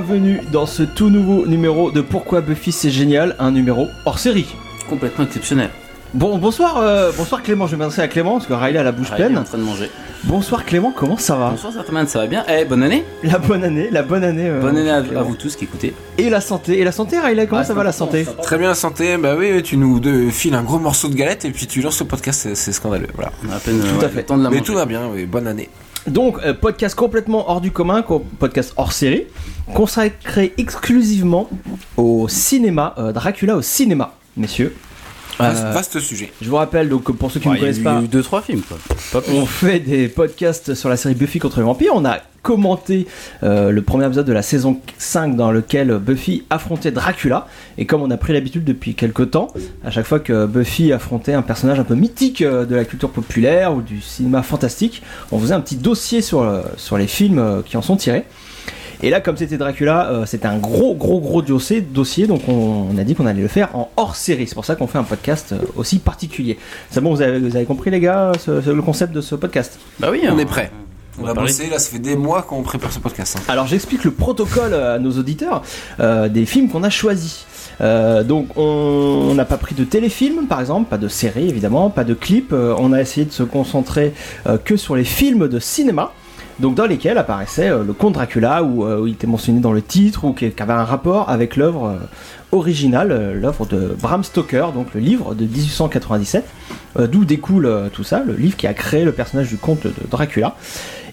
Bienvenue dans ce tout nouveau numéro de Pourquoi Buffy c'est génial, un numéro hors série. Complètement exceptionnel. Bon, bonsoir, euh, bonsoir Clément, je vais m'adresser à Clément parce que Riley a la bouche Riley est pleine. en train de manger. Bonsoir Clément, comment ça va? Bonsoir Sartman, ça va bien? Eh, bonne année La bonne année, la bonne année. euh, Bonne année à, Clément. vous tous qui écoutez. Et la santé, et la santé Riley, comment Ah, ça va la santé? Très bien la santé, bah oui, tu nous de- files un gros morceau de galette et puis tu lances le podcast, c'est- c'est scandaleux. Voilà. On a à peine Tout euh, à fait. le temps de la Mais manger. tout va bien, oui, bonne année. Donc, euh, podcast complètement hors du commun, co- podcast hors série, consacré exclusivement au cinéma, euh, Dracula au cinéma, messieurs. Vaste, Euh, vaste sujet. Je vous rappelle, donc pour ceux qui ne connaissent eu- pas, il y a eu deux trois films quoi. On fait des podcasts sur la série Buffy contre les vampires. On a commenté euh, le premier épisode de la saison 5 dans lequel Buffy affrontait Dracula. Et comme on a pris l'habitude depuis quelques temps, à chaque fois que Buffy affrontait un personnage un peu mythique euh, de la culture populaire ou du cinéma fantastique, on faisait un petit dossier sur, euh, sur les films qui en sont tirés. Et là, comme c'était Dracula, euh, c'était un gros, gros, gros dossier, dossier donc on, on a dit qu'on allait le faire en hors série. C'est pour ça qu'on fait un podcast aussi particulier. C'est bon, vous avez, vous avez compris, les gars, ce- ce- le concept de ce podcast? Bah oui, On hein. est prêt. On a parler. bossé, là ça fait des mois qu'on prépare ce podcast. hein. Alors j'explique le protocole à nos auditeurs euh, des films qu'on a choisis. Euh, donc on n'a pas pris de téléfilm par exemple, pas de série évidemment, pas de clip. Euh, on a essayé de se concentrer euh, que sur les films de cinéma. Donc dans lesquels apparaissait euh, le comte Dracula où, euh, où il était mentionné dans le titre ou qui, avait un rapport avec l'œuvre euh, originale, euh, l'œuvre de Bram Stoker, donc le livre de 1897, euh, d'où découle euh, tout ça, le livre qui a créé le personnage du comte de Dracula.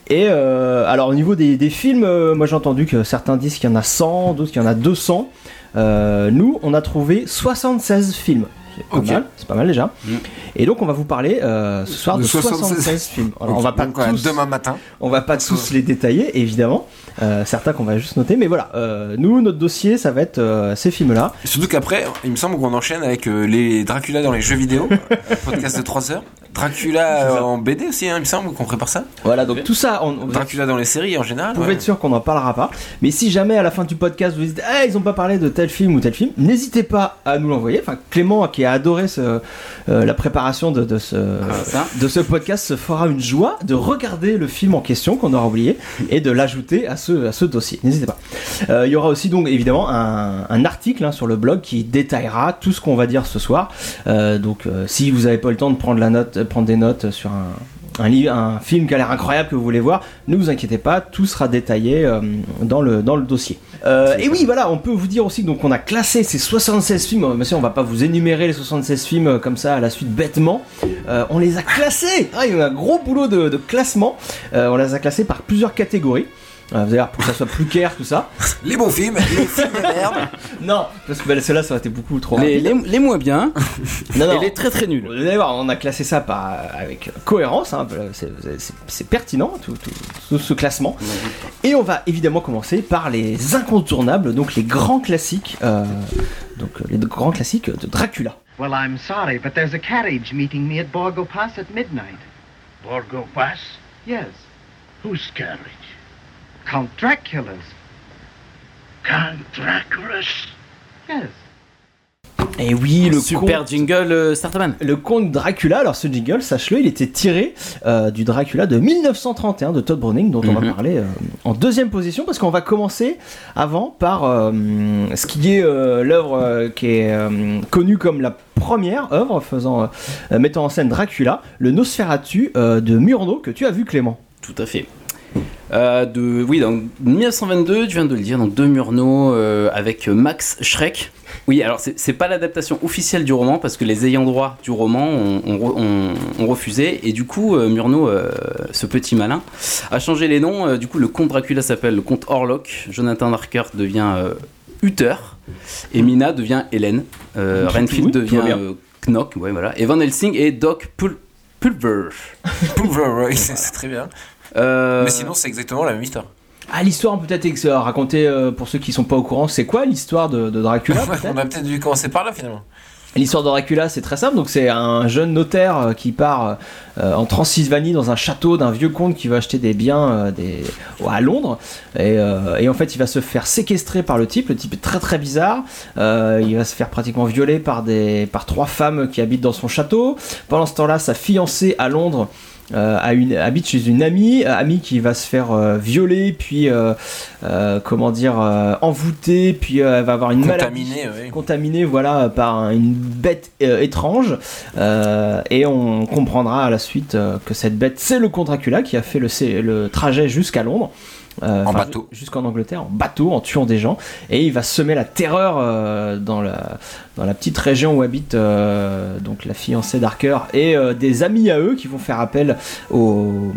Et euh, alors au niveau des, des films, euh, moi j'ai entendu que certains disent qu'il y en a 100, d'autres qu'il y en a 200. Euh, nous, on a trouvé 76 films. C'est pas mal, c'est pas mal déjà. Mm. Et donc on va vous parler euh, ce soir de, De 76, 76 films. Alors on va pas donc, tous, demain matin. on va pas tous les détailler évidemment. Euh, certains qu'on va juste noter, mais voilà. Euh, nous, notre dossier, ça va être euh, ces films-là. Surtout qu'après, il me semble qu'on enchaîne avec euh, les Dracula dans les jeux vidéo, podcast de 3 heures. Dracula en BD aussi, hein, il me semble qu'on prépare ça. Voilà, donc tout ça, on, on- Dracula dans les séries en général. Vous pouvez ouais. être sûr qu'on n'en parlera pas. Mais si jamais à la fin du podcast vous dites Ah, ils ont pas parlé de tel film ou tel film, n'hésitez pas à nous l'envoyer. Enfin, Clément, qui a adoré ce, euh, la préparation de, de ce, ça. de ce podcast, se fera une joie de regarder le film en question qu'on aura oublié et de l'ajouter à ce, à ce dossier. N'hésitez pas. Euh, il y aura aussi donc évidemment un, un article hein, sur le blog qui détaillera tout ce qu'on va dire ce soir. Euh, donc euh, si vous n'avez pas le temps de prendre, la note, prendre des notes sur un, un, livre, un film qui a l'air incroyable que vous voulez voir, ne vous inquiétez pas, tout sera détaillé euh, dans, le, dans le dossier. Euh, et oui, voilà, on peut vous dire aussi donc on a classé ces 76 films. Euh, Monsieur, on va pas vous énumérer les 76 films comme ça à la suite bêtement. Euh, on les a classés. Ah, il y a eu un gros boulot de, de classement. On les a classés par plusieurs catégories. Allez voir, pour que ça soit plus clair tout ça. Les bons films, les films de merde. Non, parce que bah, ceux-là, ça aurait été beaucoup trop Les, les, les moins bien Non, non. et les très très nuls. Vous allez voir, on a classé ça par, avec cohérence, hein, c'est- pertinent tout, tout- tout ce classement. Et on va évidemment commencer par les incontournables, donc les grands classiques, euh, donc euh, les grands classiques de Dracula. Well, I'm sorry, but there's a carriage meeting me at Borgo Pass at midnight. Borgo Pass? Yes, Whose carriage? Count Dracula's. Count Dracula's? Yes. Et oui, le Super conte, jingle euh, Starterman. le conte Dracula. Alors ce jingle, sache-le, il était tiré euh, du Dracula de 1931 de Todd Browning, dont on va Mhm. parler euh, en deuxième position, parce qu'on va commencer avant par euh, ce qui est euh, l'œuvre euh, qui est euh, connue comme la première œuvre faisant euh, mettant en scène Dracula, le Nosferatu euh, de Murnau que tu as vu Clément. Tout à fait. Euh, de, oui, donc 1922, tu viens de le dire, donc de Murnau euh, avec Max Schreck. Oui, alors c'est pas l'adaptation officielle du roman parce que les ayants droit du roman ont, ont re- ont- ont refusé et du coup euh, Murnau, euh, ce petit malin, a changé les noms. Euh, du coup, le comte Dracula s'appelle le comte Orlok, Jonathan Harker devient euh, Uther et Mina devient Hélène. Euh, Oui, Renfield devient euh, Knock, ouais, voilà. Et Van Helsing et Doc Pul- Pulver. Pulver, c'est c'est très bien. Euh, Mais sinon, c'est exactement la même histoire. Ah, l'histoire peut-être euh, raconter euh, pour ceux qui sont pas au courant, c'est quoi l'histoire de, de Dracula on a peut-être dû commencer par là finalement. L'histoire de Dracula, c'est très simple. Donc, c'est un jeune notaire qui part euh, en Transylvanie dans un château d'un vieux comte qui va acheter des biens euh, des... à Londres. Et, euh, et en fait, il va se faire séquestrer par le type. Le type est très très bizarre. Euh, il va se faire pratiquement violer par, des... par trois femmes qui habitent dans son château. Pendant ce temps-là, sa fiancée à Londres euh, a une, habite chez une amie, euh, amie qui va se faire euh, violer, puis euh, euh, comment dire, euh, envoûter, puis euh, elle va avoir une maladie Contaminé, oui. contaminé voilà par un- une bête euh, étrange euh, et on comprendra à la suite euh, que cette bête c'est le comte Dracula qui a fait le, trajet jusqu'à Londres euh, En bateau. ju- jusqu'en Angleterre en bateau en tuant des gens et il va semer la terreur euh, dans la dans la petite région où habite euh, donc la fiancée d'Arker et euh, des amis à eux qui vont faire appel au,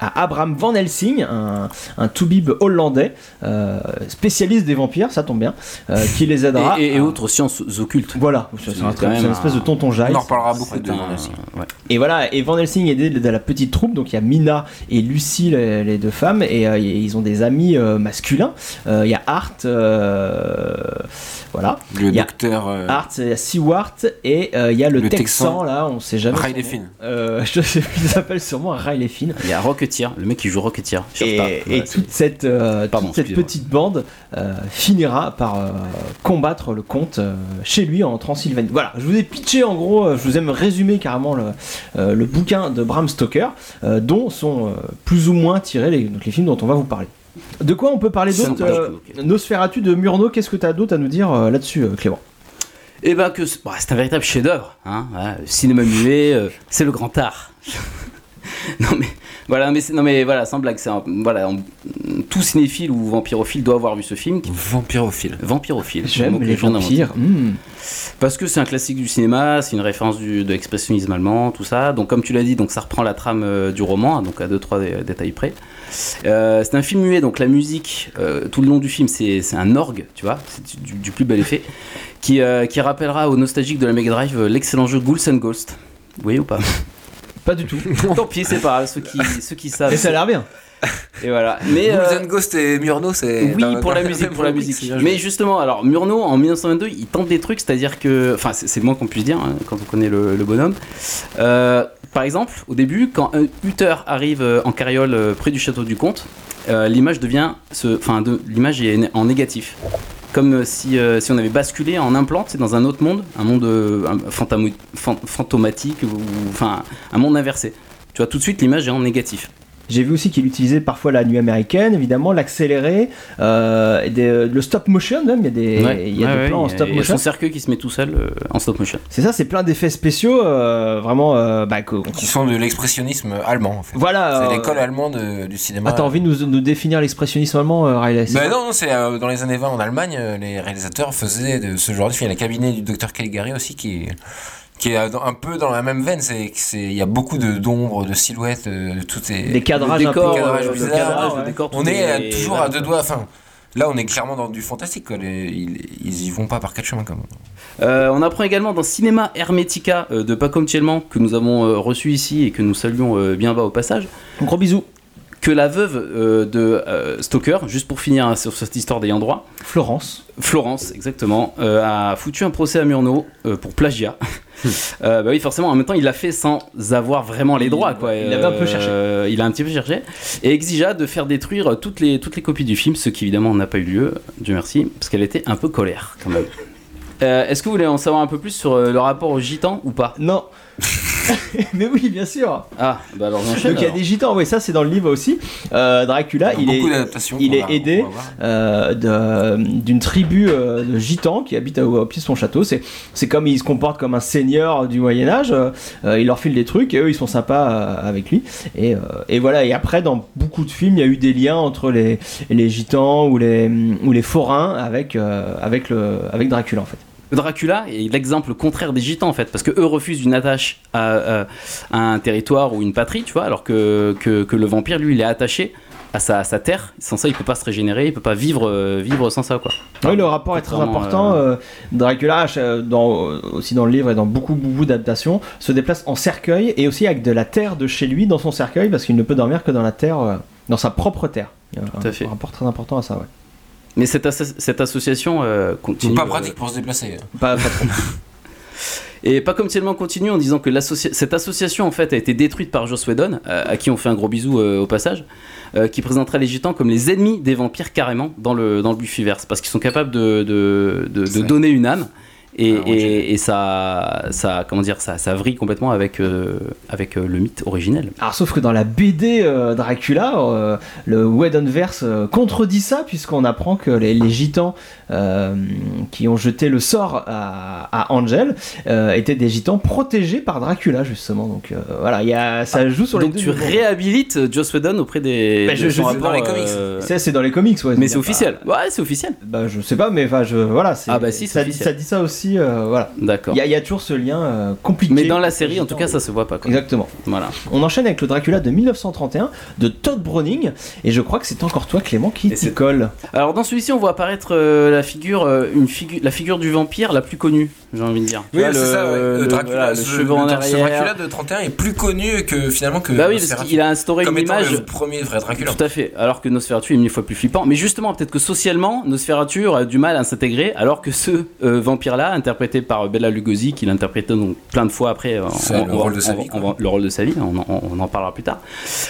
à Abraham Van Helsing un, un toubib hollandais euh, spécialiste des vampires ça tombe bien euh, qui les aidera Et, et- et à- autres sciences occultes. voilà, c'est une espèce de tonton Giles. On en reparlera beaucoup de un- Van Helsing. ouais. Et voilà, et Van Helsing est aidé de la petite troupe, donc il y a Mina et Lucie, les, les deux femmes, et euh, ils ont des amis euh, masculins. Euh, Il y a Art, euh, voilà, Le a- docteur euh, Art, il y a Seward, et euh, il y a le, Le Texan, Texan. là, on sait jamais. Riley. Finn. Euh, je sais plus, il s'appelle sûrement Riley Finn. Il y a Rocketeer, le mec qui joue Rocketeer. Et, pas. et Voilà, toute cette, euh, Pardon, toute cette excusez-moi. petite bande euh, finira par euh, combattre le comte euh, chez lui en Transylvanie. Voilà, je vous ai pitché en gros, je vous aime résumer carrément le, euh, le bouquin de Bram Stoker, euh, dont sont euh, plus ou moins tirés les, donc les films dont on va vous parler. De quoi on peut parler d'autre euh. Nosferatu de Murnau, qu'est-ce que tu as d'autre à nous dire euh, là-dessus, euh, Clément? Et ben que c'est bah, c'est un véritable chef-d'œuvre. Hein, voilà, le cinéma muet, euh, c'est le grand art. non mais voilà, mais non mais voilà, sans blague, c'est voilà, on- tout cinéphile ou vampirophile doit avoir vu ce film. Qui, Vampirophile. vampirophile. J'aime les vampires. Hmm. Parce que c'est un classique du cinéma, c'est une référence du, de l'expressionnisme allemand, tout ça. Donc comme tu l'as dit, donc ça reprend la trame euh, du roman, hein, donc à deux trois dé- détails près. Euh, c'est un film muet, donc la musique euh, tout le long du film, c'est un orgue, tu vois, c'est du, du plus bel effet, qui, euh, qui rappellera aux nostalgiques de la Mega Drive euh, l'excellent jeu Ghouls and Ghosts. Vous voyez ou pas? Pas du tout. Tant pis, c'est pas grave, ceux qui, ceux qui savent. Et ça a l'air bien. Et voilà. Mais euh, and Ghost et Murnau, c'est. oui, dans- pour dans la musique, pour la musique. c'est bien joué. Mais justement, alors Murnau en 1922, il tente des trucs, c'est-à-dire que, enfin, c'est c'est le moins qu'on puisse dire hein, quand on connaît le, le bonhomme. Euh, par exemple, au début, quand un Uther arrive euh, en carriole euh, près du château du comte, euh, l'image devient, ce- enfin, de- l'image est né- en négatif. Comme euh, si, euh, si on avait basculé en implant, dans un autre monde, un monde euh, fantomatique, ou enfin un monde inversé. Tu vois, tout de suite, l'image est en négatif. J'ai vu aussi qu'il utilisait parfois la nuit américaine, évidemment, l'accéléré, euh, des- le stop motion même, il y a des, Ouais. il y a Ouais, des ouais, plans en stop il y a motion. son cercueil qui se met tout seul euh, en stop motion. C'est ça, c'est plein d'effets spéciaux, euh, vraiment, euh, bah, que- Qui sont de l'expressionnisme allemand, en fait. voilà. C'est euh, l'école allemande euh, du cinéma. Ah, t'as envie de nous, nous définir l'expressionnisme allemand, euh, Riley Ben ça? non, non, c'est euh, dans les années 20 en Allemagne, euh, les réalisateurs faisaient de ce genre de film. Il y a le cabinet du docteur Caligari aussi qui est, qui est un peu dans la même veine. C'est, il y a beaucoup de, d'ombres, de silhouettes, euh, de tout est. Des cadrages le un peu. euh, cadrage, ouais. décor, tout On est est- euh, toujours à deux doigts. Enfin, là, on est clairement dans du fantastique. Quoi. Les- ils, ils y vont pas par quatre chemins comme. Euh, on apprend également dans Cinéma Hermetica euh, de Paco Tchelman que nous avons euh, reçu ici et que nous saluons euh, bien bas au passage, Gros bisous. Que la veuve euh, de euh, Stoker, juste pour finir hein, sur cette histoire d'ayant droit, Florence. Florence exactement, euh, a foutu un procès à Murnau euh, pour plagiat. Bah oui, forcément, en même temps, il l'a fait sans avoir vraiment les droits. Quoi. il avait un peu cherché. Il a un petit peu cherché. Et exigea de faire détruire toutes les, toutes les copies du film, ce qui évidemment n'a pas eu lieu, Dieu merci, parce qu'elle était un peu colère quand même. Est-ce que vous voulez en savoir un peu plus sur le rapport aux gitans ou pas? Non. Mais oui, bien sûr. Ah, bah alors. Donc il y a des gitans, oui, ça c'est dans le livre aussi. Euh, Dracula, il est, il aidé. euh, d'une tribu euh, de gitans qui habitent au, au pied de son château. C'est, c'est comme il se comporte comme un seigneur du Moyen Âge. il leur file des trucs et eux ils sont sympas euh, avec lui. Et, euh, et voilà. Et après dans beaucoup de films il y a eu des liens entre les, les gitans ou les ou les forains avec euh, avec le avec Dracula en fait. Dracula est l'exemple contraire des gitans en fait, parce que eux refusent une attache à, à- à un territoire ou une patrie, tu vois, alors que, que, que le vampire lui il est attaché à sa, à sa terre. Sans ça il peut pas se régénérer, il peut pas vivre, euh, vivre sans ça quoi. Oui, le rapport est très important. euh, Dracula, euh, dans, aussi dans le livre et dans beaucoup, beaucoup d'adaptations, se déplace en cercueil et aussi avec de la terre de chez lui dans son cercueil parce qu'il ne peut dormir que dans la terre, dans sa propre terre. Il y a un, Tout à fait. un rapport très important à ça, ouais. Mais cette, cette association euh, continue. pas euh, pratique pour se déplacer. Pas, pas trop. Et pas comme tellement continue en disant que l'associa- cette association en fait a été détruite par Joss Whedon, euh, à qui on fait un gros bisou euh, au passage, euh, qui présentera les gitans comme les ennemis des vampires carrément dans le, dans le Buffyverse, parce qu'ils sont capables de, de, de- donner une âme. Et, Ah, et, et ça, ça, comment dire, ça, ça vrille complètement avec, euh, avec euh, le mythe originel. Alors sauf que dans la BD euh, Dracula, euh, le Whedonverse euh, contredit ça puisqu'on apprend que les, les gitans euh, qui ont jeté le sort à, à Angel euh, étaient des gitans protégés par Dracula justement. Donc euh, voilà, il y a, ça joue sur Donc les tu deux. niveaux. réhabilites Joss Whedon auprès des. Bah, de je- son je- rapport, dans les comics. euh, c'est dans les comics, ouais. Mais c'est officiel. pas- Ouais, c'est officiel. Bah je sais pas, mais enfin je voilà. c'est- Ah, bah, si, c'est ça, dit- ça dit ça aussi. Euh, voilà. D'accord. Il y, a- y a toujours ce lien euh, compliqué. Mais dans la série, en tout cas, ça se voit pas. Quoi. Exactement. Voilà. On enchaîne avec le Dracula de 1931 de Todd Browning et je crois que c'est encore toi Clément qui t'y colle. Alors dans celui-ci, on voit apparaître euh, la figure, euh, une figure, la figure du vampire la plus connue, j'ai envie de dire. Oui, c'est le, ça, ouais. le- Le Dracula, voilà, le ce- cheveu en le- ce arrière. Dracula de 31 est plus connu que finalement que. Bah oui, parce qu'il a instauré Comme une étant image. le premier vrai Dracula. Tout à fait. Alors que Nosferatu est mille fois plus flippant. Mais justement, peut-être que socialement, Nosferatu aurait du mal à s'intégrer, alors que ce euh, interprété par Bella Lugosi, qu'il interprétait donc plein de fois après, on- le on- rôle de sa on- vie, on- quoi. le rôle de sa vie, on, en- on en parlera plus tard.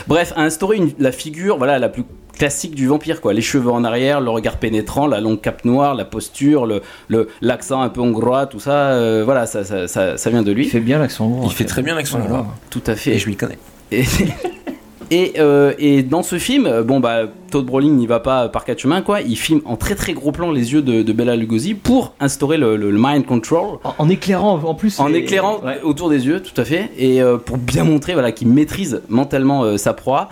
Bref, a instauré une- la figure, voilà, la plus classique du vampire, quoi. Les cheveux en arrière, le regard pénétrant, la longue cape noire, la posture, le le- l'accent un peu hongrois, tout ça, euh, voilà, ça, ça, ça, ça vient de Il lui. fait bien l'accent hongrois. Il fait très bien l'accent Voilà. hongrois. Tout à fait. Et je m'y connais. Et, et, euh, et dans ce film, bon bah Todd Browning n'y va pas par quatre chemins quoi. Il filme en très très gros plan les yeux de, de Bella Lugosi pour instaurer le, le- le mind control. En, en éclairant en plus. En les- éclairant Ouais. autour des yeux, tout à fait, et euh, pour bien montrer voilà qu'il maîtrise mentalement euh, sa proie.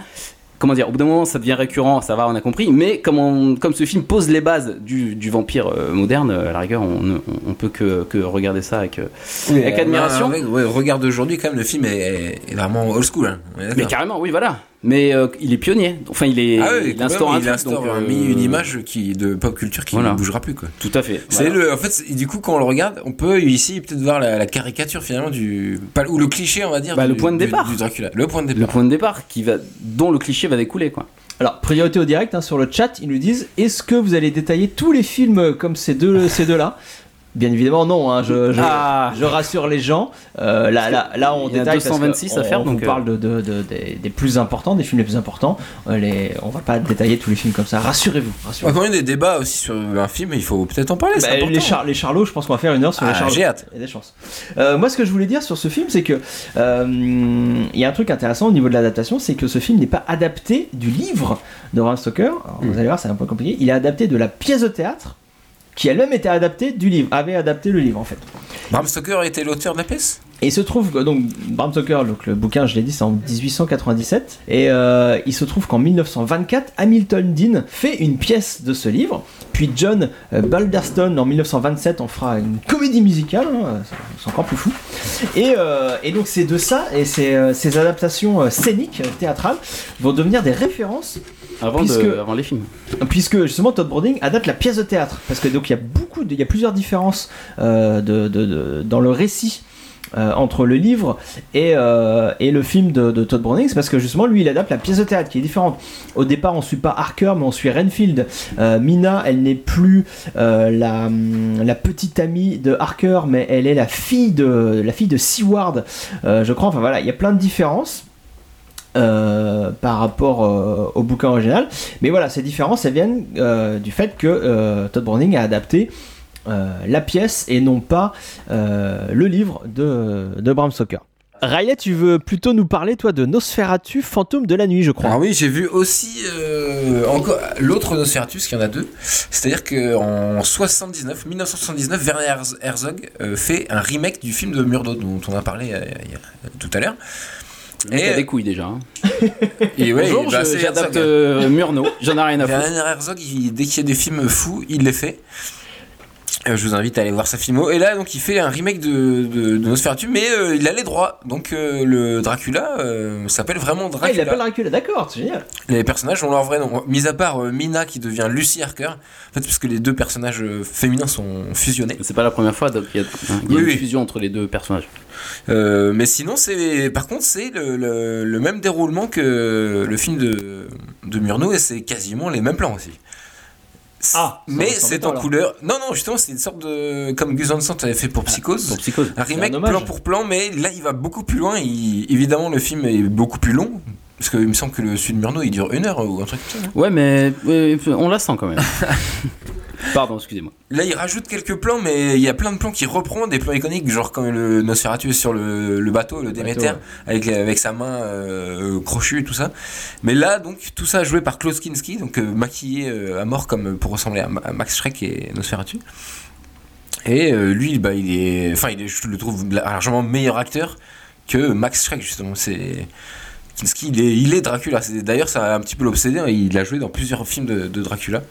Comment dire Au bout d'un moment, ça devient récurrent, ça va, on a compris. Mais comme, on- comme ce film pose les bases du, du vampire euh, moderne, euh, à la rigueur, on ne peut que, que regarder ça avec. euh, Avec admiration. Ouais, regarde d'aujourd'hui, quand même, le film est, est vraiment old school. Hein. Mais carrément, oui, voilà. Mais euh, il est pionnier. Enfin, il est. Ah oui, il instaure même, un il truc, instaure donc, un- euh, une image qui, de pop culture qui Voilà. ne bougera plus. Quoi. Tout à fait. C'est Voilà. le, en fait, du coup, quand on le regarde, on peut ici peut-être voir la, la caricature finalement du, ou le cliché, on va dire, Bah, du, le point de départ. du Dracula. Le point de le départ. point de départ qui va, dont le cliché va découler, quoi. Alors, priorité au direct, hein, sur le chat, ils nous disent est-ce que vous allez détailler tous les films comme ces deux, ces deux-là? Bien évidemment, non. hein, je, je, Ah. je rassure les gens. Euh, là, là, là, on Il y a détaille. parce que 226 à on- faire, On donc, vous euh. parle de, de- de- des, des plus importants, des films les plus importants. Euh, les, on va pas détailler tous les films comme ça. Rassurez-vous. On rassurez-vous. a quand même des débats aussi sur un film, il faut peut-être en parler. Bah, les, char- les Charlots, je pense qu'on va faire une heure sur les Ah, Charlots. j'ai hâte. Il y a des chances. Euh, moi, ce que je voulais dire sur ce film, c'est que euh, il y a un truc intéressant au niveau de l'adaptation, c'est que ce film n'est pas adapté du livre de Bram Stoker. Alors, Hmm. Vous allez voir, c'est un peu compliqué. Il est adapté de la pièce de théâtre qui elle-même était adaptée du livre, avait adapté le livre en fait. Bram Stoker était l'auteur de la pièce? Et il se trouve que donc Bram Stoker, donc le bouquin, je l'ai dit, c'est en 1897, et euh, il se trouve qu'en 1924, Hamilton Dean fait une pièce de ce livre. Puis John euh, Balderston en 1927 en fera une comédie musicale, hein, c'est- encore plus fou. Et, euh, et donc c'est de ça et ces, ces adaptations scéniques, théâtrales, vont devenir des références Avant, Puisque- de, avant les films. puisque justement Todd Browning adapte la pièce de théâtre. Parce que donc il y a beaucoup de- il y a plusieurs différences euh, de, dans le récit euh, entre le livre et, euh, et le film de, de Todd Browning. C'est parce que justement lui il adapte la pièce de théâtre qui est différente. Au départ on suit pas Harker mais on suit Renfield. Euh, Mina elle n'est plus la, hum, la petite amie de Harker mais elle est la fille de la fille de Seward je crois. Enfin voilà il y a plein de différences euh, par rapport euh, au bouquin original. Mais voilà, ces différences, elles viennent euh, du fait que Todd Browning a adapté la pièce et non pas le livre de, Bram Stoker. Riley, tu veux plutôt nous parler, toi, de Nosferatu, fantôme de la nuit, je crois. Alors oui, j'ai vu aussi encore l'autre Nosferatu, parce qu'il y en a deux. C'est-à-dire qu'en 79, 1979, Werner Herz- Herzog fait un remake du film de Murdo dont on a parlé tout à l'heure. Il y a Et, des couilles déjà. hein. et ouais, Bonjour, bah, j'adapte euh, Murnau. J'en ai rien à foutre. Werner Herzog, il- dès qu'il y a des films fous, il les fait. Euh, je vous invite à aller voir sa filmo. Et là, donc, il fait un remake de, de, de Nosferatu, mais euh, il a les droits. Donc, euh, le Dracula euh, s'appelle vraiment Ah, il Dracula. appelle Dracula, d'accord, c'est génial. Les personnages ont leur vrai nom. Mis à part euh, Mina qui devient Lucy Harker, en fait, parce que les deux personnages féminins sont fusionnés. C'est pas la première fois, donc il y a, hein, il y a Oui, une oui. fusion entre les deux personnages. Euh, mais sinon, c'est par contre, c'est le, le- le même déroulement que le film de, de Murnau et c'est quasiment les mêmes plans aussi. Ah, mais ça, ça c'est en alors. couleur. Non, non, justement, c'est une sorte de. Comme Gus Van Sant avait fait pour Psychose. Pour Psychose. un remake un plan pour plan, mais là il va beaucoup plus loin. Il- évidemment, le film est beaucoup plus long. Parce qu'il me semble que le de Murnau il dure une heure ou un truc comme ça. non Ouais, mais euh, on la sent quand même. Pardon, excusez-moi. Là, il rajoute quelques plans, mais il y a plein de plans qui reprend des plans iconiques, genre quand le Nosferatu est sur le, le bateau, le Déméter, ouais. avec, avec sa main euh, crochue et tout ça. Mais là, donc, tout ça joué par Klaus Kinski, donc euh, maquillé euh, à mort comme pour ressembler à, Ma- à Max Schreck et Nosferatu. Et lui, bah, il est, enfin, il est, je le trouve largement meilleur acteur que Max Schreck justement. C'est Kinski, il est, Dracula. D'ailleurs, ça a un petit peu l'obsédé. hein. Il a joué dans plusieurs films de Dracula.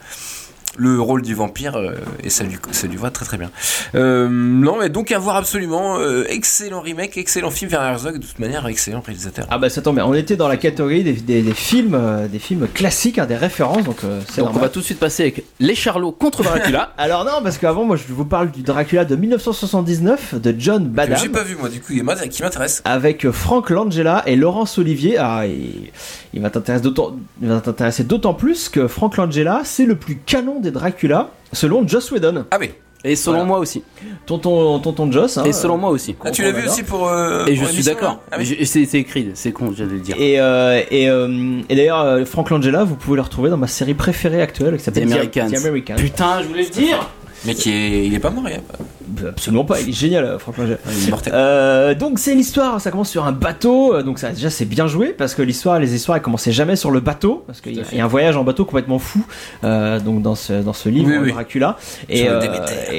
Le rôle du vampire euh, et ça lui, ça lui va très très bien. Euh, non, mais donc à voir absolument. euh, excellent remake, excellent film vers Herzog. De toute manière, excellent réalisateur. Ah bah ça tombe bien, on était dans la catégorie des, des- des films, des films classiques, hein, des références, donc euh, on va tout de suite passer avec Les Charlots contre Dracula. Alors non, parce qu'avant moi je vous parle du Dracula de 1979 de John Badham. J'ai pas vu moi, du coup, il qui m'intéresse. avec Frank Langella et Laurence Olivier. Ah, il, il va t'intéresser d'autant, il va t'intéresser d'autant plus que Frank Langella, c'est le plus canon des Dracula, selon Joss Whedon. Ah oui. Et selon Voilà. moi aussi. Tonton, tonton Joss. hein, Et selon moi aussi. Ah, tu l'as vu aussi pour. euh, Et pour je suis l'émission, d'accord. là Ah oui. Je- C'est c'est écrit, c'est con, j'allais le dire. Et, euh, et, euh, et d'ailleurs, euh, Frank Langella, vous pouvez le retrouver dans ma série préférée actuelle qui The s'appelle Americans. The Americans. Putain, je voulais le dire Mais qui est, il est pas mort, il pas- Absolument pas, il est génial, euh, Langella. il est mortel. Euh, donc c'est l'histoire, ça commence sur un bateau, euh, donc ça déjà c'est bien joué parce que l'histoire, les histoires elles commençaient jamais sur le bateau parce qu'il y, a- il y a un voyage en bateau complètement fou euh, donc dans ce dans ce livre Oui, oui. Dracula et euh,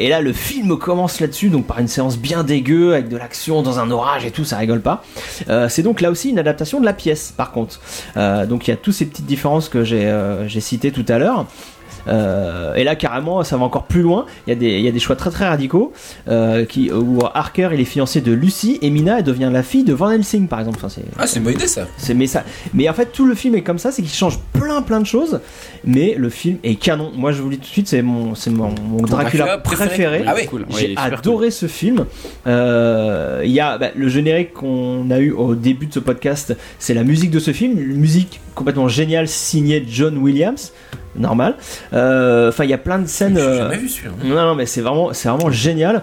là le film commence là-dessus donc par une séance bien dégueu avec de l'action dans un orage et tout, ça rigole pas. Euh, c'est donc là aussi une adaptation de la pièce par contre. Euh, donc il y a toutes ces petites différences que j'ai euh, j'ai citées tout à l'heure. Euh, et là carrément ça va encore plus loin. Il y a des, il y a des choix très très radicaux euh, qui, où Harker il est fiancé de Lucy et Mina elle devient la fille de Van Helsing par exemple. Enfin, c'est, Ah, c'est une bonne idée ça. c'est mais ça. Mais en fait tout le film est comme ça, c'est qu'il change plein plein de choses. Mais le film est canon. Moi je vous le dis tout de suite, c'est mon c'est mon, mon Dracula, Dracula préféré. préféré. Ah oui. Cool. J'ai adoré ce film. Euh, Il y a bah, le générique qu'on a eu au début de ce podcast, c'est la musique de ce film, une musique complètement géniale signée John Williams, normal. Euh, Enfin, il y a plein de scènes. J'ai euh, jamais vu celui-là. non, non, mais c'est vraiment, c'est vraiment génial.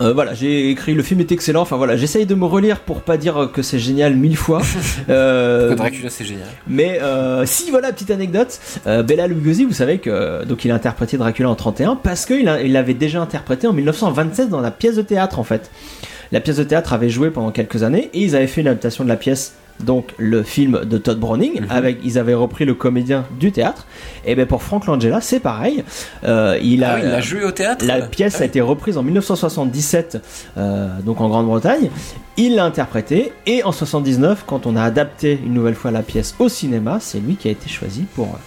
Euh, voilà, j'ai écrit le film est excellent. Enfin voilà, j'essaye de me relire pour pas dire que c'est génial mille fois. Euh, Dracula, c'est génial. mais euh, si voilà petite anecdote, Bela Lugosi, vous savez que donc il a interprété Dracula en 31 parce qu'il il l'avait déjà interprété en 1927 dans la pièce de théâtre en fait. La pièce de théâtre avait joué pendant quelques années et ils avaient fait une adaptation de la pièce donc le film de Todd Browning Mhm. avec ils avaient repris le comédien du théâtre et ben pour Frank Langella c'est pareil Euh, il a Ah oui, il a joué au théâtre la pièce Ah a été reprise en 1977, euh, donc en Grande-Bretagne. Il l'a interprétée et en 79, quand on a adapté une nouvelle fois la pièce au cinéma, c'est lui qui a été choisi pour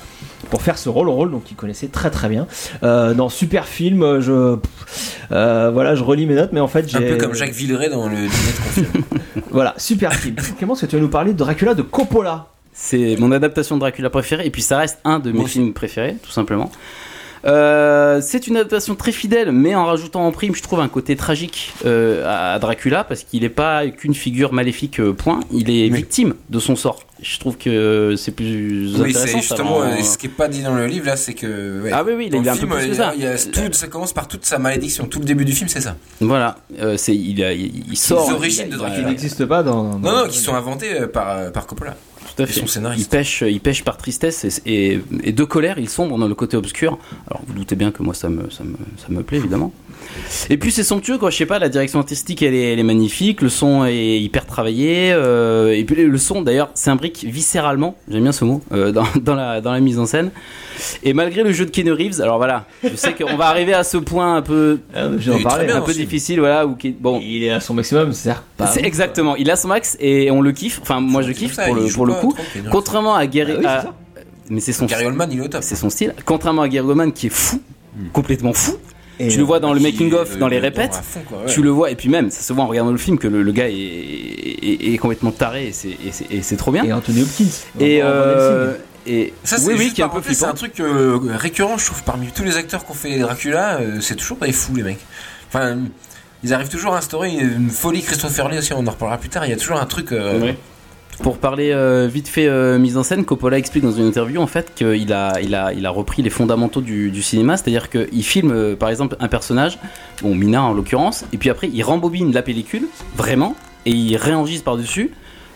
pour faire ce rôle, rôle donc il connaissait très très bien. Euh, dans super film, euh, je euh, voilà, je relis mes notes, mais en fait j'ai Un peu comme Jacques Villeray dans le dîner de confinement. voilà super film. Comment est-ce que tu vas nous parler de Dracula de Coppola? C'est mon adaptation de Dracula préférée, et puis ça reste un de mes films préférés, tout simplement. Euh, c'est une adaptation très fidèle, mais en rajoutant en prime, je trouve, un côté tragique euh, à Dracula, parce qu'il n'est pas qu'une figure maléfique, euh, point. Il est Oui. victime de son sort. Je trouve que c'est plus oui, intéressant. ça justement euh, ce qui est pas dit dans le livre là, c'est que. ouais, Ah oui, oui, dans il le est un peu film, plus que ça. a- il y a tout- ça commence par toute sa malédiction. Tout le début du film, c'est ça. Voilà, euh, c'est il, a- il, il sort. Les origines il a- de Dracula. n'existe pas dans, dans- Non, non, qui sont inventés euh, par, par Coppola. Tout à Et fait. son Il scénariste. pêche, il pêche par tristesse et, et, et de colère, il sombre dans le côté obscur. Alors vous doutez bien que moi ça me, ça me, ça me plaît évidemment. Et puis c'est somptueux quoi, je sais pas, la direction artistique elle est, elle est magnifique, le son est hyper travaillé, euh, et puis le son d'ailleurs s'imbrique viscéralement, j'aime bien ce mot, euh, dans, dans, la, dans la mise en scène. Et malgré le jeu de Keanu Reeves, alors voilà, je sais qu'on va arriver à ce point un peu, Ah, j'ai Il en est parlé. très bien un peu aussi. difficile, voilà, où bon. Il est à son maximum, c'est pas. C'est ouf, exactement, il a son max et on le kiffe, enfin moi je kiffe ça, pour le, pour coup. Contrairement à Gary, Ah oui, mais c'est son Gary Oldman, il est au top. c'est son style. Contrairement à Gary Oldman qui est fou, complètement fou. Et, tu le vois dans le making of, est, dans les euh, répètes. à fond, quoi, ouais. Tu le vois et puis même, ça se voit en regardant le film que le, le gars est, est, est complètement taré et c'est- et c'est et c'est trop bien. Et Anthony Hopkins. Et, euh, et Ça, c'est oui, oui, juste qui est un par peu contre, c'est un truc euh, récurrent, je trouve, parmi tous les acteurs qui ont fait Dracula, euh, c'est toujours des fous, les mecs. Enfin, ils arrivent toujours à instaurer une folie Christopher Lee aussi, on en reparlera plus tard, il y a toujours un truc... euh, Ouais. Pour parler euh, vite fait euh, mise en scène, Coppola explique dans une interview en fait qu'il a, il a, repris les fondamentaux du, du cinéma, c'est-à-dire qu'il filme euh, par exemple un personnage, bon Mina en l'occurrence, et puis après il rembobine la pellicule, vraiment, et il réenregistre par-dessus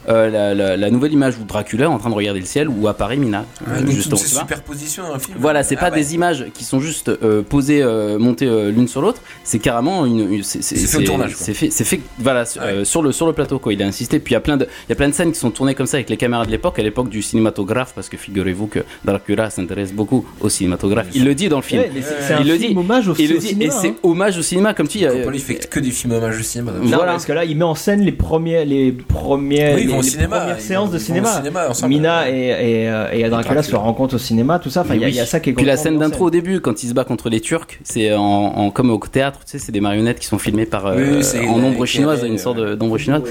euh, la, la- la nouvelle image où Dracula est en train de regarder le ciel où apparaît Mina. Donc, justement, c'est superposition dans un film. Voilà, c'est Ah pas ouais. des images qui sont juste euh, posées, euh, montées euh, l'une sur l'autre. C'est carrément une. une- c'est fait au tournage. C'est fait, c'est fait, voilà, sur- Ah ouais. euh, sur le sur le plateau quoi. Il a insisté. Puis il y a plein de, il y a plein de scènes qui sont tournées comme ça avec les caméras de l'époque, à l'époque du cinématographe, parce que figurez-vous que Dracula s'intéresse beaucoup au cinématographe. Il le dit dans le film. Ouais, c'est c'est un Il le film dit. hommage aussi Il le au dit, cinéma. et c'est hein. hommage au cinéma, comme tu dis. il fait que des films hommages au cinéma. Voilà. parce que là, il met en scène les premiers, les les, vont au les cinéma, premières ils séances vont- de cinéma. Mina et, et, euh, et Dracula se rencontrent au cinéma, tout ça. Enfin, il y, a- il y a ça qui est Puis la scène d'intro au début, quand il se bat contre les Turcs, c'est en, en- comme au théâtre, tu sais, c'est des marionnettes qui sont filmées par euh, Oui, en ombre chinoise, une sorte de- d'ombre chinoise.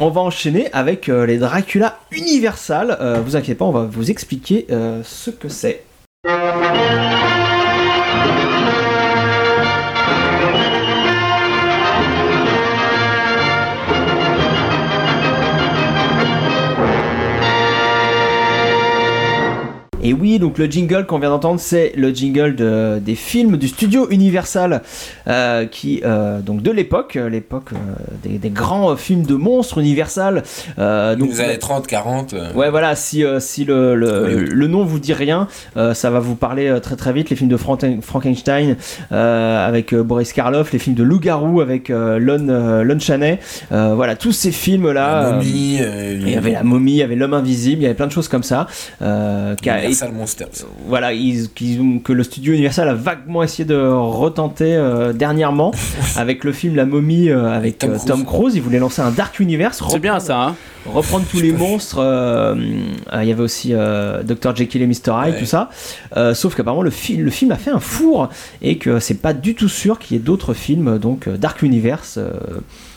On va enchaîner avec euh, les Dracula Universal. Euh, vous inquiétez pas, on va vous expliquer euh, ce que c'est. Et oui, donc le jingle qu'on vient d'entendre, c'est le jingle de- des films du studio Universal, euh, qui euh, donc de l'époque, euh, l'époque des, des grands films de monstres Universal. Euh, Donc, les années 30, 40. euh, Ouais, voilà, si, si le, le, nom vous dit rien, ça va vous parler très très vite. Les films de Franken- Frankenstein avec Boris Karloff, les films de Loup-Garou avec Lon, Lon Chaney. Voilà, tous ces films-là. la momie, il y avait la momie, il y avait l'homme invisible, il y avait plein de choses comme ça. Qui a- Universal Monsters. voilà, ils, que le studio Universal a vaguement essayé de retenter euh, dernièrement avec le film La momie euh, avec Tom euh, Cruise. Tom Cruise. Ils voulaient lancer un Dark Universe. C'est bien ça, hein reprendre tous les monstres. euh, euh, Il y avait aussi euh, Dr Jekyll et Mr Hyde, Ouais. tout ça. Sauf qu'apparemment le, fi- le film a fait un four et que c'est pas du tout sûr qu'il y ait d'autres films donc Dark Universe.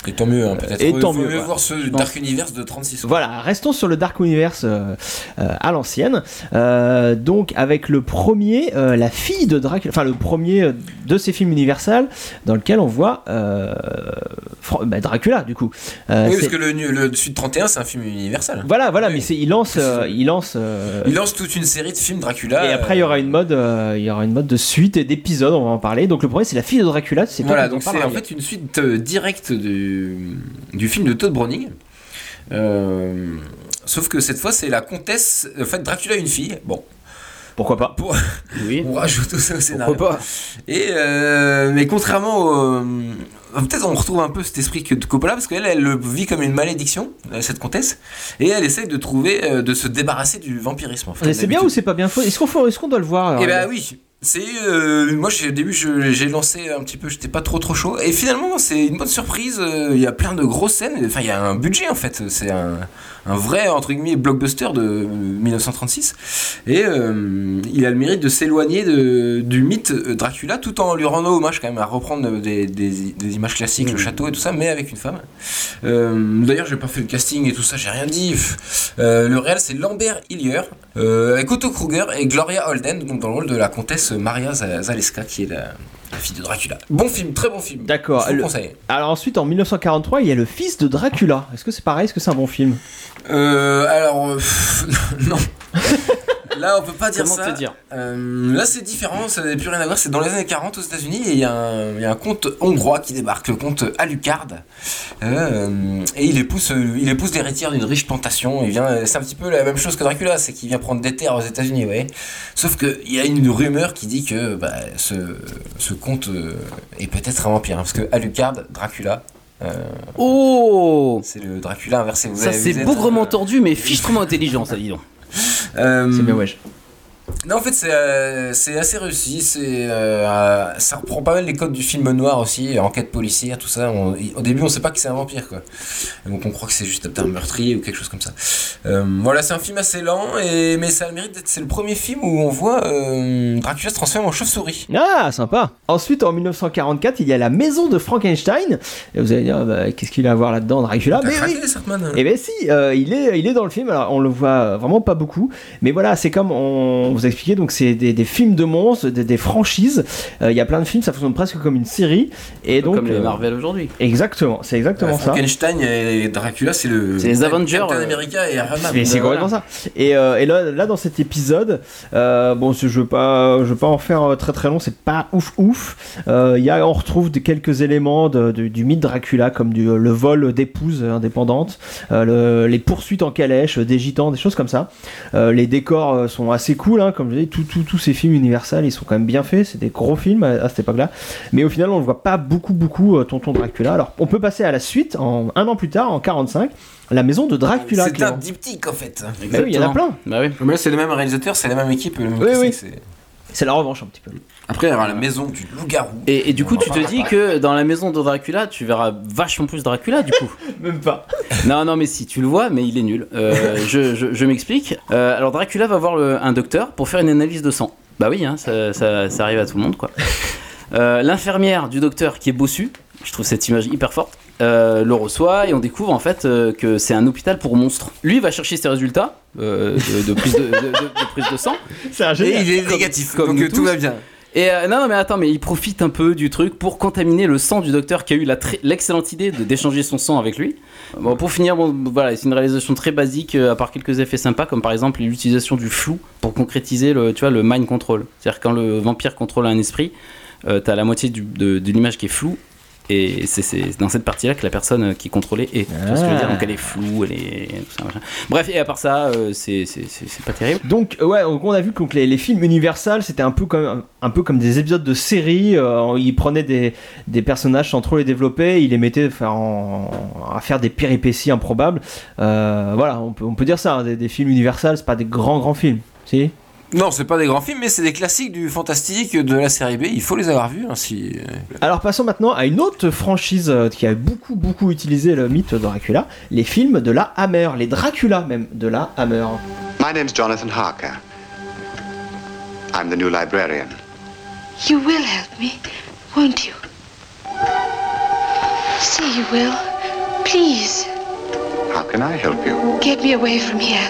Et tant mieux, hein, peut-être. Et tant mieux, mieux voilà. voir ce Dark Universe de 36. quoi. Voilà, restons sur le Dark Universe euh, euh, à l'ancienne. Euh, donc avec le premier, la fille de Dracula, enfin le premier de ces films Universal dans lequel on voit bah, Dracula du coup. Oui, parce que le, le Sud 31, c'est un film universal. Voilà, voilà, Oui. mais c'est, il lance, euh, il lance. euh, Il lance toute une série de films Dracula. Et après, il y aura une mode, euh, il y aura une mode de suite et d'épisodes, on va en parler. Donc le premier, c'est la fille de Dracula. C'est Voilà, donc c'est en fait une suite euh, directe du, du film de Todd Browning. Euh, sauf que cette fois, c'est la comtesse. En fait, Dracula a une fille. Bon, Pourquoi pas pour, Oui. on rajoute tout ça au scénario. Pourquoi pas Et euh, mais contrairement au. euh, Peut-être on retrouve un peu cet esprit que de Coppola parce qu'elle elle le vit comme une malédiction euh, cette comtesse et elle essaye de trouver euh, de se débarrasser du vampirisme. en fait, C'est bien ou c'est pas bien Est-ce qu'on faut- est-ce qu'on doit le voir alors Eh ben oui. C'est euh, moi au début j'ai lancé un petit peu j'étais pas trop trop chaud. Et finalement c'est une bonne surprise euh, il y a plein de grosses scènes enfin il y a un budget en fait. C'est un, un vrai entre guillemets blockbuster de euh, 1936 et euh, il a le mérite de s'éloigner du mythe euh, Dracula tout en lui rendant hommage quand même à reprendre des, des, des images classiques le château et tout ça mais avec une femme. Euh, d'ailleurs j'ai pas fait le casting et tout ça j'ai rien dit. Euh, le réel c'est Lambert Hillier euh, avec Otto Kruger et Gloria Holden donc dans le rôle de la comtesse Maria Za- Zaleska qui est la, la fille de Dracula. Bon film très bon film. D'accord. je vous Le- le conseille. Alors ensuite, en 1943, il y a le fils de Dracula. Est-ce que c'est pareil? Est-ce que c'est un bon film? Euh, alors euh, non Là, on peut pas dire Comment ça. te dire Euh, là, c'est différent, ça n'a plus rien à voir. C'est dans les années 40 aux États-Unis et il y, a un- il y a un comte hongrois qui débarque, le comte Alucard. Euh, et il épouse, euh, il épouse l'héritière d'une riche plantation. Il vient, c'est un petit peu la même chose que Dracula, c'est qu'il vient prendre des terres aux États-Unis, vous voyez. Sauf qu'il y a une rumeur qui dit que bah, ce, ce comte est peut-être un vampire. hein, parce que Alucard, Dracula, euh, Oh c'est le Dracula inversé. Vous Ça c'est bougrement euh, tordu mais fichtrement intelligent ça dis donc. Euh, C'est bien, wesh. Non, en fait, c'est euh, assez réussi. C'est euh, ça reprend pas mal les codes du film noir aussi, enquête policière, tout ça. On- au début, on sait pas que c'est un vampire, quoi. Donc, on croit que c'est juste un meurtrier ou quelque chose comme ça. Euh, voilà, c'est un film assez lent, et, mais ça a le mérite d'être. C'est le premier film où on voit euh, Dracula se transformer en chauve-souris. Ah, sympa. Ensuite, en 1944, il y a la maison de Frankenstein. Et vous allez dire, bah, qu'est-ce qu'il a à voir là-dedans, Dracula? Mais oui, craqué, Sartman Eh ben si, euh, il, est, il est dans le film, alors on le voit vraiment pas beaucoup, mais voilà, c'est comme on, vous expliquer. Donc c'est des, des films de monstres, des, des franchises. Euh, Il y a plein de films, ça fonctionne presque comme une série. Et donc Comme les euh, Marvel aujourd'hui. Exactement, c'est exactement ça. Frankenstein et Dracula, c'est le. C'est les Avengers, Captain euh, America et Iron Man. C'est Voilà. complètement ça. Et, euh, et là, là, dans cet épisode, euh, bon, je veux pas, je veux pas en faire très très long. C'est pas ouf ouf. Euh, Il y a, on retrouve des, quelques éléments de- de- du mythe Dracula, comme du, le vol d'épouses indépendantes, euh, le- les poursuites en calèche, des gitans, des choses comme ça. Euh, les décors sont assez cool, hein, comme je dis. Tous ces films universels, ils sont quand même bien faits. C'est des gros films à, à cette époque-là. Mais au final, on ne voit pas beaucoup beaucoup euh, Tonton Dracula. Alors, on peut passer à la suite, en, un an plus tard, en 45, la maison de Dracula. C'est un diptyque en fait. Oui, il y en a plein. Bah oui. Mais là, c'est le même réalisateur, c'est la même équipe. Le même Oui, oui. C'est la revanche un petit peu. Après, il y aura la maison du loup-garou. Et, et du coup, tu te dis que dans la maison de Dracula, tu verras vachement plus Dracula du coup. Même pas. non, non, mais si, tu le vois, mais il est nul. Euh, je je- je m'explique. Euh, alors, Dracula va voir le- un docteur pour faire une analyse de sang. Bah oui, hein, ça, ça- ça arrive à tout le monde, quoi. Euh, L'infirmière du docteur qui est bossu, je trouve cette image hyper forte, euh, le reçoit et on découvre en fait euh, que c'est un hôpital pour monstres. Lui va chercher ses résultats euh, de, de prise de, de- de- de prise de sang. C'est un Et il est Comme- négatif, comme donc nous euh, tout va bien. Et euh, non, mais attends, mais il profite un peu du truc pour contaminer le sang du docteur qui a eu l'excellente idée d'échanger son sang avec lui. Bon, pour finir, bon, voilà, c'est une réalisation très basique, euh, à part quelques effets sympas, comme par exemple l'utilisation du flou pour concrétiser le, tu vois, le mind control. C'est-à-dire quand le vampire contrôle un esprit, euh, t'as la moitié du- de, de l'image qui est floue. Et c'est- dans cette partie-là que la personne euh, qui est contrôlée est. Tu vois ce que je veux dire Donc elle est floue, elle est. tout ça, machin. Bref, et à part ça, euh, c'est pas terrible. Donc euh, ouais, on a vu que donc, les, les films Universal c'était un peu comme un peu comme des épisodes de série. euh, ils prenaient des, des personnages sans trop les développer, ils les mettaient en- à faire des péripéties improbables. Euh, voilà, on peut, on peut dire ça. hein, des, des films Universal, c'est pas des grands grands films. Si? Non, c'est pas des grands films, mais c'est des classiques du fantastique de la série B. Il faut les avoir vus. hein, si... Alors passons maintenant à une autre franchise euh, qui a beaucoup beaucoup utilisé le mythe de Dracula, les films de la Hammer, les Dracula même de la Hammer. My name's Jonathan Harker. I'm the new librarian. You will help me, won't you? Say you will. Please, How can I help you? get me away from here.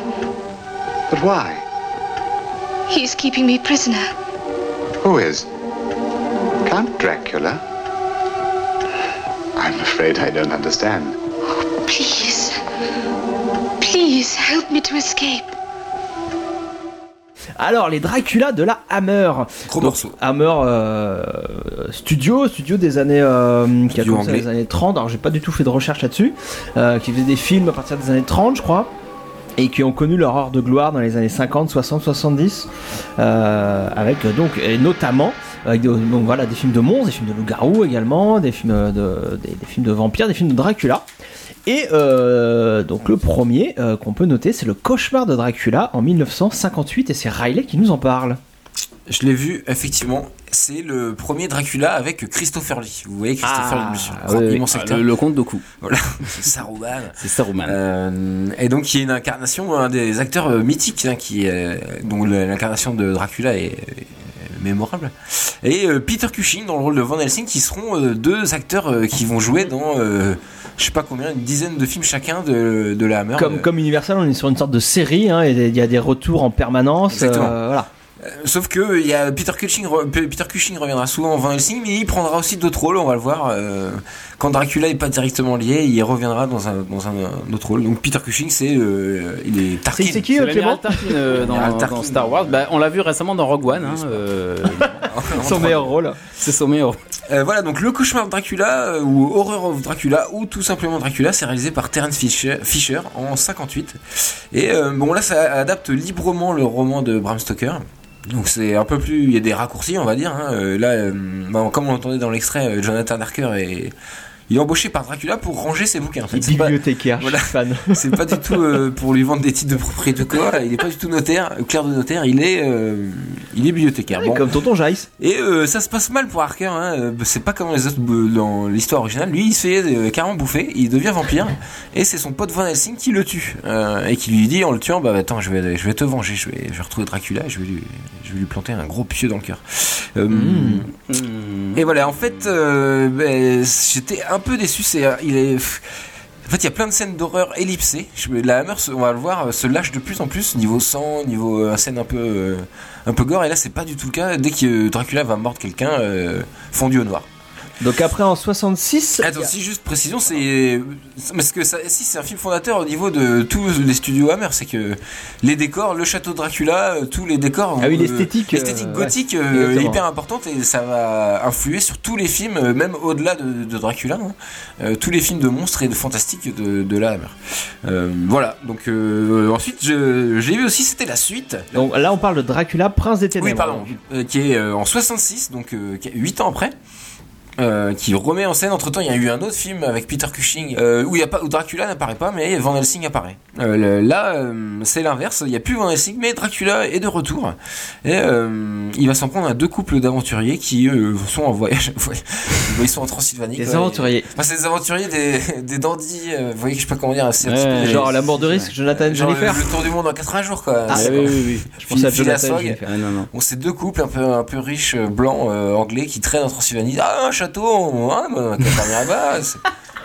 But why? He's keeping me prisoner. Who is? Count Dracula? I'm afraid I don't understand. Please, please help me to escape. Alors les Dracula de la Hammer. Gros Donc, morceau. Hammer euh, Studio, studio des années euh, qui a Studio commencé dans anglais. les années 30. Alors j'ai pas du tout fait de recherche là-dessus. euh, qui faisait des films à partir des années 30, je crois. Et qui ont connu leur heure de gloire dans les années 50, 60, 70, euh, avec euh, donc notamment avec de- donc voilà des films de monstres, des films de loups-garous également, des films euh, de des, des films de vampires, des films de Dracula. Et euh, donc le premier euh, qu'on peut noter, c'est le cauchemar de Dracula en 1958 et c'est Riley qui nous en parle. Je l'ai vu, effectivement. C'est le premier Dracula avec Christopher Lee. Vous voyez Christopher Ah, Lee, monsieur. oui, oui. immense Ah, acteur. le, le comte Doku, Voilà, c'est Saruman. c'est Saruman. Euh, et donc il y a une incarnation, un des acteurs euh, mythiques, hein, qui, euh, dont l'incarnation de Dracula est, est mémorable. Et euh, Peter Cushing dans le rôle de Van Helsing, qui seront euh, deux acteurs euh, qui vont jouer dans, euh, je sais pas combien, une dizaine de films chacun de, de la Hammer. Comme, comme Universal, on est sur une sorte de série, hein, et il y a des retours en permanence. Exactement. euh, voilà. Euh, Sauf que il y a Peter Cushing, Peter Cushing reviendra souvent en Van Helsing, mais il prendra aussi d'autres rôles. On va le voir. euh, quand Dracula est pas directement lié, il reviendra dans un, dans un, un autre rôle. Donc Peter Cushing, c'est euh, il est Tarkin. C'est c'est qui, Clément Tarkin euh, dans, Tarkin. dans Star Wars. Bah, on l'a vu récemment dans Rogue One. hein, euh, Son meilleur rôle. c'est son meilleur. Euh, voilà, donc le cauchemar de Dracula ou Horror of Dracula ou tout simplement Dracula, c'est réalisé par Terence Fisher, Fisher en 58. Et euh, bon là, ça adapte librement le roman de Bram Stoker. Donc c'est un peu plus, il y a des raccourcis, on va dire. hein. Euh, là, euh, bah, comme on entendait dans l'extrait, euh, Jonathan Harker est il est embauché par Dracula pour ranger ses bouquins. En fait, c'est pas, Bibliothécaire, Voilà. suis fan. c'est pas du tout euh, pour lui vendre des titres de propriété ou quoi. Il est pas du tout notaire, euh, clerc de notaire. Il est, euh, il est bibliothécaire. Bon. Comme Tonton Jace. Et euh, ça se passe mal pour Harker, hein. euh, c'est pas comme les autres dans l'histoire originale. Lui, il se fait carrément bouffer, il devient vampire, et c'est son pote Van Helsing qui le tue et qui lui dit en le tuant, bah attends, je vais, je vais te venger, je vais, je vais retrouver Dracula, et je vais lui, je vais lui planter un gros pieu dans le cœur. Hmm. Et voilà, en fait, ben, j'étais un peu déçu. C'est, euh, il est En fait, il y a plein de scènes d'horreur ellipsées. La Hammer, on va le voir, se lâche de plus en plus niveau sang, niveau euh, scène un peu, euh, un peu gore. Et là, c'est pas du tout le cas. Dès que euh, Dracula va mordre quelqu'un, euh, fondu au noir. Donc après en 66, Attends, si juste précision, c'est parce que ça, si c'est un film fondateur au niveau de tous les studios Hammer, c'est que les décors, le château de Dracula, euh, tous les décors, Ah oui, euh, l'esthétique, l'esthétique euh, gothique euh, ouais, est hyper importante et ça va influer sur tous les films, même au-delà de, de Dracula, hein, tous les films de monstres et de fantastique de, de la Hammer. Euh, voilà. Donc euh, ensuite, je- j'ai vu aussi, c'était la suite. donc là on parle de Dracula, prince des ténèbres. Oui, pardon. Qui est en 66, donc euh, 8 ans après. Euh, qui remet en scène. Entre temps, il y a eu un autre film avec Peter Cushing euh, où, y a pas, où Dracula n'apparaît pas, mais Van Helsing apparaît. Euh, le- là, euh, c'est l'inverse. Il n'y a plus Van Helsing, mais Dracula est de retour. Et il va s'en prendre à deux couples d'aventuriers qui sont en voyage. ils sont en Transylvanie. Des quoi. aventuriers. Enfin, c'est des aventuriers, des, des dandys. euh, vous voyez, je sais pas comment dire. Ouais, peu Genre la mort de risque, Jonathan genre le, Jennifer. le tour du monde en 80 jours, quoi. Ah, oui, oui, oui. Je pensais à Jonathan. Jennifer. Ah, non, non. Bon, c'est deux couples un peu, un peu riches, blancs, anglais, qui traînent en Transylvanie. Ah, château, hein, bah, on va dormir là-bas.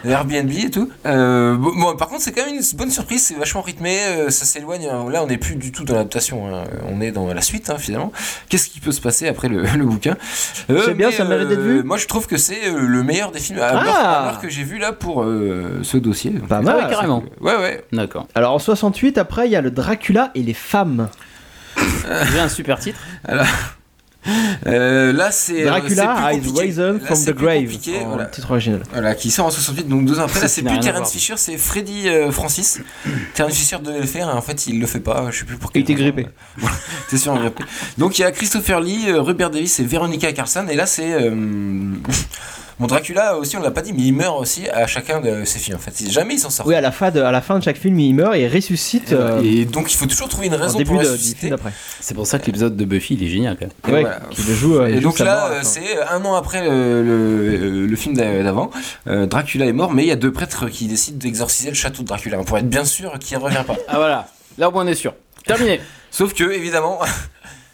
Airbnb et tout. Euh, bon, bon, par contre, c'est quand même une bonne surprise. C'est vachement rythmé. euh, ça s'éloigne. hein. Là, on n'est plus du tout dans l'adaptation. hein. On est dans la suite, hein, finalement. Qu'est-ce qui peut se passer après le, le bouquin? Euh, C'est bien, mais, ça mérite d'être vu Moi, je trouve que c'est le meilleur des films à Ah que j'ai vu là pour euh, ce dossier. Donc, Pas mal. Ah ouais, carrément. Ouais, ouais. D'accord. Alors en 68, après il y a le Dracula et les femmes. J'ai un super titre. Euh, là, c'est. Dracula euh, plus compliqué. risen from the grave. en voilà. titre original. Voilà, qui sort en 68, donc deux ans après. Là, c'est plus Terence. Fisher, c'est Freddy euh, Francis. Terence Fisher devait le faire, et en fait, il le fait pas. Je sais plus pour Il était grippé. Voilà, T'es sûr, grippé. Donc, il y a Christopher Lee, Rupert Davis et Veronica Carlson. Et là, c'est. Euh, Bon, Dracula aussi, on l'a pas dit, mais il meurt aussi à chacun de ses films en fait. Jamais il s'en sort. Oui, à la, fin de, à la fin de chaque film, il meurt et il ressuscite euh, Et donc, il faut toujours trouver une raison début pour de, ressusciter. C'est pour ça que l'épisode de Buffy, il est génial quand même. Et Ouais, voilà. qui le joue. euh, il Et joue donc là, euh, c'est un an après le, le- le film d'a- d'avant. Euh, Dracula est mort, mais il y a deux prêtres qui décident d'exorciser le château de Dracula pour être bien sûr qu'il ne revient pas. Ah voilà. Là, au moins, on est sûr. Terminé. Sauf que, évidemment,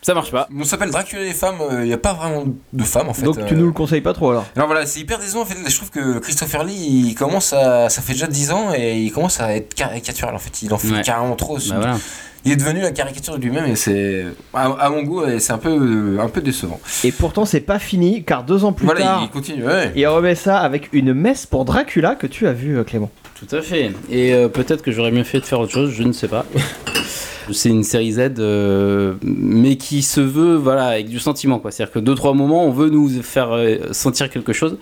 Ça marche pas. on s'appelle Dracula et les femmes, euh, il n'y a pas vraiment de femmes en fait. Donc tu euh. nous le conseilles pas trop alors Alors voilà, c'est hyper décevant en fait. Je trouve que Christopher Lee, il commence à. Ça fait déjà 10 ans et il commence à être caricatural en fait. Il en fait Ouais. carrément trop. Bah voilà. Il est devenu la caricature de lui-même et c'est. À, à mon goût, et c'est un peu, euh, un peu décevant. Et pourtant c'est pas fini car deux ans plus voilà, tard, il continue. Ouais. il remet ça avec une messe pour Dracula que tu as vu euh, Clément. Tout à fait. Et euh, peut-être que j'aurais mieux fait de faire autre chose, je ne sais pas. C'est une série Z, euh, mais qui se veut, voilà, avec du sentiment, quoi. C'est-à-dire que deux trois moments, on veut nous faire sentir quelque chose,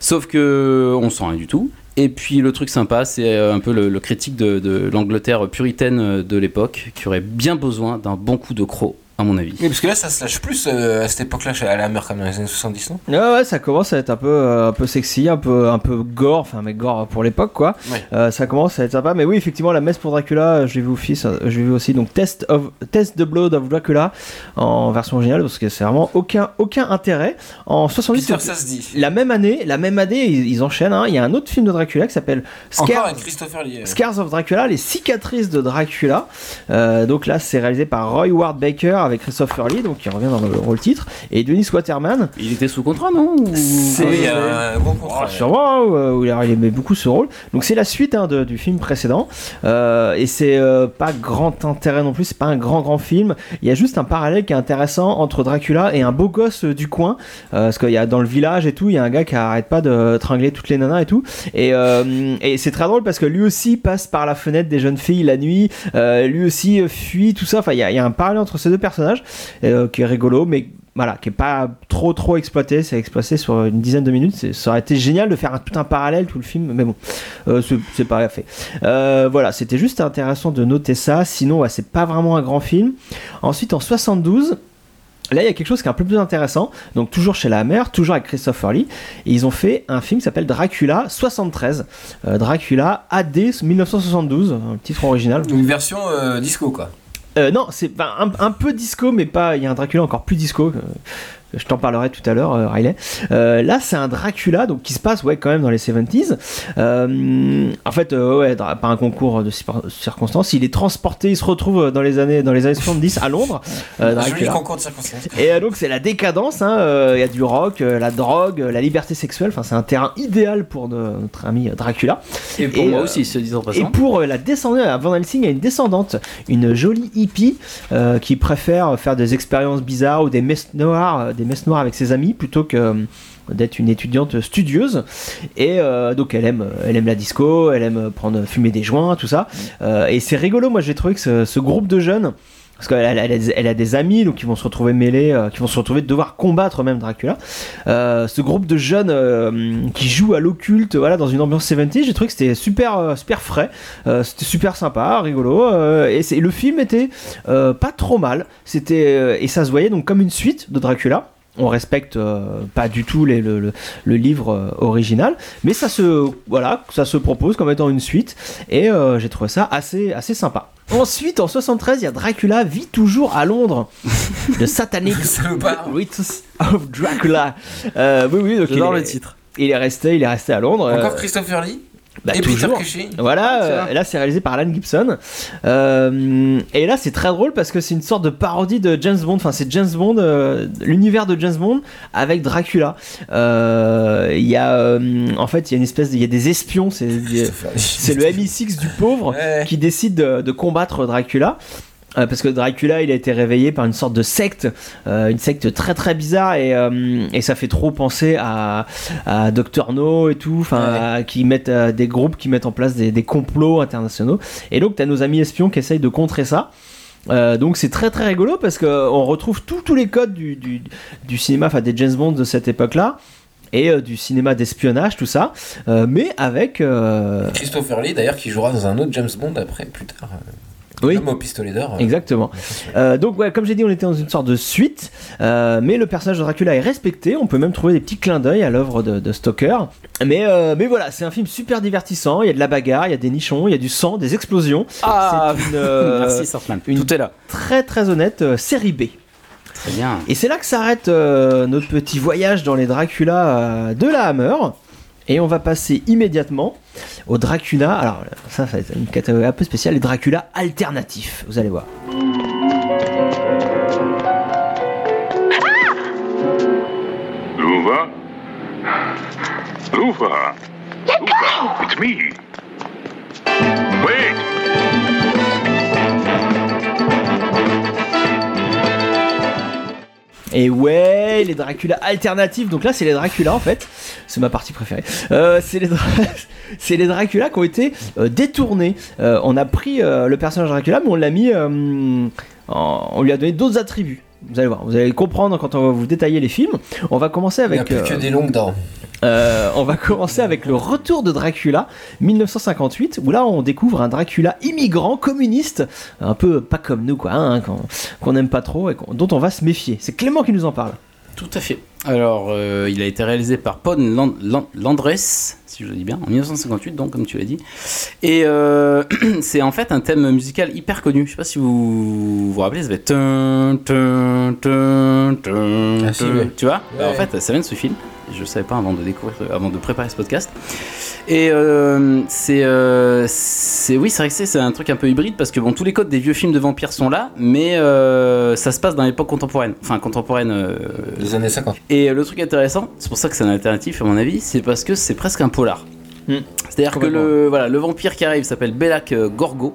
sauf que on sent rien du tout. Et puis le truc sympa, c'est euh, un peu le, critique de, de l'Angleterre puritaine euh, de l'époque, qui aurait bien besoin d'un bon coup de croc, à mon avis. Oui, parce que là, ça se lâche plus euh, à cette époque-là, à la mer comme dans les années 70, non? Ouais, ouais, ça commence à être un peu, euh, un peu sexy, un peu, un peu gore, enfin mais gore pour l'époque quoi. Ouais. Euh, ça commence à être sympa, mais oui effectivement la messe pour Dracula, je l'ai vu aussi, ça- je l'ai vu aussi donc Test of Test the Blood of Dracula en version originale parce que c'est vraiment aucun, aucun intérêt. En 70 Peter, ça se dit. la même année, la même année ils, ils enchaînent. hein, il y a un autre film de Dracula qui s'appelle Encore Scare. avec Christopher Lee. euh. Scars of Dracula, les cicatrices de Dracula. Euh, donc là, c'est réalisé par Roy Ward Baker avec Christopher Lee, donc qui revient dans le rôle titre, et Dennis Waterman. Il était sous contrat, non Ou- C'est- oui, y a un gros contrat. Oh, sûrement, euh, où il a- il aimait beaucoup ce rôle. Donc c'est la suite hein, de- du film précédent. Euh, et c'est euh, pas grand intérêt non plus, c'est pas un grand grand film. Il y a juste un parallèle qui est intéressant entre Dracula et un beau gosse euh, du coin. Euh, parce qu'il y a dans le village et tout, il y a un gars qui arrête pas de tringler toutes les nanas et tout. Et, euh, et c'est très drôle parce que lui aussi passe par la fenêtre des jeunes filles la nuit. Euh, lui aussi euh, fuit, tout ça. Enfin, il y, y a un parallèle entre ces deux personnages euh, qui est rigolo, mais voilà, qui est pas trop trop exploité, c'est exploité sur une dizaine de minutes. Ça aurait été génial de faire tout un parallèle, tout le film, mais bon, euh, c'est- pas fait. Euh, voilà, c'était juste intéressant de noter ça. Sinon, c'est pas vraiment un grand film. Ensuite, en 72. Là, il y a quelque chose qui est un peu plus intéressant. Donc, toujours chez la Hammer, toujours avec Christopher Lee. Et ils ont fait un film qui s'appelle Dracula 73. Euh, Dracula AD 1972, un titre original. Une version disco, quoi. Euh, non, c'est un, un peu disco, mais pas. Il y a un Dracula encore plus disco. Je t'en parlerai tout à l'heure, euh, Riley. Euh, là, c'est un Dracula, donc qui se passe, ouais, quand même dans les 70s. Euh, en fait, euh, ouais, par un concours de cir- circonstances, il est transporté, il se retrouve dans les années, dans les années 70 à Londres. euh, Un joli Dracula. concours de circonstances. Et euh, donc c'est la décadence, hein, euh, il y a du rock, euh, la drogue, la liberté sexuelle, enfin c'est un terrain idéal pour no- notre ami Dracula. Et pour Et, moi euh, aussi, se disant Et passant. pour euh, la descendante, à Van Helsing, il y a une descendante, une jolie hippie euh, qui préfère faire des expériences bizarres ou des messes noires, euh, des messes noires avec ses amis plutôt que euh, d'être une étudiante studieuse. Et euh, donc elle aime elle aime la disco elle aime prendre fumer des joints tout ça. Euh, et c'est rigolo moi j'ai trouvé que ce, ce groupe de jeunes parce qu'elle elle, elle a des- amis donc qui vont se retrouver mêlés euh, qui vont se retrouver devoir combattre même Dracula. Euh, ce groupe de jeunes euh, qui jouent à l'occulte voilà dans une ambiance 70 j'ai trouvé que c'était super super frais. C'était super sympa rigolo et le film était pas trop mal. C'était et ça se voyait donc comme une suite de Dracula. On respecte pas du tout le, livre original, mais ça se voilà, ça se propose comme étant une suite et j'ai trouvé ça assez assez sympa. Ensuite, en 73, il y a Dracula vit toujours à Londres, de Satanic. Rites of Dracula. Euh, oui, oui, donc il J'adore est, le titre. il est resté, il est resté à Londres. Encore euh, Christopher Lee? Bah, et Peter toujours. Cushing. Voilà, Ah, euh, et là c'est réalisé par Alan Gibson. Euh, et là c'est très drôle parce que c'est une sorte de parodie de James Bond. Enfin, c'est James Bond, euh, l'univers de James Bond avec Dracula. Euh, Il y a, en fait, il y a une espèce, de- il y a des espions. C'est le MI6 du pauvre Ouais. qui décide de, de combattre Dracula. Euh, parce que Dracula, il a été réveillé par une sorte de secte, euh, une secte très très bizarre et, euh, et ça fait trop penser à, à Dr No et tout, enfin qui mettent des groupes qui mettent en place des, des complots internationaux. Et donc t'as nos amis espions qui essayent de contrer ça. Euh, donc c'est très très rigolo parce que on retrouve tous tous les codes du, du, du cinéma, enfin des James Bond de cette époque-là et euh, du cinéma d'espionnage, tout ça, euh, mais avec Christopher Lee d'ailleurs qui jouera dans un autre James Bond après plus tard. Oui. Au pistolet d'or. euh, Exactement. Euh, donc ouais, comme j'ai dit, on était dans une sorte de suite, euh, mais le personnage de Dracula est respecté. On peut même trouver des petits clins d'œil à l'œuvre de, de Stoker. Mais euh, mais voilà, c'est un film super divertissant. Il y a de la bagarre, il y a des nichons, il y a du sang, des explosions. Ah, c'est une euh, merci Sartman. une- Tout est là. très très honnête euh, série B. Très bien. Et c'est là que s'arrête euh, notre petit voyage dans les Dracula euh, de la Hammer. Et on va passer immédiatement au Dracula. Alors, ça, ça va être une catégorie un peu spéciale les Dracula alternatifs. Vous allez voir. Luva? Luva? Let go! It's me. Wait! Et ouais, les Dracula alternatifs. Donc là, c'est les Dracula en fait. C'est ma partie préférée. Euh, c'est les, Dra- c'est les Dracula qui ont été euh, détournés. Euh, on a pris le personnage Dracula, mais on l'a mis. en- on lui a donné d'autres attributs. Vous allez voir, vous allez comprendre quand on va vous détailler les films. On va commencer Il n'y a avec. plus que des longues dents. Euh, on va commencer avec le retour de Dracula 1958 où là on découvre un Dracula immigrant communiste un peu pas comme nous quoi hein, qu'on n'aime pas trop et dont on va se méfier c'est Clément qui nous en parle Tout à fait. Alors, euh, il a été réalisé par Paul Land- Land- Landress, si je le dis bien, en 1958, donc comme tu l'as dit. Et euh, c'est en fait un thème musical hyper connu. Je sais pas si vous vous rappelez, ça fait Ah, si, oui. Tu vois? Bah, En fait, ça vient de ce film. Je savais pas avant de découvrir, avant de préparer ce podcast. Et euh, c'est, euh, c'est, oui, c'est vrai que c'est, c'est un truc un peu hybride parce que bon, tous les codes des vieux films de vampires sont là, mais euh, ça se passe dans l'époque contemporaine, enfin contemporaine. euh, Des années 50. et le truc intéressant, c'est pour ça que c'est un alternatif à mon avis, c'est parce que c'est presque un polar. Hmm. C'est-à-dire que le, voilà, le vampire qui arrive s'appelle Belak euh, Gorgo,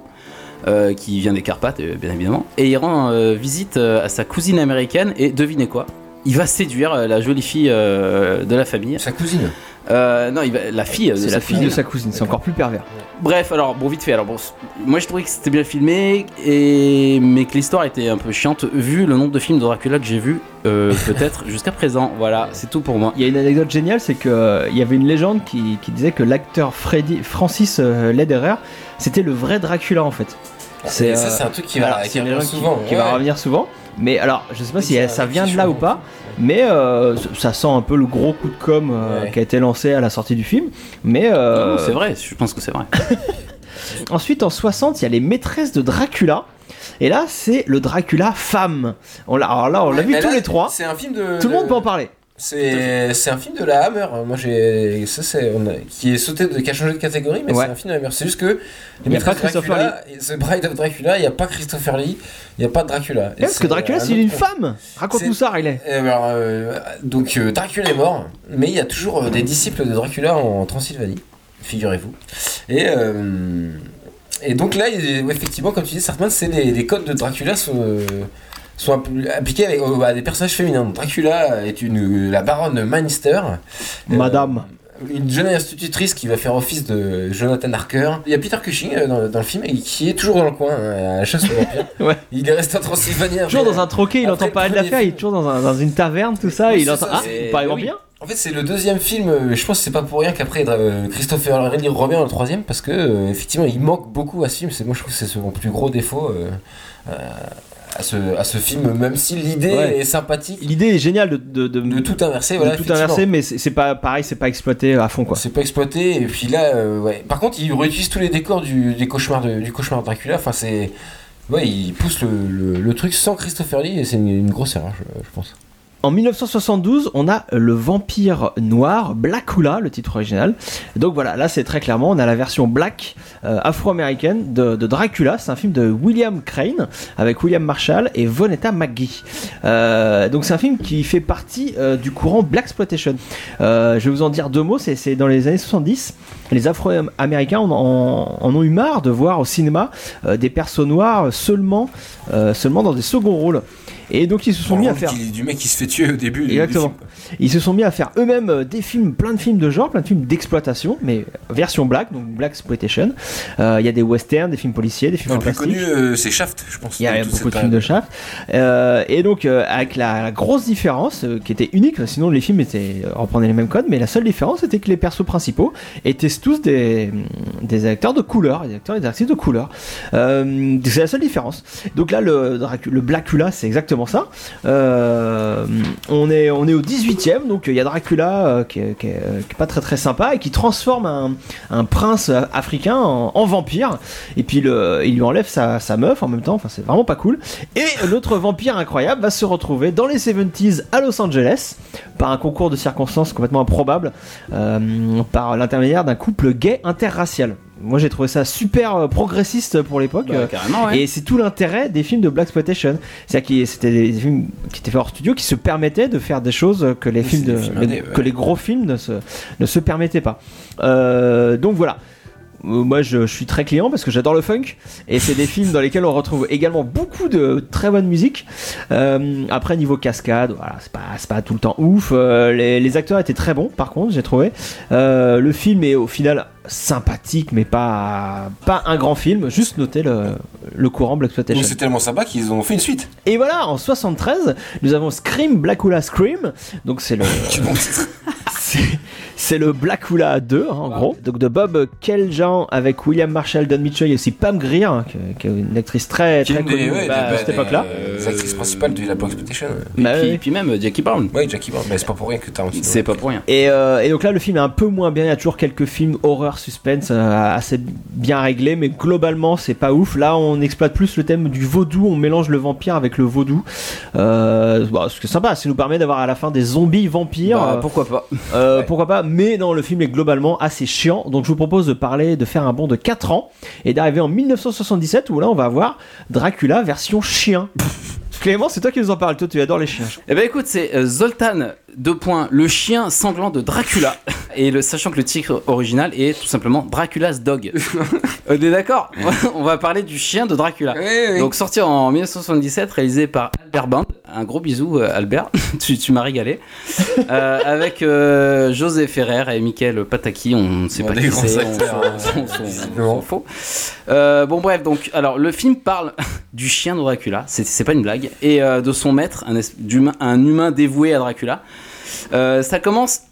euh, qui vient des Carpates, euh, bien évidemment, et il rend euh, visite euh, à sa cousine américaine, et devinez quoi? Il va séduire euh, la jolie fille euh, de la famille. Sa cousine. Euh, non, il va, la fille. de c'est sa la fille de cousine. sa cousine c'est encore plus pervers Bref, alors bon, vite fait. Alors bon, moi je trouvais que c'était bien filmé, et mais que l'histoire était un peu chiante vu le nombre de films de Dracula que j'ai vu, euh, peut-être jusqu'à présent. Voilà, c'est tout pour moi. il y a une anecdote géniale c'est que il y avait une légende qui, qui disait que l'acteur Freddy Francis Lederer c'était le vrai Dracula en fait C'est, euh, ça, c'est un truc qui va, qui qui- qui, revenir souvent mais alors je sais pas si ça vient de là ou pas mais euh, ça sent un peu le gros coup de com euh, Ouais. qui a été lancé à la sortie du film mais euh, Non, c'est vrai, je pense que c'est vrai. Ensuite, en 60, il y a les maîtresses de Dracula. Et là, c'est le Dracula femme. On l'a, alors là, on l'a vu tous là, les trois. C'est un film de. Tout le monde peut en parler. C'est un film de la Hammer. Moi j'ai ça c'est qui est sauté de qui a changé de catégorie mais Ouais. c'est un film de la Hammer. C'est juste que Il y a pas Christopher Dracula, et The Bride of Dracula, il n'y a pas Christopher Lee, il n'y a pas Dracula. Et parce que c'est Dracula, un c'est une femme. Raconte-nous ça, Riley. Eh ben, alors, euh, donc euh, Dracula est mort, mais il y a toujours euh, des disciples de Dracula en Transylvanie, figurez-vous. Et et donc là, il effectivement, comme tu dis, certains, c'est les, les codes de Dracula sont, sont app- appliqués avec- euh, à des personnages féminins. Dracula est une la baronne Manister. Euh, Madame. une jeune institutrice qui va faire office de Jonathan Harker. Il y a Peter Cushing euh, dans, dans le film et qui est toujours dans le coin hein, à la chasse aux vampires. Ouais. Il est resté en Transylvanie. Toujours dans un troquet, il après entend le parler de l'affaire, il est toujours dans, un- dans une taverne, tout ça, Oui, et il entend. ça, Ah, il parle oui. bien En fait, c'est le deuxième film. Je pense que c'est pas pour rien qu'après euh, Christopher Lee revient dans le troisième parce que euh, effectivement, il manque beaucoup à ce film. C'est moi, je trouve que c'est son plus gros défaut euh, à ce à ce film, même si l'idée Ouais. est sympathique. L'idée est géniale de, de, de, De tout inverser, voilà. tout inverser, mais c'est pas pareil, c'est pas exploité à fond, quoi. C'est pas exploité et puis là, euh, ouais. Par contre, il réutilise tous les décors du, des cauchemars de, du cauchemar de Dracula. Enfin, c'est ouais, il pousse le, le, le truc sans Christopher Lee et c'est une, une grosse erreur, je, je pense. En 1972, on a le vampire noir, Blackula, le titre original. Donc voilà, là c'est très clairement, on a la version black euh, afro-américaine de, Dracula. C'est un film de William Crane avec William Marshall et Vonetta McGee. Euh, donc c'est un film qui fait partie euh, du courant Black Exploitation. Je vais vous en dire deux mots. C'est dans les années 70. Les Afro-Américains en, ont eu marre de voir au cinéma des persos noirs seulement, seulement dans des seconds rôles. Et donc ils se sont mis à faire. Du mec qui se fait tuer au début. Exactement. Ils se sont mis à faire eux-mêmes euh, des films, plein de films de genre, plein de films d'exploitation, mais version black, donc black exploitation. Euh, Il y a des westerns, des films policiers, des films Le plus fantastiques. connu, euh, c'est Shaft, je pense. Il y a beaucoup de films de. Shaft. Euh, et donc, avec la, la grosse différence, qui était unique, sinon les films étaient, reprenaient les mêmes codes, mais la seule différence c'était que les persos principaux étaient tous des, des acteurs de couleur, des acteurs et des actrices de couleur. C'est la seule différence. Donc là, le, le Blackula, c'est exactement ça. Euh, on, est, au 18ème, donc il y a Dracula euh, qui, est, pas très très sympa et qui transforme un, prince africain en, vampire. Et puis il lui enlève sa, sa meuf en même temps, enfin c'est vraiment pas cool. Et l'autre vampire incroyable va se retrouver dans les 70s à Los Angeles par un concours de circonstances complètement improbable euh, par l'intermédiaire d'un couple gay interracial. Moi j'ai trouvé ça super euh, progressiste pour l'époque. Bah, euh, ouais. et c'est tout l'intérêt des films de Black Exploitation. C'est-à-dire que c'était des films qui étaient faits hors studio, qui se permettaient de faire des choses que les films c'est de, des films les- indés, ouais. que les gros films ne se, ne se permettaient pas. Euh, donc voilà. Euh, Moi, je, je suis très client parce que j'adore le funk et c'est des films dans lesquels on retrouve également beaucoup de très bonne musique. Euh, après, niveau cascade, voilà, c'est pas, pas tout le temps ouf. Euh, les, les acteurs étaient très bons, par contre, j'ai trouvé. Euh, le film est au final sympathique, mais pas, pas un grand film. Juste noter le, le courant Black Exploitation. C'est tellement sympa qu'ils ont fait une suite. Et voilà, en 73, nous avons Scream Blackula Scream. Donc c'est le. c'est- le Blackula 2, hein, en gros. Donc de Bob Keljan avec William Marshall, Don Mitchell et aussi Pam Grier, hein, qui, qui est une actrice très, très connue ouais, bah, à cette époque-là. euh, des actrices principales de la Black Exploitation. Et Bah, puis, oui. puis même euh, Jackie Brown. Ouais, Jackie Brown, mais c'est pas pour rien que Tarantino. C'est pas pour rien. Et, euh, et donc là, le film est un peu moins bien. Il y a toujours quelques films horreur, suspense euh, assez bien réglés, mais globalement, c'est pas ouf. Là, on exploite plus le thème du vaudou. On mélange le vampire avec le vaudou. Euh, bon, ce qui est sympa, ça nous permet d'avoir à la fin des zombies vampires. Bah, pourquoi pas Euh, Ouais. Pourquoi pas Mais non, le film est globalement assez chiant. Donc je vous propose de parler, de faire un bond de 4 ans et d'arriver en 1977 où là on va voir Dracula version chien. Clément, c'est toi qui nous en parles. Toi, tu adores les chiens. Eh ben écoute, c'est euh, Zoltan, deux points, le chien sanglant de Dracula. Et le, sachant que le titre original est tout simplement Dracula's Dog. On est d'accord On va parler du chien de Dracula. Oui, oui. Donc sorti en 1977, réalisé par Albert Band. Un gros bisou euh, Albert, tu, tu m'as régalé. Euh, avec euh, José Ferrer et Michael Pataki, on ne sait Bon, pas qui c'est, on. Euh, bon bref, donc alors le film parle du chien de Dracula, c'est, pas une blague, et euh, de son maître, un, humain dévoué à Dracula. Euh, ça commence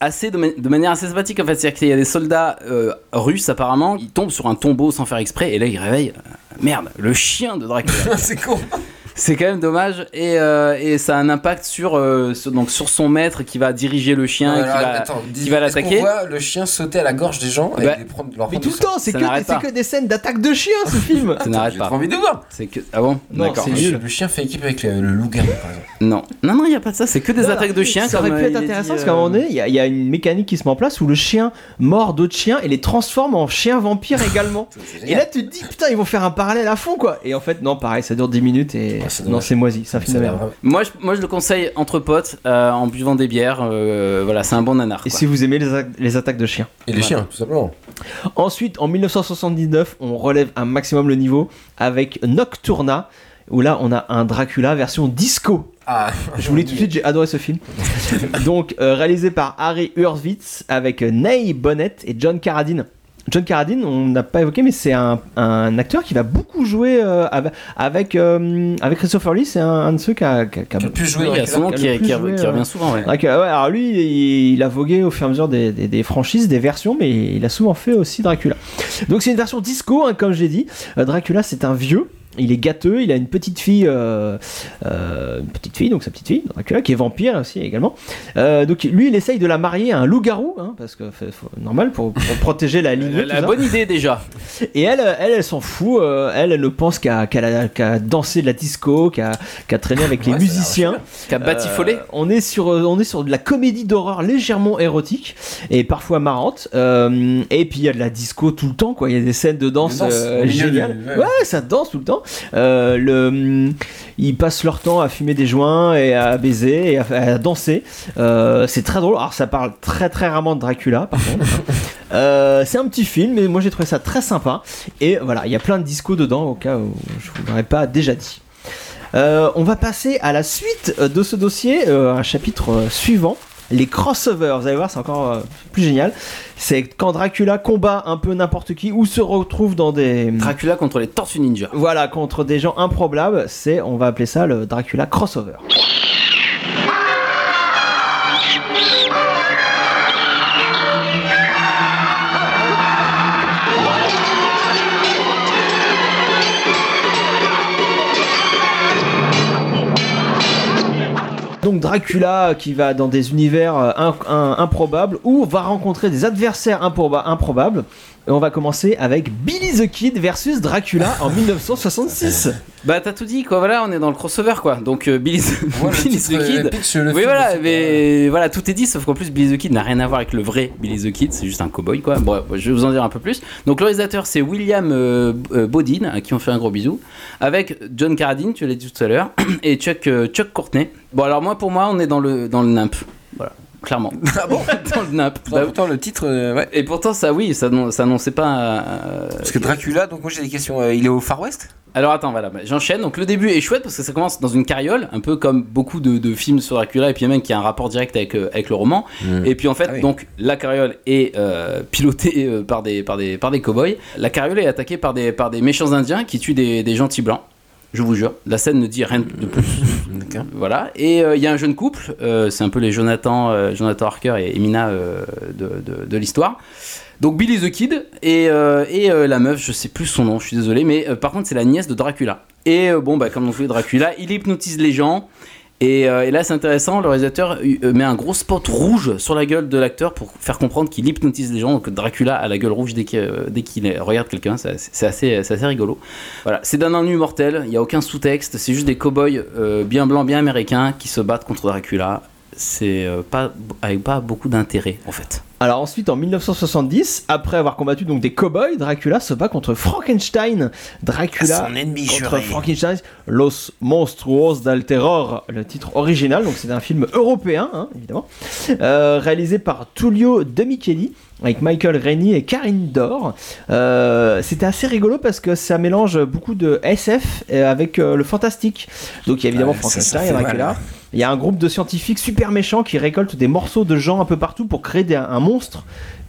de manière assez sympathique en fait, c'est-à-dire qu'il y a des soldats euh, russes apparemment, ils tombent sur un tombeau sans faire exprès, et là ils réveillent, euh, merde, le chien de Dracula. c'est con. C'est quand même dommage et, euh, et ça a un impact sur, euh, sur- donc sur son maître qui va diriger le chien, Alors, qui va, attends, dis- qui va l'attaquer. voit le chien sauter à la gorge des gens et Bah, les prendre, leur Mais tout le temps, c'est que, que des scènes d'attaque de chiens ce film. Ça n'arrête J'ai pas. trop envie de voir. C'est que ah bon Non, d'accord. c'est Le, chien fait équipe avec le, le loup-garou, par exemple. Non non non il y a pas de ça. C'est que des Non, attaques de chiens. Ça aurait pu euh, être intéressant parce euh, qu'à un moment donné, il y, a- il y a une mécanique qui se met en place où le chien mord d'autres chiens et les transforme en chiens vampires également. Et là, tu te dis, putain, ils vont faire un parallèle à fond quoi. Et en fait, non, pareil, ça dure 10 minutes et. C'est non, c'est moisi, de merde. Moi je, moi je le conseille entre potes euh, en buvant des bières. euh, voilà c'est un bon nanar. Et quoi. si vous aimez les, a- les attaques de chiens. Et les chiens, tout simplement. Ensuite, en 1979, on relève un maximum le niveau avec Nocturna, où là, on a un Dracula version disco. Ah, Je vous le dis tout de suite, j'ai adoré ce film. Donc, euh, réalisé par Harry Hurwitz avec Ney Bonnet et John Carradine. John Carradine, on n'a pas évoqué, mais c'est un, un acteur qui va beaucoup jouer euh, avec, avec, euh, avec Christopher Lee. C'est un, un de ceux qui a, qui a- qui a- Qui a son nom qui revient euh, souvent. Ouais. Ouais, alors lui, il, il a vogué au fur et à mesure des, des- des franchises, des versions, mais il a souvent fait aussi Dracula. Donc c'est une version disco, hein, comme je l'ai dit. Euh, Dracula, c'est un vieux. Il est gâteux, il a une petite fille, euh, euh, une petite fille, donc sa petite fille, Dracula, qui est vampire aussi également. Euh, donc lui, il essaye de la marier à un loup-garou, hein, parce que c'est faut- normal pour, pour protéger la lignée. La, bonne idée déjà. Et elle, elle, elle s'en fout. euh, elle, elle ne pense qu'à qu'à qu'à danser de la disco, qu'à qu'à traîner avec les Ouais, musiciens. Batifolé. Euh, on est sur on est sur de la comédie d'horreur légèrement érotique et parfois marrante. Euh, et puis il y a de la disco tout le temps quoi. Il y a des scènes de danse, euh, géniales. Ouais, ça danse tout le temps. Euh, le, hum, ils passent leur temps à fumer des joints et à baiser et à, à danser. Euh, c'est très drôle. Alors ça parle très très rarement de Dracula par contre. hein. Euh, c'est un petit film, mais moi j'ai trouvé ça très sympa. Et voilà, il y a plein de disco dedans au cas où je vous l'aurais pas déjà dit. Euh, on va passer à la suite de ce dossier, euh, un chapitre suivant. Les crossovers, vous allez voir, c'est encore euh, plus génial. C'est quand Dracula combat un peu n'importe qui ou se retrouve dans des. Dracula contre les Tortues Ninja. Voilà, contre des gens improbables, c'est, on va appeler ça le Dracula crossover. Dracula qui va dans des univers euh, improbables ou va rencontrer des adversaires improba- improbables. Et on va commencer avec Billy the Kid versus Dracula en 1966. Bah t'as tout dit quoi. Voilà on est dans le crossover quoi. Donc euh, Billy, the- Billy titre, the Kid. pitch, Oui voilà, mais voilà, tout est dit, sauf qu'en plus Billy the Kid n'a rien à voir avec le vrai Billy the Kid, c'est juste un cowboy quoi. Bon, je vais vous en dire un peu plus. Donc le réalisateur c'est William euh, Bodine, à qui on fait un gros bisou, avec John Carradine, tu l'as dit tout à l'heure, et Chuck, euh, Chuck Courtney. Bon alors moi pour moi on est dans le, dans le NIMP, clairement. Ah bon dans le NIMP. Bah, Pourtant, le titre, euh, ouais. Et pourtant ça oui, ça non- ça annonçait pas... euh, Parce que Dracula, donc moi j'ai des questions. euh, il est au Far West? Alors attends, voilà, bah, j'enchaîne. Donc le début est chouette parce que ça commence dans une carriole, un peu comme beaucoup de, de films sur Dracula, et puis même qui a un rapport direct avec, avec le roman. Et puis en fait, Ah oui. donc la carriole est pilotée par des par des par des cowboys. La carriole est attaquée par des par des méchants indiens qui tuent des, des gentils blancs. Je vous jure, la scène ne dit rien de plus. Voilà. Et euh, il y a un jeune couple, euh, c'est un peu les Jonathan, euh, Jonathan Harker et Emina euh, de, de- de l'histoire. Donc Billy the Kid et, et la meuf, je sais plus son nom, je suis désolé, mais par contre c'est la nièce de Dracula. Et bon, bah, comme tous les Dracula, il hypnotise les gens. Et, euh, et là c'est intéressant, le réalisateur euh, met un gros spot rouge sur la gueule de l'acteur pour faire comprendre qu'il hypnotise les gens. Donc Dracula a la gueule rouge dès qu'il euh, regarde quelqu'un, c'est assez- rigolo. Voilà, c'est d'un ennui mortel, il n'y a aucun sous-texte, c'est juste des cow-boys bien blancs, bien américains qui se battent contre Dracula. C'est pas, avec pas beaucoup d'intérêt en fait. Alors ensuite, en 1970, après avoir combattu donc des cowboys, Dracula se bat contre Frankenstein. Dracula Son ennemi contre juré. Frankenstein, Los Monstruos del Terror, le titre original. Donc c'est un film européen, hein, évidemment, euh, réalisé par Tullio De Micheli avec Michael Rennie et Karine Dor. Euh, C'était assez rigolo parce que ça mélange beaucoup de SF avec euh, le fantastique. Donc il y a évidemment Ouais, Frankenstein, mal, Dracula. hein. Il y a un groupe de scientifiques super méchants qui récoltent des morceaux de gens un peu partout pour créer un monstre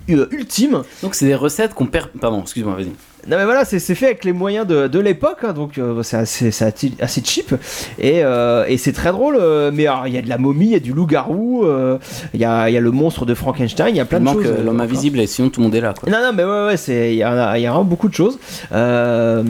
euh, ultime. Donc c'est des recettes qu'on perd. Pardon, excuse-moi, vas-y. Non mais voilà, c'est c'est fait avec les moyens de, de l'époque, hein, donc euh, c'est assez, c'est assez- assez cheap et, euh, et c'est très drôle. euh, mais alors, il y a de la momie, il y a du loup-garou, euh, il y, a, il y a le monstre de Frankenstein, il y a plein Il de manque choses. euh, l'homme invisible et sinon tout le monde est là. Quoi. Non, non, mais ouais, ouais, c'est, il y, a- il y a vraiment beaucoup de choses. Euh,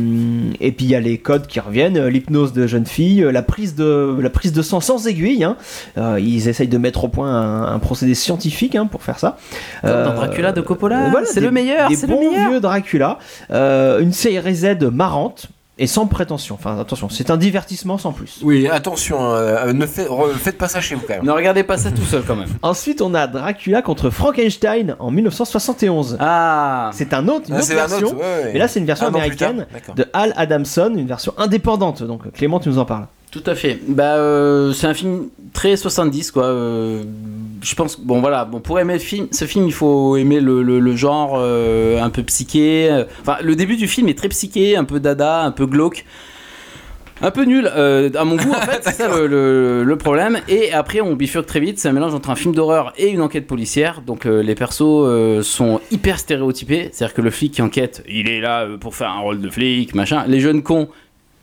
et puis il y a les codes qui reviennent, l'hypnose de jeune fille, la prise de, la prise de sang sans aiguille. hein. Euh, ils essayent de mettre au point un, un procédé scientifique hein, pour faire ça. Comme dans Dracula de Coppola, voilà, c'est le meilleur, c'est le bons meilleur. vieux Dracula. Euh, une série Z marrante et sans prétention. Enfin, attention, c'est un divertissement sans plus. Oui, attention, euh, ne fait- re- faites pas ça chez vous quand même. Ne regardez pas ça tout seul quand même. Ensuite, on a Dracula contre Frankenstein en 1971. Ah, C'est un autre, une Ah, autre un version. autre, ouais, ouais. Mais là, c'est une version américaine de Hal Adamson, une version indépendante. Donc, Clément, tu nous en parles. Tout à fait. Bah, euh, c'est un film très 70 quoi. euh, je pense bon voilà, bon pour aimer le film, ce film il faut aimer le, le- le genre euh, un peu psyché. Enfin, le début du film est très psyché, un peu dada, un peu glauque. Un peu nul, à mon goût en fait, c'est ça le, le- problème. Et après, on bifurque très vite, c'est un mélange entre un film d'horreur et une enquête policière. Donc les persos sont hyper stéréotypés, c'est-à-dire que le flic qui enquête, il est là pour faire un rôle de flic, machin. Les jeunes cons,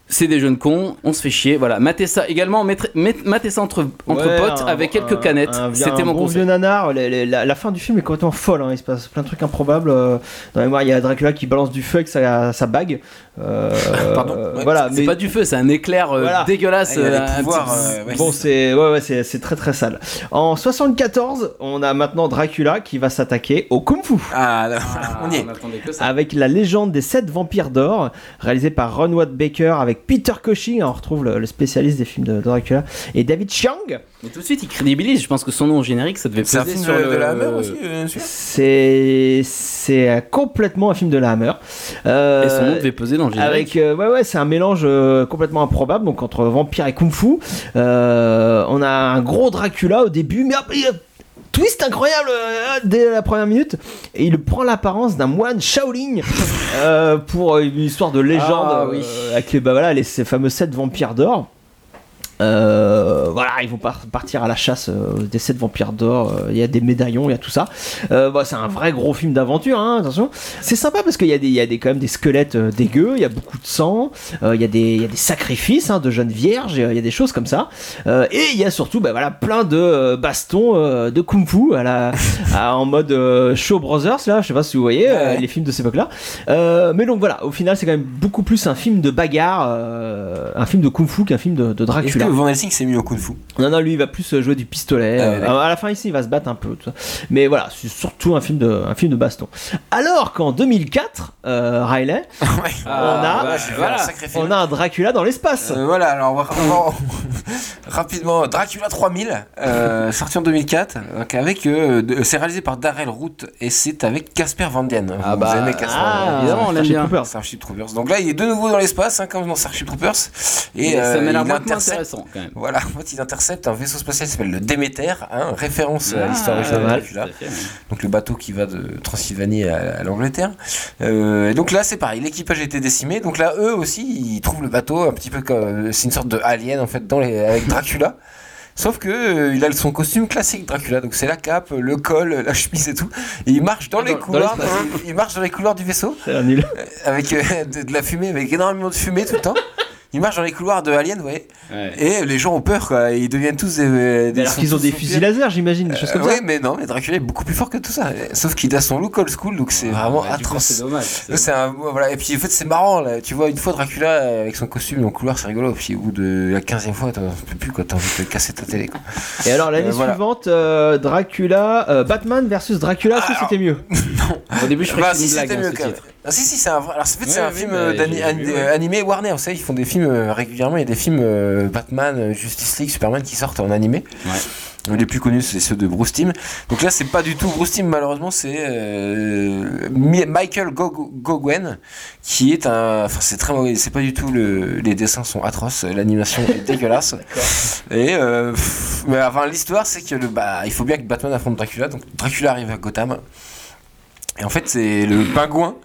c'est des jeunes cons, on se fait chier. Voilà, matez ça également, mettre- met- matez ça entre, entre Ouais, potes un- avec quelques un- canettes. C'était mon bon conseil. vieux nanar. les- les- la, la fin du film est complètement folle. hein, Il se passe plein de trucs improbables. euh, Dans la mémoire, il y a Dracula qui balance du feu avec sa, sa bague. Euh, Pardon? euh, Ouais, Voilà, C'est mais pas du feu, c'est un éclair euh, Voilà. dégueulasse. Ah, pouvoirs, petit- ouais. Bon, c'est ouais, ouais, c'est c'est très très sale. En 74, on a maintenant Dracula qui va s'attaquer au kung-fu. Ah, là, Ah, on y est. on attendait que ça. Avec la légende des sept vampires d'or, réalisé par Ron Watt Baker avec Peter Cushing, on retrouve le, le spécialiste des films de, de Dracula, et David Chiang. Mais tout de suite, il crédibilise. Je pense que son nom au générique, ça devait C'est un peser film sur de, le... de la Hammer aussi, euh, C'est c'est complètement un film de la Hammer. Euh, Et son nom devait peser dans le générique. Avec euh, ouais ouais c'est un mélange euh, complètement improbable donc entre vampire et kung-fu. Euh, on a un gros Dracula au début mais après il y a twist incroyable euh, dès la première minute et il prend l'apparence d'un moine Shaolin euh, pour une histoire de légende Ah, oui. euh, avec les bah voilà les ces fameux sept vampires d'or. Euh, voilà, ils vont par- partir à la chasse euh, des sept vampires d'or. euh, Il y a des médaillons, il y a tout ça. Euh, bah, c'est un vrai gros film d'aventure, hein, attention. C'est sympa parce qu'il y a, des, il y a des, quand même des squelettes dégueux, il y a beaucoup de sang, il, y a des, il y a des sacrifices hein, de jeunes vierges, il y a des choses comme ça. Euh, et il y a surtout bah, voilà, plein de bastons de kung fu à la, à- en mode Show Brothers, là, je sais pas si vous voyez, les films de cette époque-là. Euh, mais donc voilà, au final, c'est quand même beaucoup plus un film de bagarre, euh, un film de kung fu qu'un film de, Dracula. Que Van Helsing s'est mis au kung fu Non, non, lui, il va plus euh, jouer du pistolet. Ah ouais, Euh, à la fin, ici, il va se battre un peu. tout ça. Mais voilà, c'est surtout un film de, un film de baston. Alors qu'en 2004, euh, Riley, Ouais. on a- voilà. sacré film. on a un Dracula dans l'espace. Euh, voilà, alors on rapidement Dracula 3000, euh, sorti en 2004, donc avec euh, c'est réalisé par Darrell Root et c'est avec Casper Van Dien. Ah Vous bah, aimez Casper Ah, évidemment, on l'aime bien. Troopers. Donc là, il est de nouveau dans l'espace, hein, comme dans Starship Troopers, et Et ça m'a l'air il quand même. Voilà, en fait, il intercepte un vaisseau spatial qui s'appelle le Déméter, hein, référence à Ah, l'histoire originale. Dracula. donc le bateau qui va de Transylvanie à, à l'Angleterre. Euh, et donc là, c'est pareil, l'équipage a été décimé. Donc là, eux aussi, ils trouvent le bateau un petit peu comme. C'est une sorte de alien en fait dans les, avec Dracula. Sauf que euh, il a son costume classique Dracula, donc c'est la cape, le col, la chemise et tout. Et il marche dans Ah, les dans couloirs, l'espace. il marche dans les couloirs du vaisseau avec euh, de, de la fumée, avec énormément de fumée tout le temps. Il marche dans les couloirs de Alien, vous voyez. Ouais. Et les gens ont peur, quoi. Ils deviennent tous des. des Alors qu'ils ont des fusils laser, j'imagine, des choses comme Euh, ça. oui, mais non, mais Dracula est beaucoup plus fort que tout ça. Sauf qu'il a son look old school, donc c'est vraiment Ah, coup, atroce. C'est dommage. c'est C'est un, voilà. Et puis en fait, c'est marrant, là. Tu vois, une fois Dracula avec son costume dans le couloir, c'est rigolo. Puis au bout de la 15 e fois, t'en peux plus, quoi. T'as envie de te casser ta télé, quoi. Et alors l'année Euh, voilà. suivante, euh, Dracula, euh, Batman versus Dracula, Alors- c'était mieux Au début, je Bah, croyais que si, c'était une c'était blague. hein, ce. Ah, si, si, c'est un vrai. Alors, en fait, c'est Ouais, un film bah, euh, animé Warner. Vous savez, ils font des films euh, régulièrement. Il y a des films euh, Batman, Justice League, Superman qui sortent en animé. Ouais. Les plus connus, c'est ceux de Bruce Timm. Donc là, c'est pas du tout Bruce Timm, malheureusement, c'est euh, Mi- Michael Goguen, qui est un. Enfin, c'est très mauvais. C'est pas du tout le. Les dessins sont atroces, l'animation est dégueulasse. Et pff, mais enfin, l'histoire, c'est que le, bah, il faut bien que Batman affronte Dracula. Donc Dracula arrive à Gotham. Et en fait, c'est le pingouin.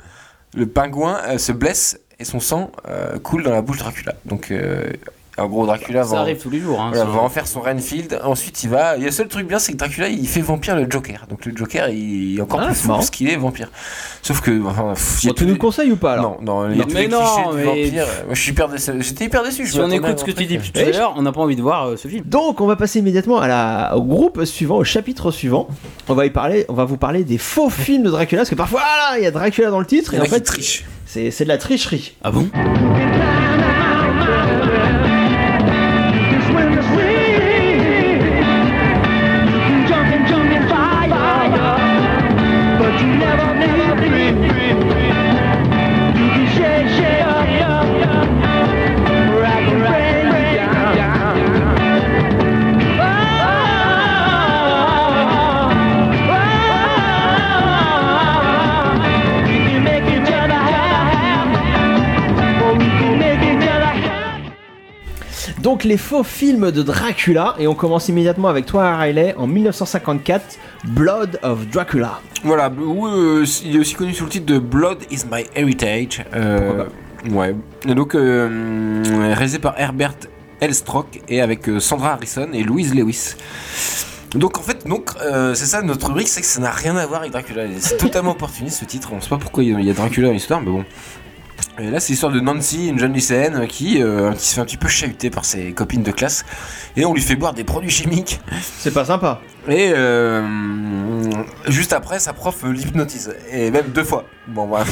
Le pingouin euh, se blesse et son sang euh, coule dans la bouche de Dracula. Donc En gros, Dracula Ça va, arrive tous les jours. Hein, voilà, ce- va en faire son Renfield. Ensuite, il va. Et le seul truc bien, c'est que Dracula, il fait vampire le Joker. Donc le Joker, il est encore Ah, plus fou parce qu'il est vampire. Sauf que. Enfin, pff, Bon, tu nous les- le conseilles ou pas alors Non, non, il y a Non, tous mais les non, clichés du mais- vampire. Moi, je suis hyper déçu. J'étais hyper déçu. je Si on écoute ce que un tu dis depuis tout à l'heure, on n'a pas envie de voir euh, ce film. Donc, on va passer immédiatement à la, au groupe suivant, au chapitre suivant. On va y parler, on va vous parler des faux films de Dracula, parce que parfois, il y a Dracula dans le titre, et en en fait, trichent. c'est c'est de la tricherie. Ah bon? Donc, les faux films de Dracula, et on commence immédiatement avec toi, Riley, en 1954, Blood of Dracula. Voilà, euh, il est aussi connu sous le titre de Blood is my heritage. Euh, ouais. Et donc, euh, réalisé par Herbert Elstrock et avec Sandra Harrison et Louise Lewis. Donc en fait, donc euh, c'est ça notre rubrique, c'est que ça n'a rien à voir avec Dracula. C'est totalement opportuniste ce titre. On sait pas pourquoi il y a Dracula dans l'histoire, mais bon. Et là, c'est l'histoire de Nancy, une jeune lycéenne qui, euh, qui se fait un petit peu chahuter par ses copines de classe, et on lui fait boire des produits chimiques. C'est pas sympa. Et euh, juste après, sa prof l'hypnotise. Et même deux fois. Bon, voilà.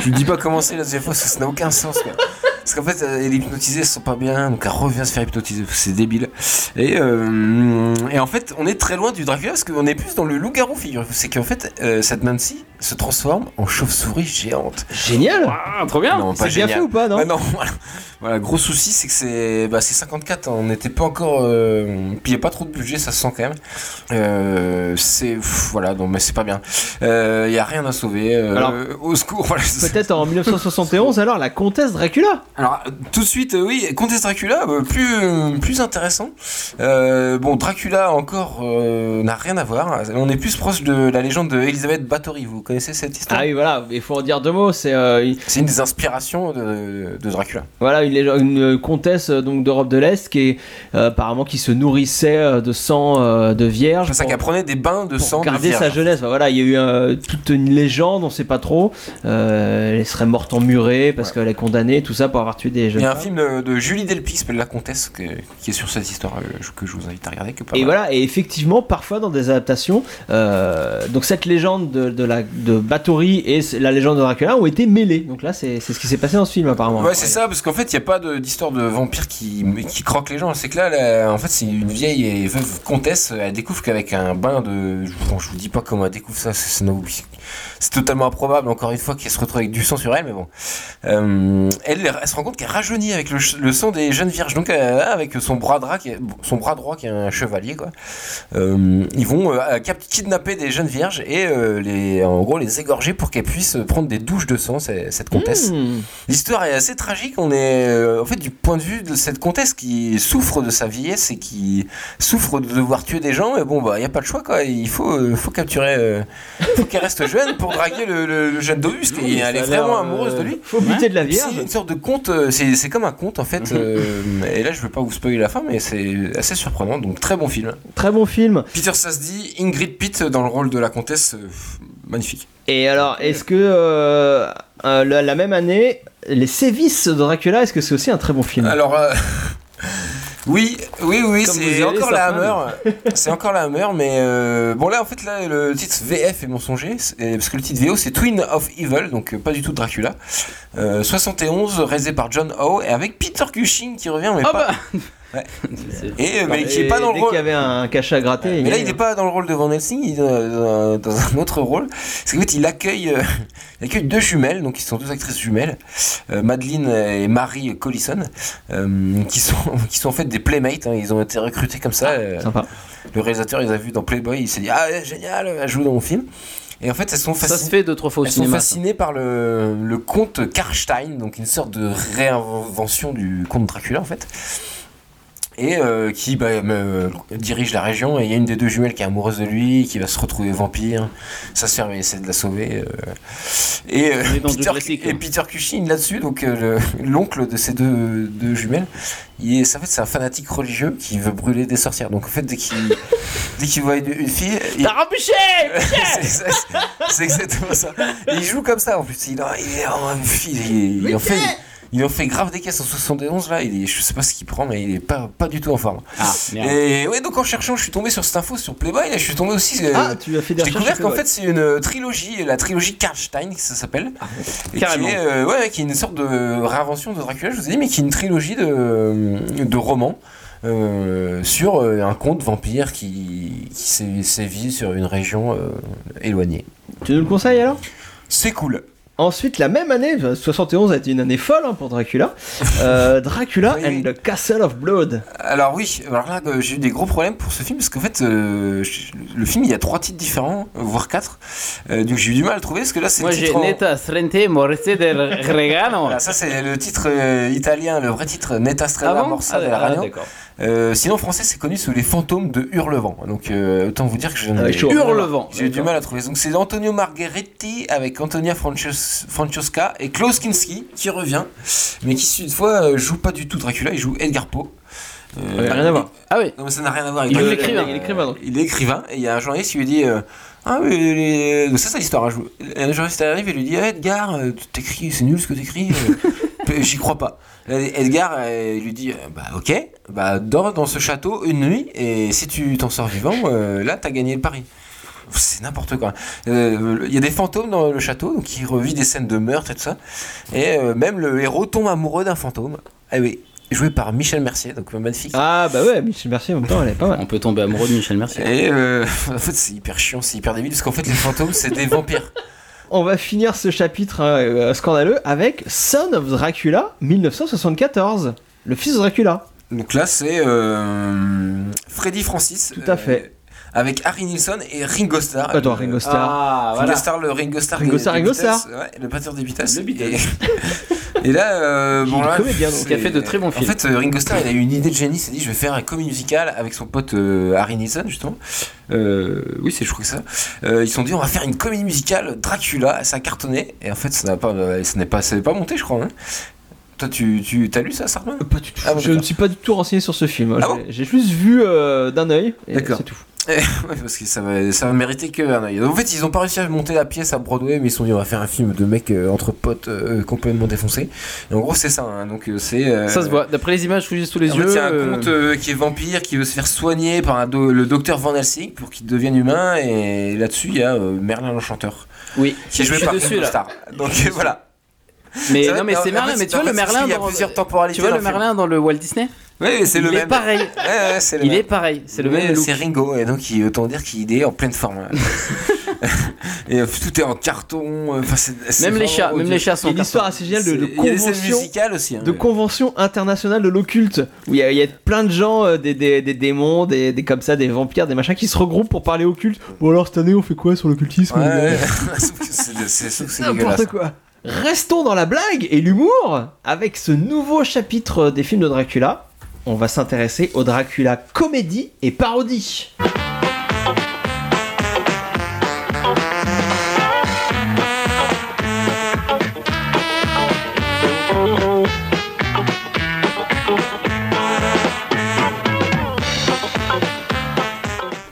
Je ne dis pas comment c'est la deuxième fois, parce que ça n'a aucun sens. Quoi. Parce qu'en fait, elle est hypnotisée, elle se sent pas bien, donc elle revient se faire hypnotiser. C'est débile. Et, euh, et en fait, on est très loin du Dracula, parce qu'on est plus dans le loup-garou, figurez-vous. C'est qu'en fait, cette Nancy se transforme en chauve-souris géante. Génial trop bien Non, pas C'est bien fait ou pas, non Ouais, non, voilà. Voilà, gros souci, c'est que c'est bah, c'est 54, on n'était pas encore. Euh... Puis il n'y a pas trop de budget, ça se sent quand même. Euh, c'est. Voilà, non, mais c'est pas bien. Il n'y a rien à sauver. euh, Alors, au secours, voilà. Peut-être en 1971, alors, la comtesse Dracula Alors, euh, tout de suite, euh, oui, Comtesse Dracula, euh, plus, euh, plus intéressant. Euh, bon, Dracula encore euh, n'a rien à voir. On est plus proche de la légende de Elizabeth Bathory. Vous connaissez cette histoire Ah oui, voilà, il faut en dire deux mots. C'est euh, il- une des inspirations de, de Dracula. voilà une, une comtesse euh, donc d'Europe de l'Est qui est euh, apparemment qui se nourrissait euh, de sang euh, de vierge. C'est ça qu'elle prenait des bains de pour sang de garder vierge. sa jeunesse. Voilà, il y a eu euh, toute une légende, on sait pas trop. Euh, elle serait morte en murée parce qu'elle est condamnée, tout ça pour avoir tué des jeunes Il y a un film de, de Julie Delpy qui s'appelle La Comtesse que- qui est sur cette histoire euh, que je vous invite à regarder. Que pas Et mal. voilà, et effectivement, parfois dans des adaptations, euh, donc cette légende de, de la de Bathory et la légende de Dracula ont été mêlées. Donc là, c'est ce qui s'est passé dans ce film apparemment. Ouais, c'est ça, parce qu'en fait, il n'y a pas d'histoire de, vampire qui, qui croque les gens. C'est que là, en fait, c'est une vieille et veuve comtesse. Elle découvre qu'avec un bain de. Bon, je vous dis pas comment elle découvre ça, c'est no- c'est totalement improbable, encore une fois, qu'elle se retrouve avec du sang sur elle, mais bon. Euh, elle, elle se rend compte qu'elle rajeunit avec le, le sang des jeunes vierges. Donc, euh, avec son bras, droit, qui est, son bras droit, qui est un chevalier, quoi. Euh, ils vont kidnapper des jeunes vierges et les, en gros les égorger pour qu'elles puissent prendre des douches de sang, cette comtesse. Hmm. L'histoire est assez tragique. On est en fait du point de vue de cette comtesse qui souffre de sa vieillesse et qui souffre de devoir tuer des gens. Et bon, bah, il y a pas de choix quoi. Il faut, faut capturer, faut qu'elle reste jeune pour draguer le, le- le jeune Dobus. qui elle est vraiment euh, amoureuse de lui. Faut buter de la C'est vierge. une sorte de conte. euh, C'est c'est comme un conte en fait. euh, et là, je veux pas vous spoiler la fin, mais c'est assez surprenant. Donc très bon film. Très bon film. Peter Sasdy, Ingrid Pitt dans le rôle de la comtesse. euh, magnifique. Et alors, est-ce que euh, euh, la, la même année, Les Sévices de Dracula, est-ce que c'est aussi un très bon film? Alors, euh, oui, oui, oui, c'est encore la. Hammer. c'est encore la Hammer, mais euh, bon, là, en fait, là, le titre VF est mensonger, parce que le titre VO, c'est Twin of Evil, donc euh, pas du tout Dracula. Euh, 71, réalisé par John Howe, et avec Peter Cushing qui revient, mais Ah pas. bah Ouais. Et, euh, mais qui est pas dans le dès rôle. qu'il y avait un cachet à gratter, Mais il là, il n'est pas dans le rôle de Van Helsing, il est dans, dans un autre rôle. Parce qu'en fait, il accueille, euh, il accueille deux jumelles, donc qui sont deux actrices jumelles, euh, Madeleine et Marie Collison, euh, qui, sont, qui sont en fait des playmates. hein, ils ont été recrutés comme ça. euh, Sympa. le réalisateur, il les a vus dans Playboy, il s'est dit Ah, génial, elle joue dans mon film. Et en fait, elles sont Ça se fascinées. fait deux, trois fois au Elles sont ça. fascinées par le, le conte Karstein, donc une sorte de réinvention du conte Dracula en fait. Et euh, qui bah, me- dirige la région. Et il y a une des deux jumelles qui est amoureuse de lui, qui va se retrouver vampire. Sa sœur va essayer de la sauver. euh. Et, euh, Peter, et hein. Peter Cushing là-dessus, donc euh, le- l'oncle de ces deux, deux jumelles, il est, ça fait c'est un fanatique religieux qui veut brûler des sorcières. Donc en fait dès qu'il dès qu'il voit une, une fille, il- T'as rembuché c'est c'est- c'est exactement ça. Et il joue comme ça en plus. Il, en- il est en, il, il en fait. Il en fait grave des caisses en 71 là, il est, je sais pas ce qu'il prend mais il est pas, pas du tout en forme. Ah, merde. Et ouais donc en cherchant je suis tombé sur cette info sur Playboy et je suis tombé aussi euh, Ah, tu as fait des j'ai découvert qu'en fait c'est une trilogie, la trilogie Karlstein ça s'appelle. Et qui carrément. est, euh, ouais, qui est une sorte de réinvention de Dracula, je vous ai dit, mais qui est une trilogie de, de romans. euh, sur euh, un conte vampire qui, qui sé- sévit sur une région euh, éloignée. Tu nous le conseilles alors? C'est cool. Ensuite, la même année, 71 a été une année folle hein, pour Dracula. Euh, Dracula Oui, and oui. the Castle of Blood. Alors oui, alors là euh, j'ai eu des gros problèmes pour ce film parce qu'en fait euh, le film il y a trois titres différents, euh, voire quatre. Euh, donc j'ai eu du mal à le trouver parce que là c'est Moi j'ai en- Neta Strente Morse del Regano. Voilà, ça c'est le titre euh, italien, le vrai titre Ah bon? Morsa Ah, del ah, Ragno. d'accord. Euh, sinon en français c'est connu sous les fantômes de Hurlevent. Donc euh, autant vous dire que je n'ai. Hurlevent. j'ai eu du mal à trouver. Donc c'est Antonio Margheretti avec Antonia Francesca Francesca et Klaus Kinski qui revient, mais qui cette fois euh, joue pas du tout Dracula, il joue Edgar Poe. Euh, Ouais, rien à voir. Ah oui. Non mais ça n'a rien à voir. Il est l'écrivain. Il est l'écrivain, donc. Il est écrivain et il y a un journaliste qui lui dit euh, ah mais les... donc ça c'est l'histoire. hein, Un journaliste arrive et lui dit Ah, Edgar, t'écris, c'est nul ce que t'écris. J'y crois pas. Edgar euh, il lui dit euh, bah ok, bah dors dans ce château une nuit et si tu t'en sors vivant, euh, là t'as gagné le pari. C'est n'importe quoi. Euh, Il y a des fantômes dans le château donc qui revit des scènes de meurtre et tout ça. Et euh, même le héros tombe amoureux d'un fantôme. Ah oui, joué par Michel Mercier, donc magnifique. Ah bah ouais, Michel Mercier en même temps, elle est pas mal. On peut tomber amoureux de Michel Mercier. Et euh, en fait, c'est hyper chiant, c'est hyper débile parce qu'en fait, les fantômes, c'est des vampires. On va finir ce chapitre hein, euh, scandaleux avec Son of Dracula 1974. Le fils de Dracula. Donc là, c'est euh, Freddy Francis. Tout à fait. Avec Harry Nilsson et Ringo Starr. Attends, Euh, Ringo Starr. Ah, Ringo voilà. Starr, le Ringo Starr. Ringo Starr, Ringo. Starr. Ouais, le batteur des Beatles. Le Beatles. Et, et là, euh, Il bon là, comédien, donc. Qui a fait de très bons En films. fait, euh, Ringo Starr, il a eu une idée de génie. Il s'est dit, je vais faire un comédie musicale avec son pote euh, Harry Nilsson, justement. Euh, oui, c'est je crois que ça. Euh, ils se sont dit, on va faire une comédie musicale Dracula. Ça a cartonné. Et en fait, ça n'a pas, ça n'est pas, ça n'est pas monté, je crois. hein. Toi, tu, tu as lu ça, Sartman Pas du tout. Ah bon, je ne suis pas du tout renseigné sur ce film. Ah J'ai- bon? J'ai juste vu euh, d'un œil. D'accord. C'est tout. Ouais, parce que ça va, ça va mériter que un œil. En fait, ils ont pas réussi à monter la pièce à Broadway, mais ils se sont dit on va faire un film de mecs euh, entre potes euh, complètement défoncés. Et en gros, c'est ça. hein. Donc euh, c'est. euh, Ça se voit. D'après les images j'ai sous les En yeux. fait, il y a un euh, conte euh, qui est vampire, qui veut se faire soigner par un do- le docteur Van Helsing pour qu'il devienne humain. Et là-dessus, il y a euh, Merlin l'Enchanteur, Oui. qui est joué par Ringo. Starr. Donc voilà. Mais Ça va non, mais c'est Merlin. Mais tu en vois le fait, parce Merlin qu'il y a dans. plusieurs temporalités Tu vois dans le le film. Merlin dans le Walt Disney? Oui, c'est le Il est même. pareil. Ouais, ouais, c'est le Il même. est pareil. C'est le Mais même. C'est Ringo, et donc il, autant dire qu'il est en pleine forme. et euh, tout est en carton. euh, Même les chats, même les chats Il y sont. a une histoire assez géniale de, de C'est- Il y a des scènes convention. musicales aussi. hein. de convention internationale de l'occulte où il y, a- il y a plein de gens, euh, des, des, des démons, des, des comme ça, des vampires, des machins qui se regroupent pour parler occulte. Bon alors cette année on fait quoi sur l'occultisme Ouais, c'est. N'importe quoi. Restons dans la blague et l'humour avec ce nouveau chapitre des films de Dracula. On va s'intéresser au Dracula comédie et parodie.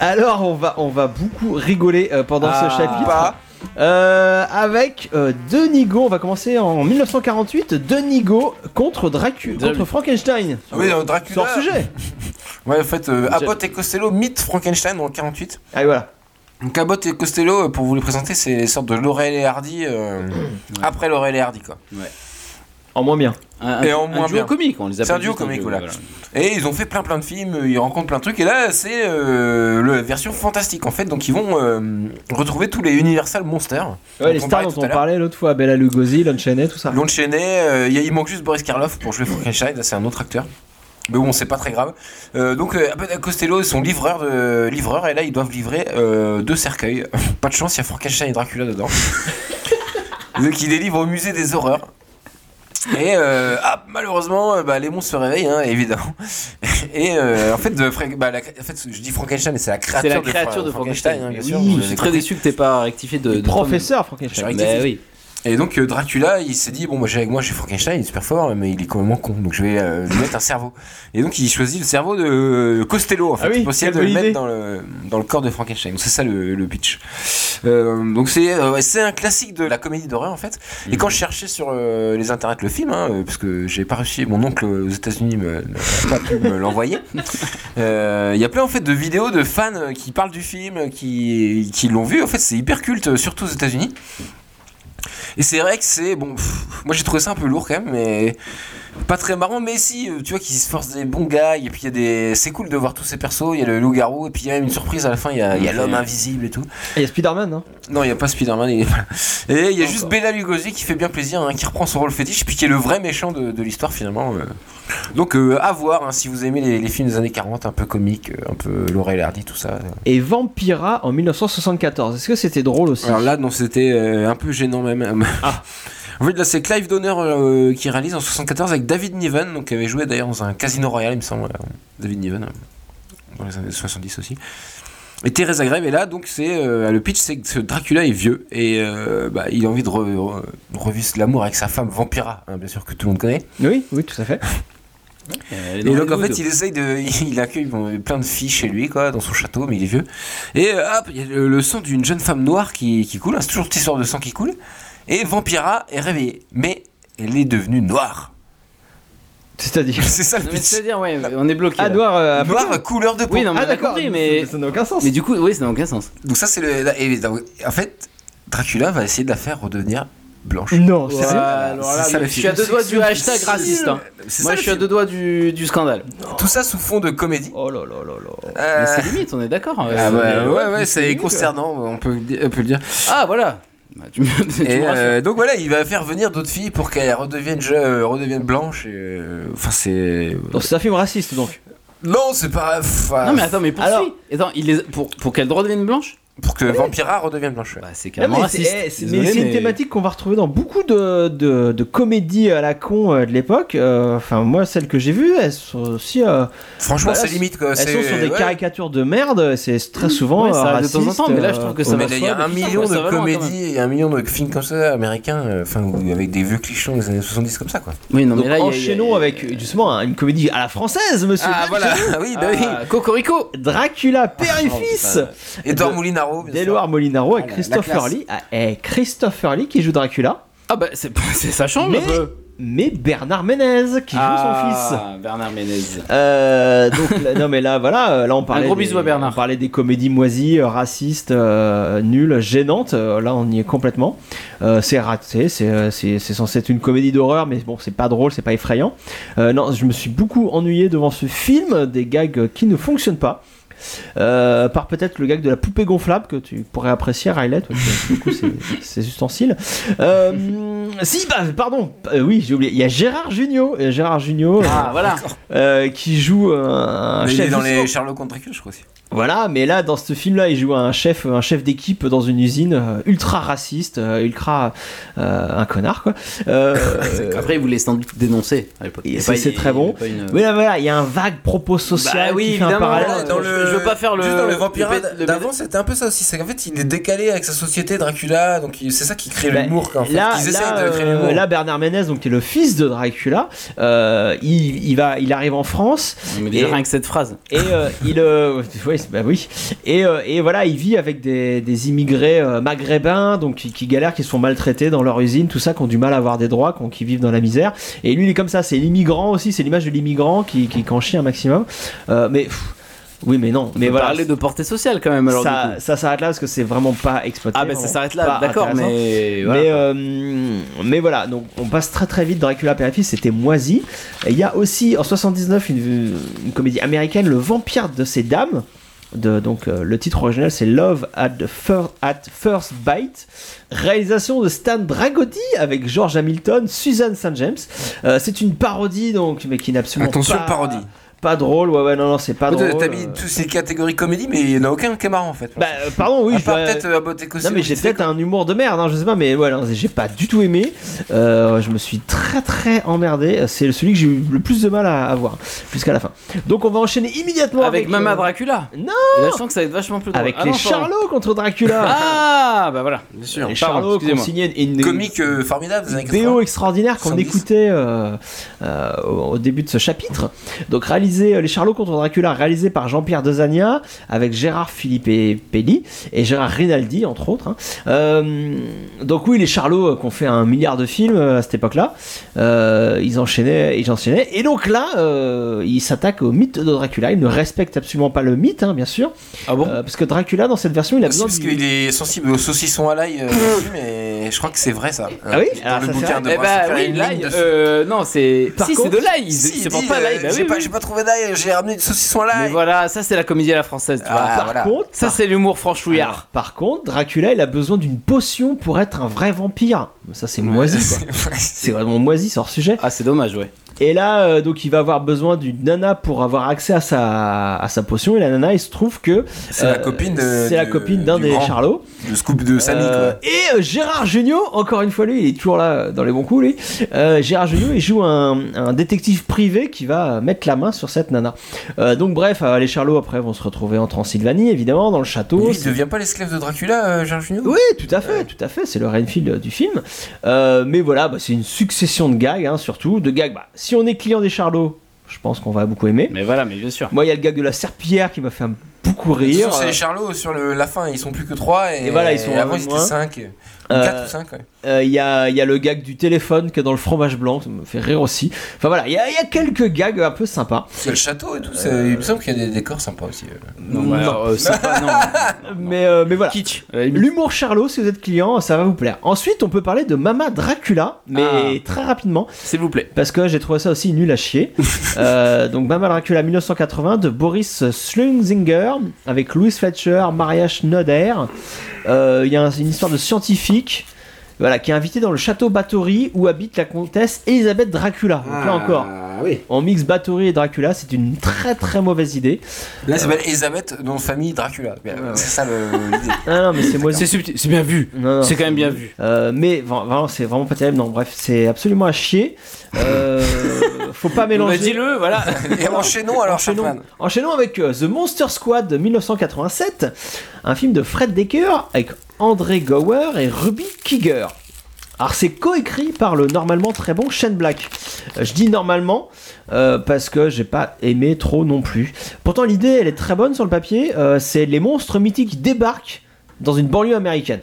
Alors on va on va beaucoup rigoler euh, pendant Ah. ce chapitre. Pas. Euh, avec euh, Denis Go, on va commencer en 1948. Denis Go contre Dracula, contre. Frankenstein. Oui, dans Dracula. Sors sujet. Ouais, en fait, euh, Abbott et Costello mythe Frankenstein en 48. Allez voilà. Donc Abbott et Costello, euh, pour vous les présenter, c'est une sorte de Laurel et Hardy euh, après Laurel et Hardy quoi. En moins bien. Un, Et un- en un moins duo bien. comique, on les appelle. C'est un duo comique, voilà. Et ils ont fait plein plein de films, euh, ils rencontrent plein de trucs et là c'est euh, la version fantastique en fait. Donc ils vont euh, retrouver tous les Universal Monsters. Ouais, les stars dont on parlait l'autre fois, Bella Lugosi, Lon Chaney, tout ça. Lon Chaney, euh, il a- manque juste Boris Karloff pour jouer Frankenstein, là, c'est un autre acteur. Mais bon, c'est pas très grave. Euh, donc, euh, Costello sont livreurs, de, livreurs et là, ils doivent livrer euh, deux cercueils. pas de chance, il y a Frankenstein et Dracula dedans. donc, ils les livrent au musée des horreurs. Et euh, ah, malheureusement, euh, bah, les monstres se réveillent, hein, évidemment. Et euh, en fait, de bah, la- en fait, je dis Frankenstein, mais c'est la C'est créature, la de, créature de Fra- Frankenstein. hein, bien sûr. oui, vous je suis très compris. déçu que t'aies pas rectifié de. de Professeur Frankenstein. Mais oui. Et donc euh, Dracula, il s'est dit bon, moi j'ai avec moi j'ai Frankenstein, il est super fort, mais il est complètement con, donc je vais euh, lui mettre un cerveau. Et donc il choisit le cerveau de Costello en fait, Ah oui, pour essayer de le mettre dans le dans le corps de Frankenstein. Donc c'est ça le, le pitch. Euh, donc c'est euh, c'est un classique de la comédie d'horreur en fait. Et quand je cherchais sur les internets le film, hein, parce que j'ai pas réussi, mon oncle aux États-Unis me- pas pu me l'envoyer. Il y a plein en fait de vidéos de fans qui parlent du film, qui qui l'ont vu. En fait, c'est hyper culte, surtout aux États-Unis. Et c'est vrai que c'est bon. pff, moi j'ai trouvé ça un peu lourd quand même, mais pas très marrant. Mais si, euh, tu vois, qu'ils se forcent des bons gars. Et puis il y a des. C'est cool de voir tous ces persos. Il y a le loup-garou. Et puis il y a même une surprise à la fin. Il y a, l'homme invisible et tout. Il y a Spider-Man, hein Non, il n'y a pas Spider-Man. Et il y a juste Bella Lugosi qui fait bien plaisir, hein, qui reprend son rôle fétiche, puis qui est le vrai méchant de, de l'histoire finalement. euh. Donc euh, à voir hein, si vous aimez les, les films des années 40, un peu comiques, un peu Laurel et Hardy, tout ça. Et Vampira en 1974. Est-ce que c'était drôle aussi? Alors là, non, c'était un peu gênant même. Ah. En fait, là, c'est Clive Donner euh, qui réalise en 74 avec David Niven, donc qui avait joué d'ailleurs dans un Casino Royale, il me semble. euh, David Niven, euh, dans les années 70 aussi. Et Teresa Greve est là, donc c'est euh, le pitch, c'est que ce Dracula est vieux et bah, il a envie de re- re- revivre l'amour avec sa femme Vampira, hein, bien sûr que tout le monde connaît. Oui, oui, tout à fait. Et donc en fait il essaye de, il accueille bon, plein de filles chez lui quoi, dans son château, mais il est vieux. Et hop, il y a le, le sang d'une jeune femme noire qui, qui coule, hein, c'est toujours cette histoire de sang qui coule. Et Vampira est réveillée, mais elle est devenue noire. C'est-à-dire. C'est ça le Non, mais pitch. c'est-à-dire, ouais, on est bloqué. Ah, là. noir. euh, Noire couleur de peau. Oui, non, mais Ah, on a d'accord. compris, mais. Ça n'a aucun sens. Mais du coup, oui, ça n'a aucun sens. Donc ça c'est le, et donc, en fait Dracula va essayer de la faire redevenir blanche. Non, Ouais, sérieux alors là, C'est ça, le je suis film. à deux doigts du hashtag raciste. hein. C'est Moi, ça, je suis à film. deux doigts du, du scandale. Tout ça sous fond de comédie. Oh là là là là. Euh, Mais c'est limite, on est d'accord. ah euh, ouais, ouais, ouais, c'est concernant, on peut, le dire- on peut le dire. Ah, voilà. Bah, tu me, tu Et euh, donc voilà, il va faire venir d'autres filles pour qu'elles redeviennent, je- euh, redeviennent blanches. et, euh, Enfin, c'est. Donc c'est un film raciste donc. Non, c'est pas. enfin, Non, mais attends, mais poursuis. Alors- Attends, il les... pour, pour qu'elle redevienne blanche Pour que Vampira redevienne blanche. Bah, c'est Ah, carrément mais raciste. c'est eh, mais c'est une thématique qu'on va retrouver dans beaucoup de, de, de comédies à la con euh, de l'époque. Euh, Enfin, moi, celles que j'ai vues, elles sont aussi. euh, Franchement, Bah, c'est limite quoi. elles c'est- sont sur des ouais. caricatures de merde. C'est très souvent. Ouais, ça arrive de temps en raciste, temps, mais là, je trouve que ça Mais va là, il y a un mais million de comédies et un million de films comme ça américains, enfin, avec des vieux clichés des années 70 comme ça quoi. Oui, non, Donc mais là, il y a- enchaînons avec justement un- une comédie à la française, monsieur. Ah voilà, oui, bah oui. Ah, Cocorico Dracula, père et fils. Edouard de- D'Edouard Molinaro avec Ah, Christopher. Lee. Ah, et Christopher Lee qui joue Dracula. Ah, bah, c'est c'est- ça change Mais, un peu. mais Bernard Ménez qui joue son fils. Ah, Bernard Ménez. Euh, donc là- non mais là voilà là on parlait gros des, bisou à Bernard. on parlait des comédies moisies euh, racistes euh, nulles gênantes là on y est complètement Euh, c'est raté c'est c'est c'est censé être une comédie d'horreur mais bon c'est pas drôle c'est pas effrayant Euh, non je me suis beaucoup ennuyé devant ce film des gags qui ne fonctionnent pas par peut-être le gag de la poupée gonflable que tu pourrais apprécier Riley toi, du coup c'est ces ustensiles euh, si bah pardon Euh, oui j'ai oublié il y a Gérard Jugnot Euh, Gérard euh, Ah, voilà. euh, qui joue euh, un Mais il chef est dans les Sherlock contre je crois aussi. Voilà, mais là dans ce film-là, il joue un chef, un chef d'équipe dans une usine euh, ultra raciste, euh, ultra euh, un connard quoi. Euh, Après, il voulait sans doute dénoncer c'est- très bon. une- mais là voilà, il y a un vague propos social Bah oui, qui fait un parallèle. Dans le- je veux pas faire le- Juste dans le d'avant, c'était un peu ça aussi. C'est qu'en fait, il est décalé avec sa société Dracula, donc il- c'est ça qui crée Bah, l'humour. fait. Là, Ils essayent là, de créer l'humour. là, Bernard Ménez, donc qui est le fils de Dracula, euh, il, il va, il arrive en France Mais déjà, Et- rien que cette phrase. et euh, il, euh, ouais, c'est- bah oui, et, euh, et voilà, il vit avec des, des immigrés euh, maghrébins, donc qui, qui galèrent, qui se font maltraiter dans leur usine, tout ça, qui ont du mal à avoir des droits, qui, qui vivent dans la misère. Et lui, il est comme ça, c'est l'immigrant aussi, c'est l'image de l'immigrant qui, qui, en chie un maximum. Euh, mais pff, oui, mais non, mais Mais voilà. parler de portée sociale quand même. Alors, ça, ça s'arrête là parce que c'est vraiment pas exploité. Ah, bah ça vraiment s'arrête là, d'accord, mais. voilà. Mais, euh, mais voilà, donc on passe très très vite. Dracula Fils, c'était moisi. Et il y a aussi en 79 une, une comédie américaine, Le Vampire de ces dames. De, donc euh, le titre original c'est Love at, the at First Bite, réalisation de Stan Dragotti avec George Hamilton, Susan St James. Euh, c'est une parodie donc, mais qui n'est absolument Attention, pas parodie. Pas drôle, ouais, ouais, non, non, c'est pas drôle. t'as mis euh. toutes ces catégories comédie, mais il n'y en a aucun qui est marrant en fait. Bah, euh, pardon, oui, à je peut-être euh, et Costello, Non mais j'ai peut-être un humour de merde, hein, je sais pas, mais voilà, j'ai pas du tout aimé. Euh, je me suis très très emmerdé. C'est celui que j'ai eu le plus de mal à, à voir jusqu'à la fin. Donc on va enchaîner immédiatement avec, Avec Mama euh, Dracula. Non Et là, je sens que ça va être vachement plus drôle. avec Ah les non. Charlots contre Dracula. Ah, bah voilà. Bien sûr. les Charlots qui signé une, Comique euh, formidable 80. extraordinaire qu'on 70. écoutait euh, euh, au au début de ce chapitre. Donc réalisé euh, Les Charlots contre Dracula, réalisé par Jean-Pierre Dezania avec Gérard Philippe et Pelli et Gérard Rinaldi entre autres. hein. Euh, donc oui, les Charlots euh, qui ont fait un milliard de films à cette époque-là, euh, ils enchaînaient, ils enchaînaient. Et donc là, euh, ils s'attaquent au mythe de Dracula. Ils ne respectent absolument pas le mythe, hein, bien sûr, Ah bon? Parce que Dracula dans cette version, il a besoin parce du- qu'il est sensible au saucisson à l'ail mais je crois que c'est vrai ça. Ah oui Dans le bouquin de Eh bah oui. Euh, non, c'est. Par si, c'est contre- de l'ail. Si, C'est pas pas l'ail. euh, Bah j'ai oui, pas, oui. j'ai pas trouvé d'ail, j'ai ramené du saucisson à Mais l'ail. voilà, ça c'est la comédie à la française, tu vois. Ah, Par voilà. contre, Ça c'est l'humour franchouillard. Par contre, Dracula, il a besoin d'une potion pour être un vrai vampire. Ça, c'est moisi, quoi. C'est vraiment moisi, c'est hors sujet. Ah, c'est dommage, ouais. Et là, euh, donc, il va avoir besoin d'une nana pour avoir accès à sa, à sa potion. Et la nana, il se trouve que C'est la euh, copine de- c'est la du- copine d'un du des grand. Charlots. Le scoop de Samy Euh, quoi. et euh, Gérard Jugnot, encore une fois lui, il est toujours là euh, dans les bons coups lui. Euh, Gérard Jugnot, il joue un, un détective privé qui va mettre la main sur cette nana. Euh, donc bref, euh, les Charlots après vont se retrouver en Transylvanie, évidemment, dans le château. Lui, il devient pas l'esclave de Dracula, euh, Jean Junio oui, tout à fait, tout à fait. C'est le Renfield du film. Euh, mais voilà, bah, c'est une succession de gags, hein, surtout de gags. Bah, si on est client des Charlots, je pense qu'on va beaucoup aimer. Mais voilà, mais bien sûr. Moi, il y a le gag de la serpillière qui m'a fait un- beaucoup rire. C'est les Charlots sur le, la fin, ils sont plus que 3 et, Et voilà, ils sont avant un ils étaient moins. 5. Euh, 4 ou 5, ouais. Euh, Il y, a, il y a le gag du téléphone qui est dans le fromage blanc, ça me fait rire aussi. Enfin voilà, il y, a- il y a quelques gags un peu sympas. A le château et tout, c'est- il me semble qu'il y a des décors sympas aussi. euh. Non, bah, alors, euh, c'est non. Mais, euh, mais voilà. Kitsch. L'humour Charlot, si vous êtes client, ça va vous plaire. Ensuite, on peut parler de Mama Dracula, mais Ah. très rapidement. S'il vous plaît. Parce que j'ai trouvé ça aussi nul à chier. Euh, donc Mama Dracula 1980 de Boris Slunzinger avec Louis Fletcher, Maria Schneider. Euh, Il y a un- une histoire de scientifique voilà, qui est invité dans le château Bathory où habite la comtesse Elisabeth Dracula. Donc là encore, Ah oui. on mixe Bathory et Dracula, c'est une très très mauvaise idée. Là, ça s'appelle Elisabeth, nom famille Dracula. C'est ça le- l'idée. Ah non, mais c'est bien vu. Non, non, C'est quand même bien vu. Euh, mais vra- vraiment, c'est vraiment pas terrible. Non, bref, c'est absolument à chier. Euh, faut pas Bah, mélanger. Dis-le, voilà. Et enchaînons alors, Enchaînons, enchaînons avec euh, The Monster Squad de 1987, un film de Fred Decker avec André Gower et Ruby Kiger. Alors c'est coécrit par le normalement très bon Shane Black. Euh, je dis normalement euh, parce que j'ai pas aimé trop non plus. Pourtant l'idée elle est très bonne sur le papier. Euh, c'est les monstres mythiques débarquent dans une banlieue américaine.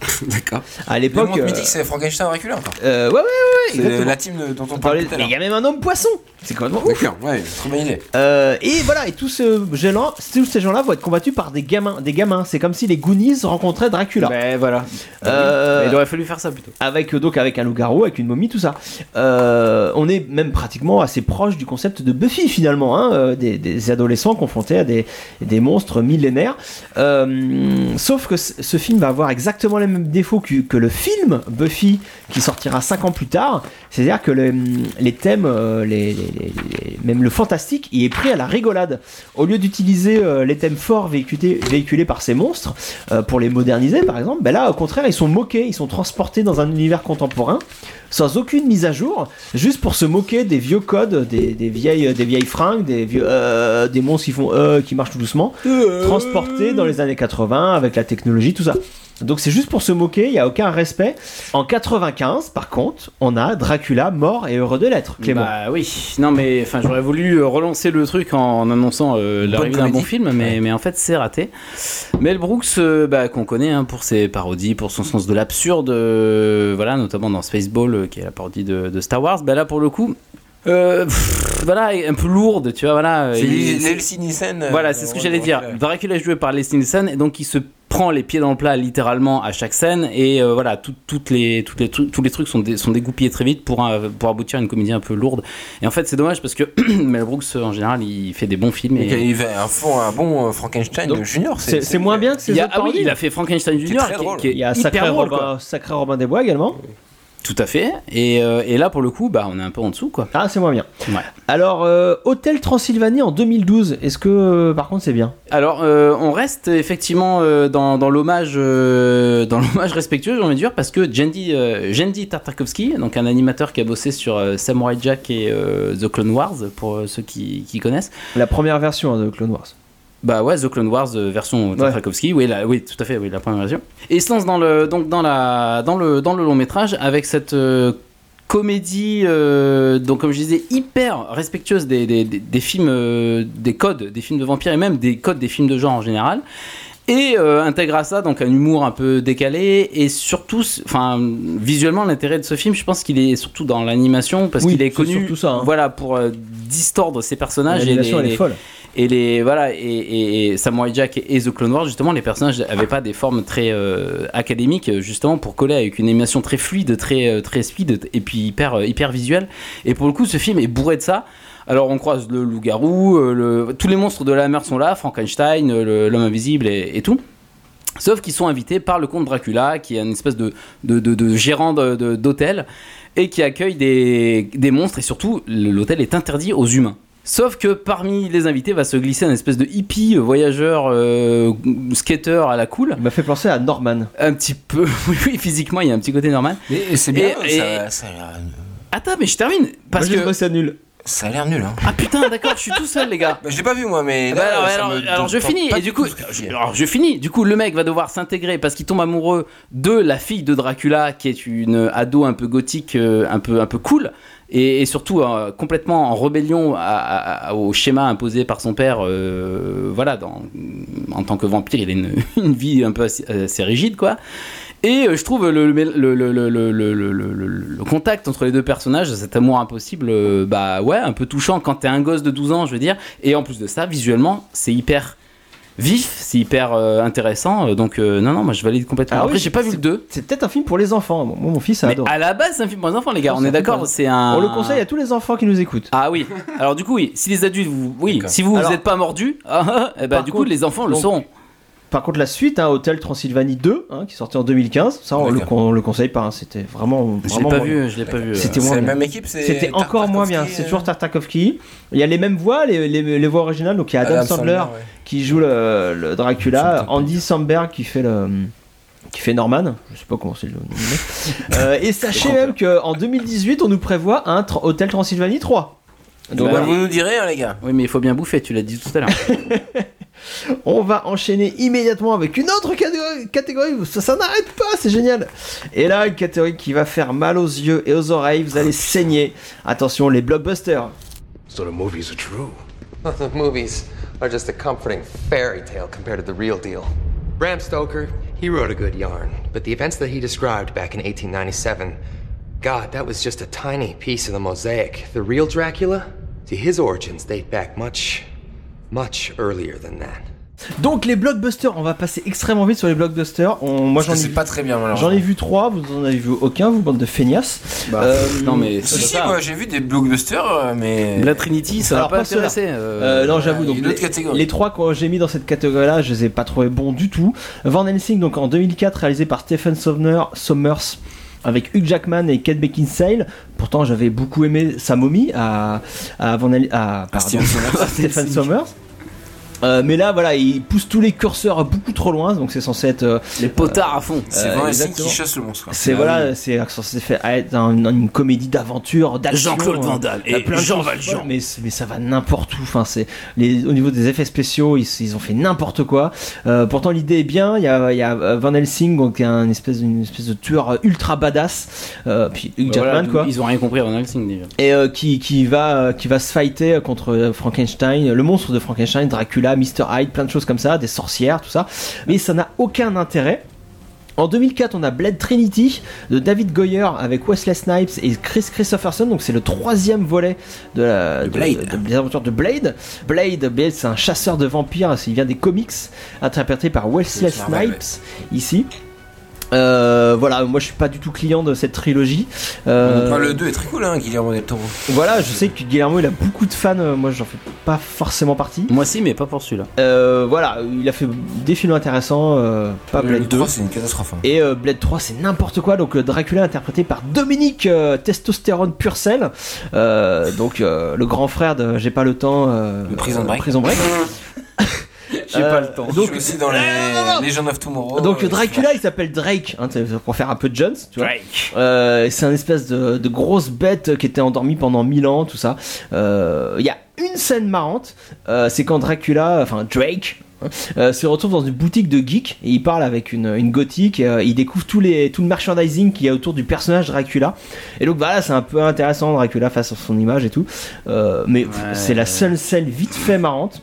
D'accord. À Le l'époque, monde euh, mythique, c'est Frankenstein Dracula encore. euh, ouais ouais ouais, ouais C'est exactement. la team de- dont on parlait Mais il y a même un homme poisson. C'est complètement ouf. D'accord, ouais, trop bonne idée. Euh, et voilà, et tous, ce gens, tous ces gens-là vont être combattus par des gamins. Des gamins. C'est comme si les Goonies rencontraient Dracula. Ben voilà. Euh, Mais Il aurait fallu faire ça plutôt. avec donc avec un loup-garou, avec une momie, tout ça. Euh, on est même pratiquement assez proche du concept de Buffy finalement, hein, des, des adolescents confrontés à des, des monstres millénaires. Euh, sauf que ce film va avoir exactement les mêmes défauts que, que le film Buffy qui sortira 5 ans plus tard. C'est-à-dire que le- les thèmes, euh, les, les- les- les- même le fantastique, il est pris à la rigolade. Au lieu d'utiliser euh, les thèmes forts véhiculés, véhiculés par ces monstres euh, pour les moderniser par exemple, ben là au contraire ils sont moqués, ils sont transportés dans un univers contemporain sans aucune mise à jour, juste pour se moquer des vieux codes, des, des vieilles, des vieilles fringues, des, vieux, euh, des monstres qui font euh, qui marchent tout doucement, transportés dans les années 80 avec la technologie, tout ça. Donc c'est juste pour se moquer, il n'y a aucun respect. En 95, par contre, on a Dracula mort et heureux de l'être, Clément. Bah oui, non mais enfin j'aurais voulu euh, relancer le truc en annonçant euh, l'arrivée d'un bon film, mais, mais en fait c'est raté. Mel Brooks, euh, bah, qu'on connaît hein, pour ses parodies, pour son sens de l'absurde, euh, voilà, notamment dans Spaceball, euh, qui est la parodie de, de Star Wars, bah là pour le coup, euh, pff, voilà, un peu lourde, tu vois, voilà. C'est Leslie Nielsen. voilà, c'est ce que j'allais dire. Dracula est joué par Leslie Nielsen et donc il se prend les pieds dans le plat littéralement à chaque scène et euh, voilà, tout- toutes les, toutes les tous les trucs sont, dé- sont dégoupillés très vite pour, euh, pour aboutir à une comédie un peu lourde. Et en fait, c'est dommage parce que Mel Brooks en général, il fait des bons films. Et... Il fait un, fond, un bon euh, Frankenstein Donc, Junior. C'est moins bien que y a, autres ah oui, il a fait Frankenstein Junior très qui, drôle. qui est Il y a hyper Sacré drôle, Robin. Sacré Robin des Bois également. Tout à fait. Et, euh, et là, pour le coup, bah, on est un peu en dessous, quoi. Ah, c'est moins bien. Ouais. Alors, euh, Hôtel Transylvanie en 2012, est-ce que euh, par contre c'est bien? Alors, on reste effectivement dans, dans l'hommage, dans l'hommage respectueux, j'ai envie de dire, parce que euh, Jendi Tartakovsky, donc un animateur qui a bossé sur Samurai Jack et The Clone Wars, pour ceux qui, qui connaissent. La première version hein, de Clone Wars. Bah ouais, The Clone Wars euh, version Tartakovsky, oui, la, oui, tout à fait, oui, la première version. Et il se lance dans le, donc dans la, dans le, dans le long métrage avec cette euh, comédie, euh, donc comme je disais, hyper respectueuse des, des, des- des films, des codes des films de vampires et même des codes des films de genre en général. Et intègre à ça donc un humour un peu décalé et surtout, enfin visuellement l'intérêt de ce film, je pense qu'il est surtout dans l'animation parce Oui, qu'il est connu, ça, hein. voilà, pour distordre ses personnages L'animation elle est les- folle. Et les voilà et, Samurai Jack et, The Clone Wars justement les personnages avaient pas des formes très euh, académiques justement pour coller avec une animation très fluide très euh, très speed et puis hyper euh, hyper visuelle. Et pour le coup ce film est bourré de ça. Alors on croise le loup-garou euh, le- tous les monstres de la mer sont là Frankenstein euh, l'homme invisible et, tout. Sauf qu'ils sont invités par le comte Dracula, qui est une espèce de, de, de- gérant d'hôtel, et qui accueille des, des monstres, et surtout, l'hôtel est interdit aux humains. Sauf que parmi les invités va se glisser un espèce de hippie, euh, voyageur, euh, skater à la cool. Il m'a fait penser à Norman. Un petit peu, oui, physiquement, il y a un petit côté normal. Mais c'est bien, Et- ça, ça a l'air- Attends, mais je termine Parce Moi, j'ai que. ça nul. ça a l'air nul. Hein. Ah putain, d'accord, je suis tout seul, les gars. Bah, je l'ai pas vu moi, mais. Bah là, alors, alors, je finis et du coup je, alors je finis du coup le mec va devoir s'intégrer parce qu'il tombe amoureux de la fille de Dracula qui est une ado un peu gothique euh, un peu un peu cool et, surtout euh, complètement en rébellion au schéma imposé par son père euh, voilà dans, en tant que vampire il a une, vie un peu assez, rigide quoi et euh, je trouve le, le, contact entre les deux personnages, cet amour impossible, euh, bah ouais, un peu touchant quand t'es un gosse de 12 ans, je veux dire. Et en plus de ça, visuellement, c'est hyper vif, c'est hyper euh, intéressant. euh, Donc euh, non, non, moi je valide complètement. Ah Après, oui, j'ai pas vu le 2. C'est peut-être un film pour les enfants. Moi, mon fils a Mais adoré. à la base, c'est un film pour les enfants, les gars. Non, On est d'accord, c'est un. On le conseille à tous les enfants qui nous écoutent. Ah oui. Alors du coup, oui. Si les adultes, vous, oui. Si vous, Alors- vous êtes pas mordus, ah, ah, eh ben, Par du contre, coup, les enfants le donc, sauront. Par contre, la suite, hein, Hôtel Transylvanie 2, hein, qui est sorti en 2015, ça on le, on le conseille pas. hein, C'était vraiment. Je l'ai vraiment pas vu, je l'ai pas vu. euh. C'était C'est moins la même équipe. C'était encore moins bien. C'est euh, toujours Tartakovsky. Il y a les mêmes voix, les, les- les voix originales. Donc il y a Adam, Sandler, ouais. qui joue le, Dracula, Andy Samberg qui fait le qui fait Norman, je sais pas comment c'est le nom. euh, et sachez même qu'en 2018, on nous prévoit un tra- Hôtel Transylvanie 3. Donc Bah, vous nous direz, hein, les gars. Oui, mais il faut bien bouffer. Tu l'as dit tout à l'heure. On va enchaîner immédiatement avec une autre catégorie, ça, ça n'arrête pas, c'est génial. Et là, une catégorie qui va faire mal aux yeux et aux oreilles, vous allez saigner. Attention, les blockbusters. So the movies are true. the movies are just a comforting fairy tale compared to the real deal. Bram Stoker, he wrote a good yarn, but the events that he described back in 1897, God, that was just a tiny piece of the mosaic. The real Dracula, see, his origins date back much, much earlier than that. Donc les blockbusters, on va passer extrêmement vite sur les blockbusters. On- moi j'en ai, c'est pas très bien, j'en ai vu trois, vous en avez vu aucun, vous bande de feignasses. Bah, Euh, non, mais Si, c'est si, moi j'ai vu des blockbusters, euh, mais. La Trinity, ça va Alors, pas pas. Euh, non, j'avoue. Donc les, catégorie. les trois que j'ai mis dans cette catégorie-là, je les ai pas trouvés bons du tout. Van Helsing, donc en 2004, réalisé par Stephen Sommer, Sommers, avec Hugh Jackman et Kate Beckinsale. Pourtant, j'avais beaucoup aimé sa momie à, à Van à, pardon, à Sommers. Euh, mais là, voilà, il pousse tous les curseurs beaucoup trop loin, donc c'est censé être. euh, Les potards à fond. C'est Euh, Van Helsing exactement. qui chasse le monstre. quoi. c'est Ah voilà, c'est censé faire être un- une comédie d'aventure, d'action. Jean-Claude euh, Van Damme et plein Jean Valjean. Mais, mais ça va n'importe où. Enfin, c'est les au niveau des effets spéciaux, ils, ils ont fait n'importe quoi. Euh, pourtant, l'idée est bien. Il y a, il y a Van Helsing, donc qui est un espèce, une espèce de tueur ultra badass. Euh, puis Hugh Jackman, Voilà, quoi. Ils ont rien compris à Van Helsing déjà. Et euh, qui, qui va qui va se fighter contre Frankenstein, le monstre de Frankenstein, Dracula, Mr Hyde, plein de choses comme ça, des sorcières, tout ça. Mais ça n'a aucun intérêt. En 2004, on a Blade Trinity de David Goyer avec Wesley Snipes et Chris Christopherson. Donc c'est le troisième volet de, la, De des aventures de Blade. Blade, Blade, c'est un chasseur de vampires. Il vient des comics, interprété par Wesley Snipes ici. Euh, voilà, moi je suis pas du tout client de cette trilogie. Euh, Enfin, le 2 est très cool, hein, Guillermo del Toro. Voilà, je sais que Guillermo il a beaucoup de fans, euh, moi j'en fais pas forcément partie. Moi si, mais pas pour celui-là. Euh, voilà, il a fait des films intéressants, euh, pas Le Blade 2. 3, c'est une catastrophe. hein. Et euh, Blade 3 c'est n'importe quoi, donc Dracula interprété par Dominique euh, Testostérone Purcell, euh, donc euh, le grand frère de J'ai pas le temps, euh, De Prison Break. Prison Break. J'ai Euh, pas le temps. Donc, donc- je suis aussi dans les Legend of Tomorrow. Donc euh, Dracula il s'appelle Drake, hein, pour faire un peu de Jones, tu vois. Drake. Euh, c'est un espèce de, de grosse bête qui était endormie pendant 1000 ans, tout ça. Euh, Il y a une scène marrante, euh, c'est quand Dracula, enfin Drake, hein, euh, se retrouve dans une boutique de geek et il parle avec une, une gothique. et, euh, il découvre tous les, tout le merchandising qu'il y a autour du personnage Dracula. Et donc voilà, c'est un peu intéressant Dracula face à son image et tout. Euh, mais Ouais. c'est la seule scène vite fait marrante.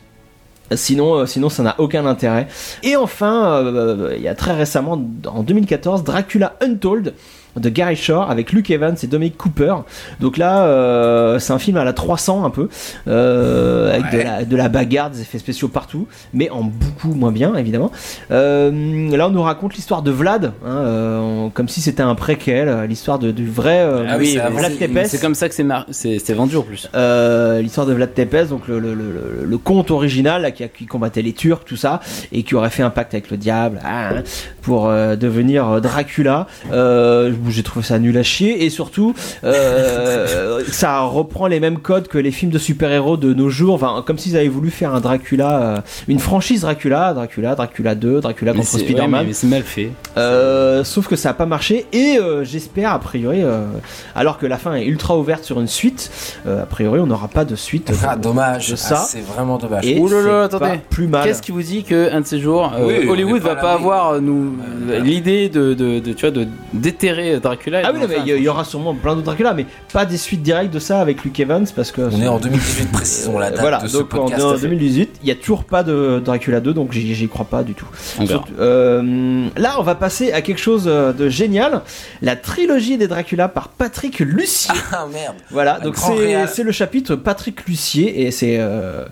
Sinon, euh, sinon ça n'a aucun intérêt. Et enfin, euh, il y a très récemment, en 2014, Dracula Untold de Gary Shore avec Luke Evans et Dominic Cooper. Donc là, euh, c'est un film à la 300 un peu, euh, avec de la, de la bagarre, des effets spéciaux partout, mais en beaucoup moins bien évidemment. Euh, là, on nous raconte l'histoire de Vlad, hein, euh, on- comme si c'était un préquel, euh, l'histoire de, du vrai euh, Ah oui, Vlad. Tepes. C'est comme ça que c'est mar- c'est c'est vendu en plus. Euh, l'histoire de Vlad Tepes, donc le, le, le, le- le conte original là, qui, a- qui combattait les Turcs, tout ça, et qui aurait fait un pacte avec le diable ah, hein, pour devenir Dracula. Euh, J'ai trouvé ça nul à chier, et surtout, euh, ça reprend les mêmes codes que les films de super-héros de nos jours, enfin, comme s'ils avaient voulu faire un Dracula, euh, une franchise Dracula, Dracula, Dracula 2, Dracula Mais contre ouais, Spider-Man. mais- mais c'est mal fait. Euh, sauf que ça a pas marché et euh, j'espère a priori euh, alors que la fin est ultra ouverte sur une suite euh, a priori on n'aura pas de suite Ah, dommage. de Ah, ça. c'est vraiment dommage. et Ouh là là, c'est pas attendez. plus mal Qu'est-ce qui vous dit que un de ces jours, euh, Oui, Hollywood va pas avoir nous l'idée de, de, de- tu vois de déterrer Dracula ah oui non, mais il y, y aura sûrement plein d'autres Dracula mais pas des suites directes de ça avec Luke Evans parce que On est en 2018, précisons la date voilà de ce donc en, podcast. en 2018 il y a toujours pas de Dracula 2 donc j'y crois pas du tout. Surtout- euh, là on va passer à quelque chose euh, de génial la trilogie des Dracula par Patrick Lucier Ah merde. voilà Un donc c'est le chapitre Patrick Lucier et c'est euh,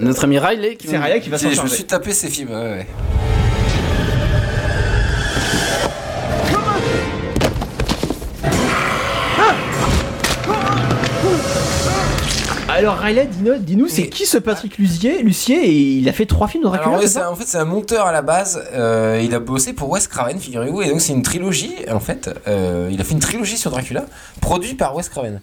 Notre ami Riley qui Raya qui va s'en Je me charger suis tapé ces films. ouais, ouais. Alors Riley, dis-nous, dis-nous, c'est qui ce Patrick Lucier, Lucier et il a fait trois films de Dracula ouais, en fait, c'est un monteur à la base. euh, il a bossé pour Wes Craven, figurez-vous. Et donc, c'est une trilogie, en fait. euh, il a fait une trilogie sur Dracula, produit par Wes Craven.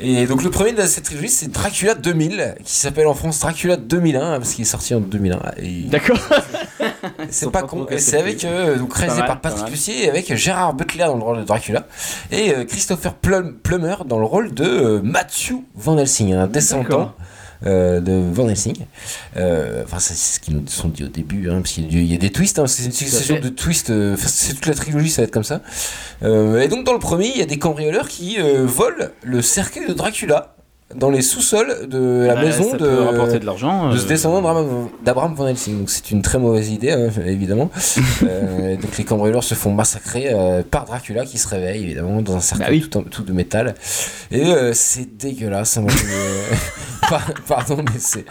Et donc, le premier de cette trilogie, c'est Dracula 2000, qui s'appelle en France Dracula 2001, parce qu'il est sorti en 2001. Et D'accord. c'est pas con. C'est avec, euh, donc, réalisé mal, par Patrick. Lucier et avec Gérard Butler dans le rôle de Dracula. Et euh, Christopher Plum- Plummer dans le rôle de euh, Matthew Van Helsing, un descendant. D'accord. euh, de Van Helsing. Euh, Enfin, c'est ce qu'ils nous sont dit au début, hein, parce qu'il y a des twists, hein, c'est une succession de twists. euh, c'est toute la trilogie, ça va être comme ça. Euh, et donc, dans le premier, il y a des cambrioleurs qui volent le cercueil de Dracula dans les sous-sols de la Bah, maison de, peut rapporter de l'argent. de euh, ce descendant d'Abraham- Van Helsing. Donc c'est une très mauvaise idée, hein, évidemment. Euh, donc les cambrioleurs se font massacrer euh, par Dracula qui se réveille, évidemment, dans un cercueil Bah oui. tout, de métal. Et euh, c'est dégueulasse. hein, Pardon, mais c'est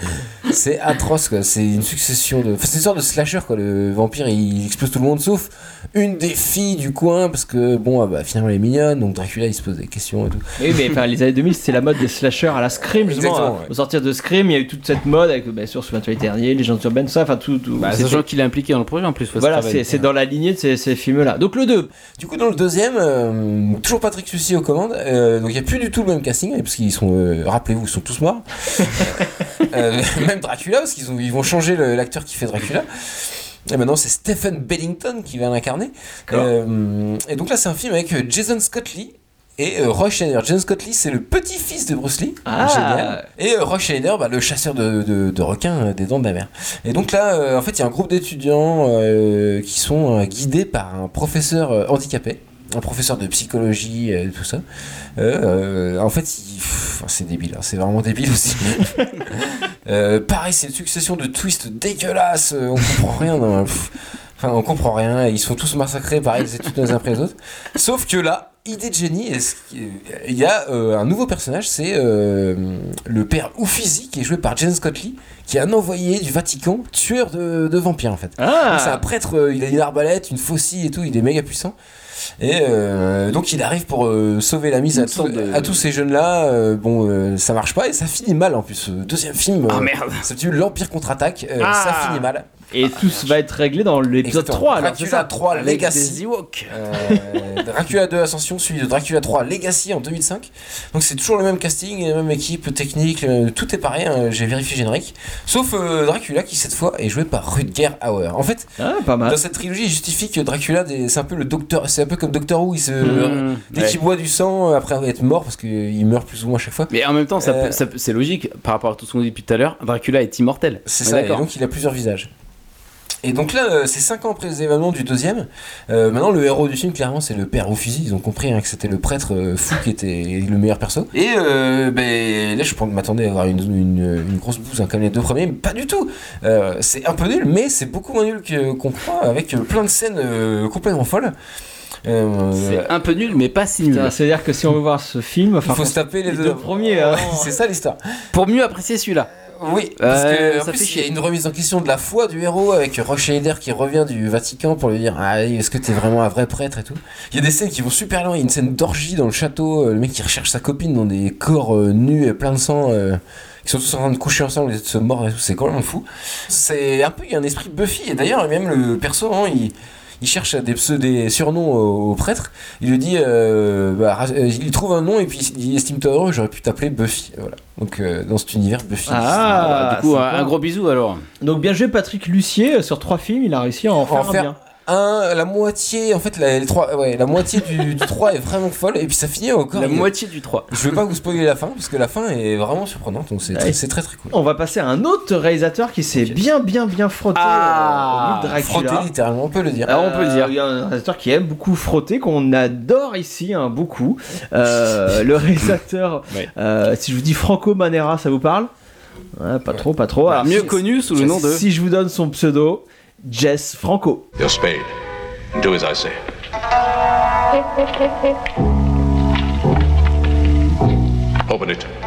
c'est atroce. quoi. C'est une succession de. enfin, c'est une sorte de slasher, quoi. Le vampire, il explose tout le monde sauf une des filles du coin parce que bon, ah bah, finalement elle est mignonne. Donc Dracula, il se pose des questions et tout. Oui, mais enfin, les années 2000, c'était la mode des slashers à la Scream, justement. Hein. ouais. Au sortir de Scream, il y a eu toute cette mode avec, bien sûr, Souviens-toi les derniers, les gens urbaines, tout ça, enfin, tout. tout Bah, sachant qu'il est impliqué dans le projet en plus. Voilà, c'est dans la lignée de ces, ces films-là. Donc le 2, Du coup, dans le deuxième, euh, toujours Patrick Lucy aux commandes. euh, donc, il n'y a plus du tout le même casting, parce qu'ils sont, euh, rappelez-vous, ils sont tous morts. Euh, même Dracula, parce qu'ils ont, ils vont changer l'acteur qui fait Dracula. Et maintenant, c'est Stephen Bellington qui va l'incarner. Euh, et donc là, c'est un film avec Jason Scott Lee. Et euh, Roy Schneider. Jason Scott Lee, c'est le petit-fils de Bruce Lee. Ah. Génial. Et euh, Roy Schneider, bah, le chasseur de, de, de requins euh, des dents de la mer. Et donc là, euh, en fait, il y a un groupe d'étudiants euh, qui sont guidés par un professeur handicapé, un professeur de psychologie, euh, tout ça. Euh, en fait, c'est débile, hein, c'est vraiment débile aussi. Euh, pareil, c'est une succession de twists dégueulasses, on comprend rien. Enfin, on comprend rien, ils sont tous massacrés, pareil, les études les uns après les autres. Sauf que là, idée de génie. Il y a euh, un nouveau personnage, c'est euh, le père Uffizi, qui est joué par James Scott Lee, qui est un envoyé du Vatican, tueur de, de vampires en fait. Ah. C'est un prêtre, euh, il a une arbalète, une faucille et tout, il est méga puissant. Et donc il arrive pour sauver la mise à, tous- sorte de- à tous ces jeunes-là. Bon, ça marche pas et ça finit mal en plus. Deuxième film, Ah merde ça s'appelle l'Empire contre-attaque. euh, Ah. Ça finit mal. Et tout ça va être réglé dans l'épisode Exactement. 3. Alors, Dracula ça 3 Avec Legacy. Euh, Dracula 2 Ascension suivi de Dracula 3 Legacy en 2005. Donc c'est toujours le même casting, la même équipe technique, euh, tout est pareil, hein, j'ai vérifié le générique. Sauf euh, Dracula qui cette fois est joué par Rutger Hauer. En fait, Ah, pas mal. dans cette trilogie, il justifie que Dracula des- c'est un peu le docteur, c'est un peu comme Doctor Who, il se Mmh, dès ouais. qu'il boit du sang euh, après être mort parce qu'il meurt plus ou moins à chaque fois. Mais en même temps, Euh, c'est logique par rapport à tout ce qu'on dit depuis tout à l'heure. Dracula est immortel. C'est ça, et donc il a plusieurs visages. Et donc là, euh, c'est 5 ans après les événements du deuxième. Euh, maintenant, le héros du film, clairement, c'est le père Uffizi. Ils ont compris hein, que c'était le prêtre euh, fou qui était le meilleur perso. Et euh, ben, là, je pense- m'attendais à avoir une, une, une grosse bouse hein, comme les deux premiers, mais pas du tout. Euh, c'est un peu nul, mais c'est beaucoup moins nul que- qu'on croit, avec plein de scènes euh, complètement folles. Euh, C'est un peu nul, mais pas si nul. C'est-à-dire que si on veut voir ce film, il enfin, faut se taper les les deux. deux premiers. hein. c'est ça l'histoire. Pour mieux apprécier celui-là. Oui, parce Euh, que en ça plus, fait il y a une remise en question de la foi du héros avec Rock Schneider qui revient du Vatican pour lui dire ah, est-ce que t'es vraiment un vrai prêtre et tout. Il y a des scènes qui vont super loin. Il y a une scène d'orgie dans le château. euh, Le mec qui recherche sa copine dans des corps euh, nus et plein de sang. euh, qui sont tous en train de coucher ensemble et de se mordre et tout. C'est quand même fou. C'est un peu, il y a un esprit Buffy. Et d'ailleurs, même le perso, hein, il. Il cherche des, des surnoms au, au prêtre. Il lui dit, euh, bah, euh, il trouve un nom et puis il dit estime-toi heureux, j'aurais pu t'appeler Buffy. Voilà. Donc euh, dans cet univers Buffy. Ah, du coup, un, gros bisou alors. Donc bien joué Patrick Lucier euh, sur trois films, il a réussi à en faire un faire bien. Un, la moitié, en fait, la, ouais, la moitié du, du 3 est vraiment folle, et puis ça finit encore. La il moitié du 3. Je vais pas vous spoiler la fin, parce que la fin est vraiment surprenante, donc c'est Ouais. très, très très cool. On va passer à un autre réalisateur qui s'est bien bien bien frotté Ah, euh, Dracula. Frotter littéralement, on peut le dire. Alors, on peut le dire. Euh, Il y a un réalisateur qui aime beaucoup frotter, qu'on adore ici, hein, beaucoup. Euh, le réalisateur, Ouais. euh, si je vous dis Franco Manera, ça vous parle? Ouais, Pas trop, pas trop. Alors, Mieux si- connu sous le nom de. Si je vous donne son pseudo, Jess Franco. Your spade. Do as I say. Open it.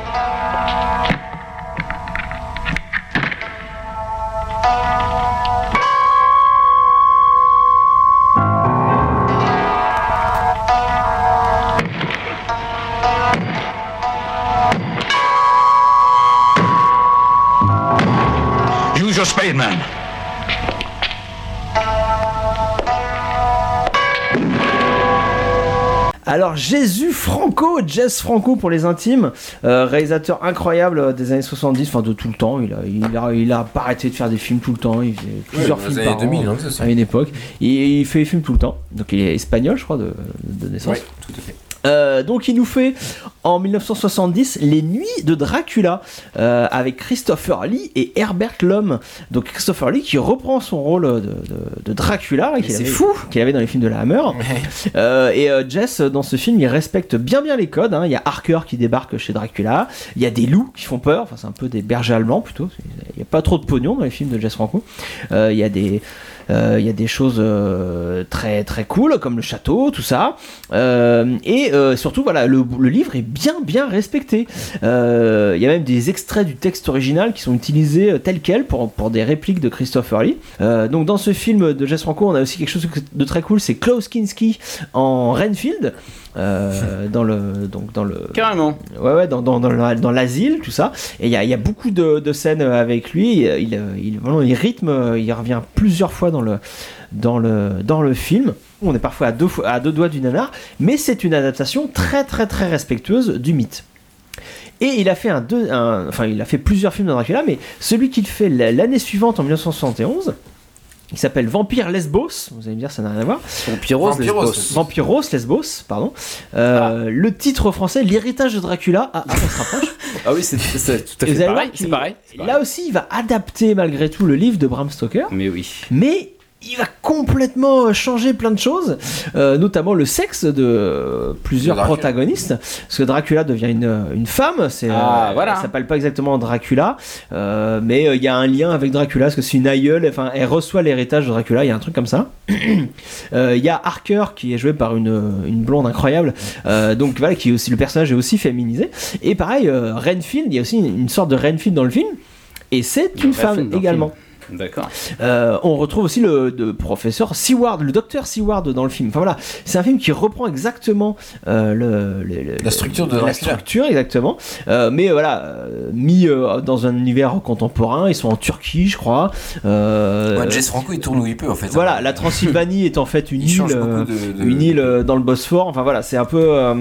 Jésus Franco, Jess Franco pour les intimes, euh, réalisateur incroyable euh, des années 70, enfin de tout le temps. Il a, il a, il a pas arrêté de faire des films tout le temps. Il faisait plusieurs films par années 2000, an hein, à une époque. Et il fait des films tout le temps. Donc il est espagnol, je crois, de, de naissance. Ouais, tout à fait. Euh, donc il nous fait en 1970 Les Nuits de Dracula euh, avec Christopher Lee et Herbert Lom. Donc Christopher Lee qui reprend son rôle de, de- de Dracula qu'il c'est avait- fou. qu'il avait dans les films de la Hammer. Euh, et euh, Jess dans ce film il respecte bien bien les codes. hein. Il y a Harker qui débarque chez Dracula. Il y a des loups qui font peur. Enfin c'est un peu des bergers allemands plutôt. Il n'y a pas trop de pognon dans les films de Jess Franco. Il y a des il y a des choses euh, très très cool comme le château, tout ça. Euh, et euh, surtout, voilà, le, livre est bien bien respecté. Euh, Il y a même des extraits du texte original qui sont utilisés euh, tel quel pour, pour des répliques de Christopher Lee. Euh, donc dans ce film de Jess Franco, on a aussi quelque chose de très cool, c'est Klaus Kinski en Renfield. Euh, dans le donc dans le Carrément. Ouais, ouais, dans, dans, dans la- dans l'asile, tout ça. Et il y a, y a beaucoup de, de scènes avec lui. Il, il, il- vraiment, il rythme, il revient plusieurs fois dans le, dans le, dans le film. On est parfois à deux, à deux doigts du nanar, mais c'est une adaptation très, très, très respectueuse du mythe. Et il a fait un, deux, un- enfin, il a fait plusieurs films de Dracula, mais celui qu'il fait l'année suivante, en 1971, il s'appelle Vampire Lesbos. Vous allez me dire, ça n'a rien à voir. Vampiros, Vampiros. Lesbos. Vampiros Lesbos, pardon. Euh, Le titre français, L'héritage de Dracula. Ah, ah, on se rapproche. Ah oui, c'est tout à fait pareil. voir pareil. Là aussi, il va adapter malgré tout le livre de Bram Stoker, Mais oui. mais il va complètement changer plein de choses, euh, notamment le sexe de plusieurs Dracula. protagonistes. Parce que Dracula devient une, une femme, c'est, Ah, euh, voilà. elle s'appelle pas exactement Dracula, euh, mais euh, il y a un lien avec Dracula, parce que c'est une aïeule, enfin, elle reçoit l'héritage de Dracula, il y a un truc comme ça. Il y a Harker qui est joué par une, une blonde incroyable, donc voilà, qui est aussi le personnage est aussi féminisé. Et pareil, Renfield, il y a aussi une, une sorte de Renfield dans le film, et c'est une femme également. D'accord. Euh, on retrouve aussi le de professeur Seward, le docteur Seward dans le film. Enfin voilà, c'est un film qui reprend exactement euh, le, le- le- La structure de la Dracula. structure exactement, Euh, mais voilà mis euh, dans un univers contemporain. Ils sont en Turquie, je crois. Euh, Ouais, Jess Franco, il tourne où il peut en fait. voilà, la Transylvanie est en fait une Il île, de- de- une île dans le Bosphore. Enfin voilà, c'est un peu.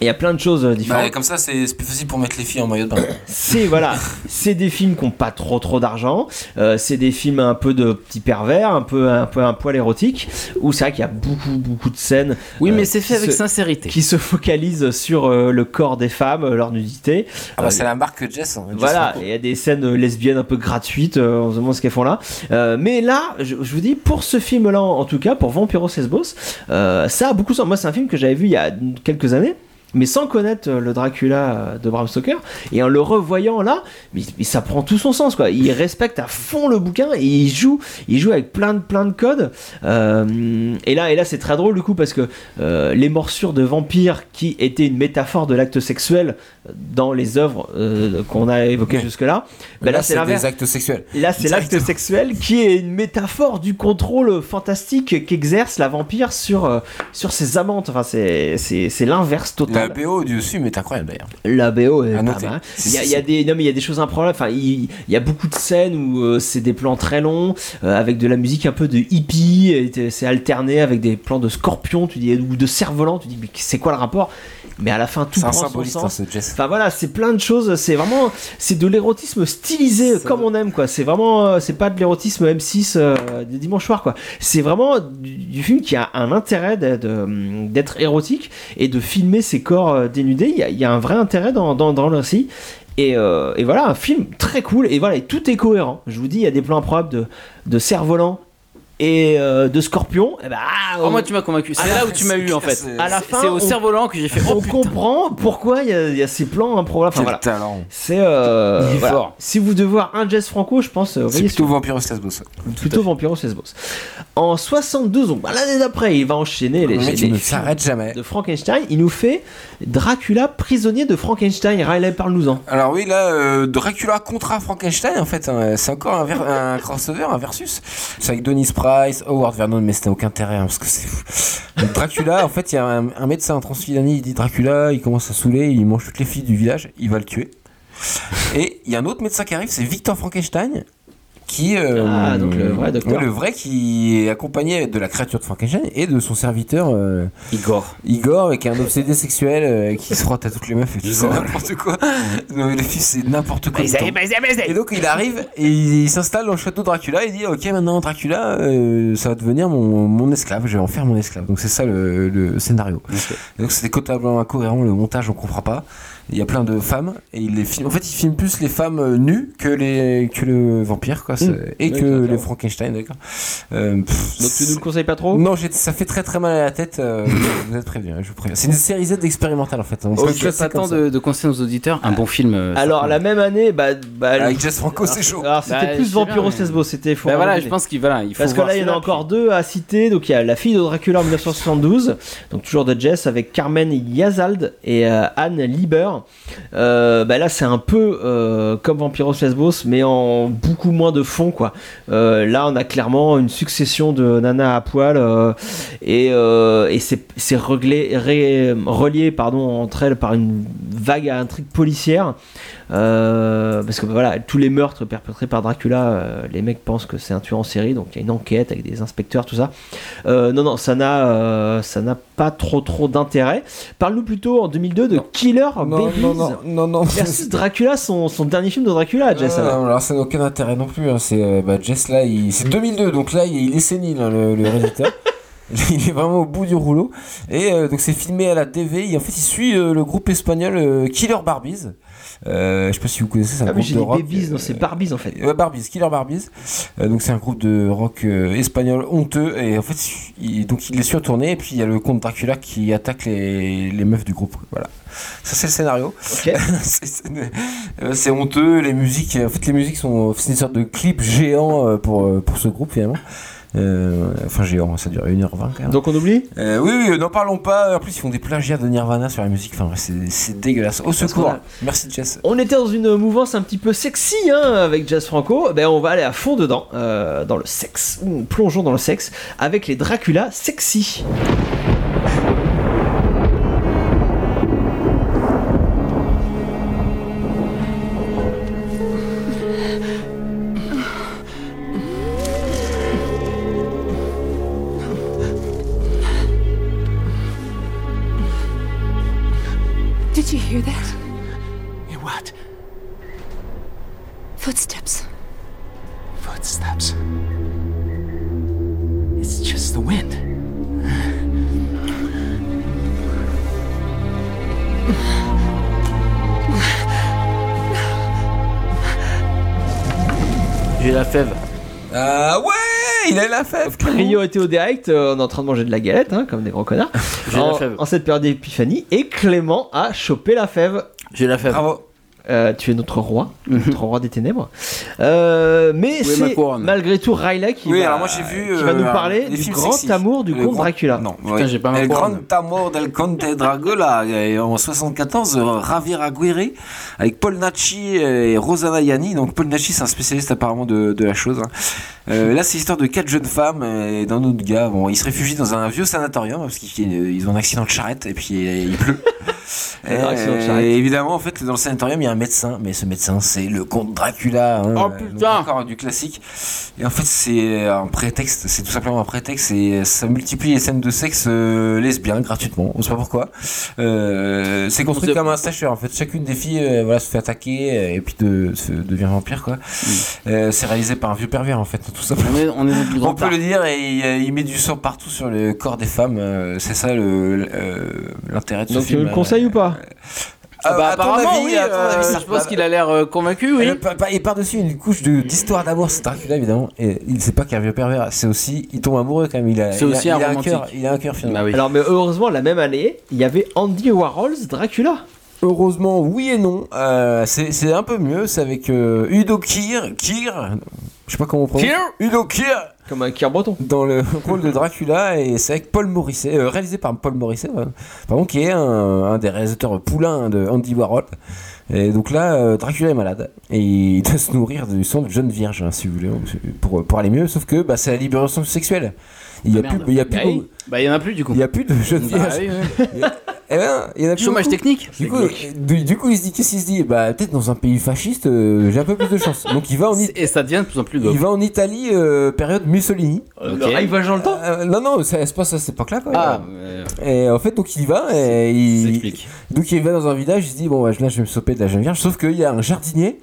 Euh, il y a plein de choses euh, différentes. Bah, comme ça, c'est c'est plus facile pour mettre les filles en maillot de bain. C'est voilà, c'est des films qui ont pas trop trop d'argent. Euh, c'est des films un peu de petits pervers, un peu un peu un poil érotique. Où c'est vrai qu'il y a beaucoup beaucoup de scènes. Oui, euh, mais c'est qui fait avec se- sincérité. Qui se focalisent sur euh, le corps des femmes, euh, leur nudité. Ah bah, Euh, c'est la marque Jess. hein, voilà, il y a des scènes euh, lesbiennes un peu gratuites, euh, on se demande ce qu'elles font là. Euh, mais là, je, je vous dis, pour ce film-là, en tout cas, pour Vampiro Lesbos, euh, ça a beaucoup de sens. Moi, c'est un film que j'avais vu il y a quelques années. Mais sans connaître euh, le Dracula euh, de Bram Stoker, et en le revoyant là, ça prend tout son sens quoi. Il respecte à fond le bouquin et il joue, il joue avec plein de codes. Euh, et là, et c'est très drôle du coup parce que les morsures de vampires qui étaient une métaphore de l'acte sexuel dans les œuvres euh, qu'on a évoquées jusque là, ben là, c'est l'inverse. actes sexuels. Là, c'est l'acte sexuel qui est une métaphore du contrôle fantastique qu'exerce la vampire sur, euh, sur ses amantes. Enfin, c'est, l'inverse La total. BO du dessus est incroyable d'ailleurs. La BO est pas mal. Il y a, il y a des, non, mais il y a des choses improbables. Enfin, il, il y a beaucoup de scènes où euh, c'est des plans très longs, avec de la musique un peu de hippie, c'est alterné avec des plans de scorpions, tu dis, ou de cerf-volant. Tu dis, mais c'est quoi le rapport? Mais à la fin, tout prend son sens. Enfin voilà, c'est plein de choses. C'est vraiment, c'est de l'érotisme stylisé comme on aime quoi. C'est vraiment, euh, c'est pas de l'érotisme M6 euh, des dimanches soirs quoi. C'est vraiment du, du film qui a un intérêt d'être, érotique et de filmer ses corps euh, dénudés. Il y a, il y a un vrai intérêt dans, dans, dans le récit. Et, euh, et voilà, un film très cool. Et voilà, et tout est cohérent. Je vous dis, il y a des plans improbables de, de cerf-volant et euh, de scorpion. Et bah, ah, Oh, moi, tu m'as convaincu. C'est Ah, là où tu m'as eu en fait. c'est- à la fin, C'est au on- cerf-volant que j'ai fait. on Oh putain. comprend pourquoi il y, a- il y a ces plans improbables. Enfin, Quel voilà. talent. C'est euh, voilà. fort. Si vous devez voir un Jess Franco, je pense, euh, C'est plutôt sur- Vampiro Lesbos. plutôt Vampiro Lesbos. En 72, donc bah, l'année d'après, il va enchaîner les, ne s'arrête jamais. de Frankenstein. Il nous fait Dracula, prisonnier de Frankenstein. Riley, parle-nous-en. Alors oui, là, euh, Dracula contre Frankenstein, en fait, hein, c'est encore un, ver- un crossover, un versus. C'est avec Dennis Howard Vernon, mais c'était aucun intérêt, parce que c'est fou. Dracula, en fait, il y a un, un médecin en Transylvanie, il dit Dracula, il commence à saouler, il mange toutes les filles du village, il va le tuer. Et il y a un autre médecin qui arrive, c'est Victor Frankenstein, qui... euh, Ah, donc le vrai docteur. ouais, le vrai qui est accompagné de la créature de Frankenstein et de son serviteur... euh, Igor. Igor avec un obsédé sexuel euh, qui se frotte à toutes les meufs et tout ça, n'importe quoi. Non, mais le fils, c'est n'importe quoi. Et donc il arrive et il, il s'installe dans le château de Dracula et il dit Ok, maintenant Dracula, ça va devenir mon, mon esclave, je vais en faire mon esclave. Donc c'est ça le, le scénario. Donc c'est totalement incohérent, le montage on comprend pas. Il y a plein de femmes et il les filme. En fait, il filme plus les femmes euh, nues que les que le vampire quoi, Mm. et Oui, que les Frankenstein, d'accord. Euh, Donc tu nous le conseilles pas trop? Non, ça fait très très mal à la tête. euh, vous êtes prévenus, hein, je vous préviens. C'est une série Z expérimentale en fait. On Je peut pense que classer ça comme attend ça. de, de conseiller aux auditeurs un bon film. euh, Alors, la même année, bah. bah Avec Jess Franco, c'est chaud. Alors, c'était Bah, plus Vampiro Lesbos, c'était Bah voilà, je pense qu'il voilà, il faut Parce que là, il y en a encore deux à citer. Donc, il y a La fille de Dracula en 1972, donc toujours de Jess, avec Carmen Yazald et Anne Lieber. Euh, bah là, c'est un peu euh, comme Vampiros Lesbos, mais en beaucoup moins de fond, quoi. Euh, là, on a clairement une succession de nanas à poil, et, c'est relié entre elles par une vague intrigue policière. Euh, parce que voilà, tous les meurtres perpétrés par Dracula, euh, les mecs pensent que c'est un tueur en série, donc il y a une enquête avec des inspecteurs, tout ça. Euh, non, non, ça n'a, ça n'a pas trop, trop d'intérêt. Parle-nous plutôt en 2002 de Killer Non, Babies non, non, non, non. versus Dracula, son, son dernier film de Dracula, Jess. Non, alors. non, alors ça n'a aucun intérêt non plus. hein. C'est bah, Jess là, il... c'est 2002, donc là il, est sénile hein, le, le réalisateur. il est vraiment au bout du rouleau. Et euh, donc c'est filmé à la TV. Et en fait, il suit euh, le groupe espagnol euh, Killer Barbies. Euh, je sais pas si vous connaissez, c'est un Ah oui, groupe j'ai de rock. Babies, non, c'est Barbies en fait. Ouais, Barbies, Killer Barbies. Euh, donc c'est un groupe de rock euh, espagnol honteux et en fait il, donc il est sur tournée et puis il y a le comte Dracula qui attaque les, les meufs du groupe. Voilà. Ça c'est le scénario. Ok. c'est euh, honteux, les musiques en fait les musiques sont c'est une sorte de clip géant euh, pour euh, pour ce groupe finalement. Euh, enfin géant, ça dure 1h20 quand même. Donc on oublie? Euh, oui, oui, n'en parlons pas. En plus, ils font des plagiats de Nirvana sur la musique. Enfin, c'est dégueulasse. Au secours. a- Merci, Jess. On était dans une mouvance un petit peu sexy hein, avec Jazz Franco. Ben on va aller à fond dedans, euh, dans le sexe. Plongeons dans le sexe avec les Dracula sexy. Fève. Ah ouais, il a la fève. Rio était au direct, euh, on est en train de manger de la galette, hein, comme des gros connards. J'ai la En, fève. en cette période d'épiphanie, et Clément a chopé la fève. J'ai la fève. Bravo. Euh, tu es notre roi, notre roi des ténèbres. Euh, mais c'est malgré tout Riley qui, Oui, va, alors moi j'ai vu. qui va euh, nous parler du grand sexy. amour du comte grand- Dracula. Non, Putain, j'ai pas El grand amour del Conte Dracula. Et En 74, euh, Javier Aguirre avec Paul Nachi et Rosanna Yanni. Donc Paul Nachi, c'est un spécialiste apparemment de, de la chose. hein. Euh, là, c'est l'histoire de quatre jeunes femmes et d'un autre gars. Bon, ils se réfugient dans un vieux sanatorium parce qu'ils ils ont un accident de charrette et puis il pleut. Et, et évidemment, en fait, dans le sanatorium, il y a un médecin, mais ce médecin, c'est le comte Dracula. hein, Oh, euh, putain. Encore du classique. Et en fait, c'est un prétexte, c'est tout simplement un prétexte et ça multiplie les scènes de sexe euh, lesbiens gratuitement. On sait pas pourquoi. Euh, c'est construit comme un slasher. En fait, chacune des filles, euh, voilà, se fait attaquer euh, et puis de, se devient vampire, quoi. Euh, c'est réalisé par un vieux pervers, en fait, tout simplement. On est, on est dans le plus On peut le dire et il, euh, il met du sang partout sur le corps des femmes. euh, c'est ça le euh, l'intérêt de ce Donc tu film. me le conseilles ou pas? Ah bah, à ton apparemment, avis, oui. à ton euh, avis, ça- je pense qu'il a l'air euh, convaincu, oui. Et, pa- pa- et par-dessus une couche de- d'histoire d'amour, c'est Dracula évidemment. Et il sait pas qu'un vieux pervers, c'est aussi, il tombe amoureux quand même. Il a, C'est il a- aussi il un a romantique. cœur, il a un cœur finalement. Bah oui. Alors, mais heureusement, la même année, il y avait Andy Warhol's Dracula. Heureusement, oui et non. Euh, c'est c'est un peu mieux. C'est avec euh, Udo Kier, Kier, je sais pas comment on prononce. Kier? Udo Kier Comme un breton. dans le rôle de Dracula et c'est avec Paul Morisset, euh, réalisé par Paul Morisset, euh, pardon, qui est un, un des réalisateurs poulains de Andy Warhol. Et donc là, euh, Dracula est malade et il doit se nourrir du sang de jeune vierge, hein, si vous voulez, pour, pour aller mieux. Sauf que bah, c'est la libération sexuelle. Il y a Ah, plus, il y a plus, Ah oui. Bah, il y en a plus du coup. il y a plus de jeunes Bah, oui. Eh ben, il y en a plus Chômage beaucoup. technique. Du coup, du, du coup, il se dit, qu'est-ce qu'il se dit? Bah, peut-être dans un pays fasciste, euh, j'ai un peu plus de chance. Donc, il va en, It- Et ça devient de plus en plus il va en Italie, euh, période Mussolini. Le rivage dans le temps? Euh, non, non, ça se passe à cette époque-là. quoi. Ah, euh, Et en fait, donc il y va et il, donc il va dans un village, il se dit bon, bah, là je vais me sauper de la jeune vierge. Sauf qu'il y a un jardinier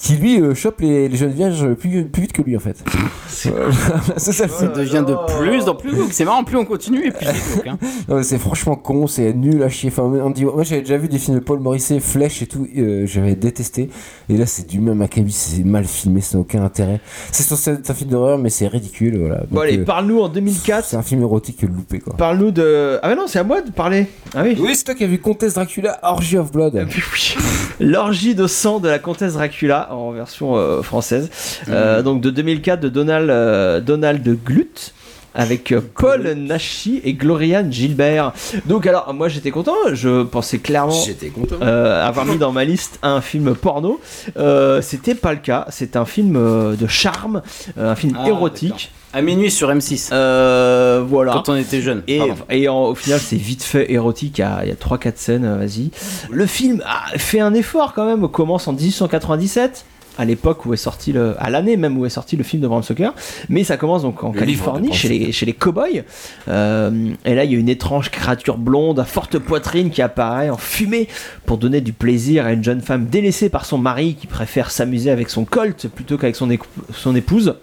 qui lui euh, chope les, les jeunes vierges plus, plus vite que lui en fait. C'est ça le Ça film. devient de plus en plus. C'est marrant, plus on continue et plus c'est hein. C'est franchement con, c'est nul à chier. Enfin, on dit, moi j'avais déjà vu des films de Paul Morisset, Flèche et tout, euh, j'avais détesté. Et là c'est du même acabit, c'est mal filmé, ça n'a aucun intérêt. C'est censé être un film d'horreur, mais c'est ridicule. Voilà. Bon, allez, euh, parle-nous en 2004. c'est un film érotique loupé quoi. Parle-nous de. Ah, mais non, c'est à moi de parler. Ah oui. Oui, c'est toi qui as vu Comtesse Dracula, Orgy of Blood. L'orgie de sang de la comtesse Dracula en version euh, française. Euh, donc de 2004 de Donald, euh, Donald Glut avec Paul Nashi et Gloriane Gilbert. Donc alors moi j'étais content, je pensais clairement J'étais content. euh, avoir mis dans ma liste un film porno. Euh, C'était pas le cas, c'est un film de charme, un film Ah, érotique. À minuit sur M6. Euh, voilà. Quand on était jeune. Et, Pardon. et en- au final, c'est vite fait érotique. Il y a, il y a 3-4 scènes, euh, vas-y. Le film a fait un effort quand même. Commence en 1897, à l'époque où est sorti le. à l'année même où est sorti le film de Bram Stoker. Mais ça commence donc en Le Californie, chez les, chez les cow-boys. Euh, et là, il y a une étrange créature blonde à forte poitrine qui apparaît en fumée pour donner du plaisir à une jeune femme délaissée par son mari qui préfère s'amuser avec son colt plutôt qu'avec son épouse.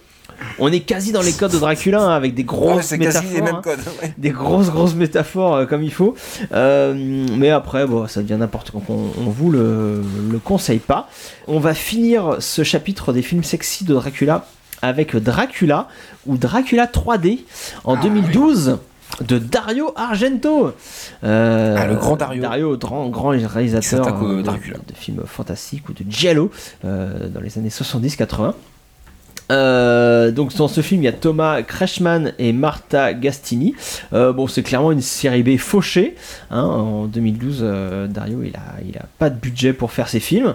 On est quasi dans les codes de Dracula hein, avec des grosses métaphores. quasi les mêmes codes. ouais. des grosses grosses métaphores euh, comme il faut Euh, mais après bon ça devient n'importe quoi on, on vous le, le conseille pas on va finir ce chapitre des films sexy de Dracula avec Dracula ou Dracula 3D en Ah, 2012 de Dario Argento Euh, Ah, le grand Dario. Dario grand, grand réalisateur euh, de, films fantastiques ou de giallo euh, dans les années 70-80 euh, donc dans ce film, il y a Thomas Kretschmann et Martha Gastini. Euh, bon, c'est clairement une série B fauchée. hein. En 2012, euh, Dario, il a, il a pas de budget pour faire ses films.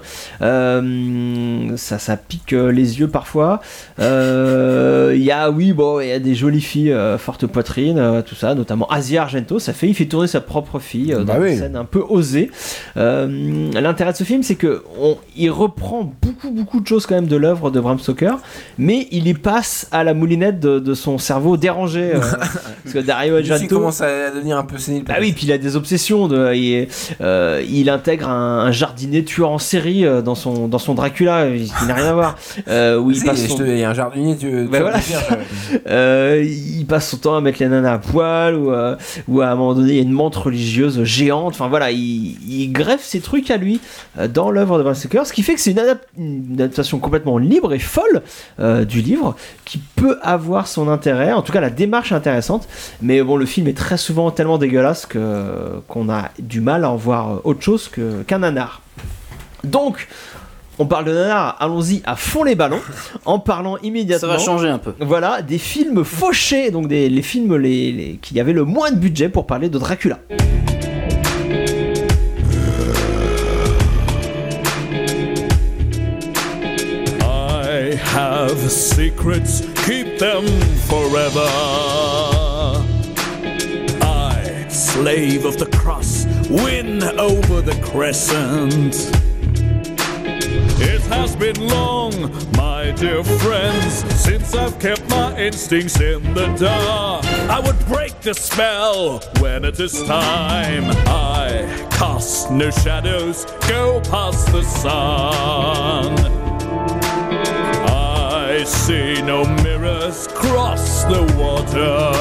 Ça, ça pique les yeux parfois. Il y a, oui, bon, il y a des jolies filles, forte poitrine, tout ça, notamment Asia Argento. Ça fait, il fait tourner sa propre fille euh, dans Bah une oui. scène un peu osée. L'intérêt de ce film, c'est que on- il reprend beaucoup, beaucoup de choses quand même de l'œuvre de Bram Stoker mais il y passe à la moulinette de, de son cerveau dérangé. euh, parce que Dario aussi, il Argento. commence à devenir un peu sénile. Ah oui, puis il a des obsessions. De, il, est- euh, il intègre un, un jardinier tueur en série euh, dans son, dans son Dracula, qui n'a rien à voir. Euh, où il, Si, passe son, te- Il y a un jardinier, tu, voilà. je- euh, il passe son temps à mettre les nanas à poil, ou, ou à un moment donné, il y a une menthe religieuse géante. Enfin voilà, il, il greffe ses trucs à lui dans l'œuvre de Stoker, ce qui fait que c'est une, adap- une adaptation complètement libre et folle euh, du livre, qui peut avoir son intérêt. En tout cas, la démarche est intéressante, mais bon, le film est très souvent tellement dégueulasse que qu'on a du mal à en voir autre chose que- qu'un nanar. Donc, on parle de nanar, allons-y à fond les ballons, en parlant Ça immédiatement. va changer un peu. Voilà, des films fauchés, donc des, les films les, les- qui avaient le moins de budget pour parler de Dracula. Have secrets, keep them forever. I, slave of the cross, win over the crescent. It has been long, my dear friends, since I've kept my instincts in the dark. I would break the spell when it is time. I cast no shadows, go past the sun. I see no mirrors cross the waters.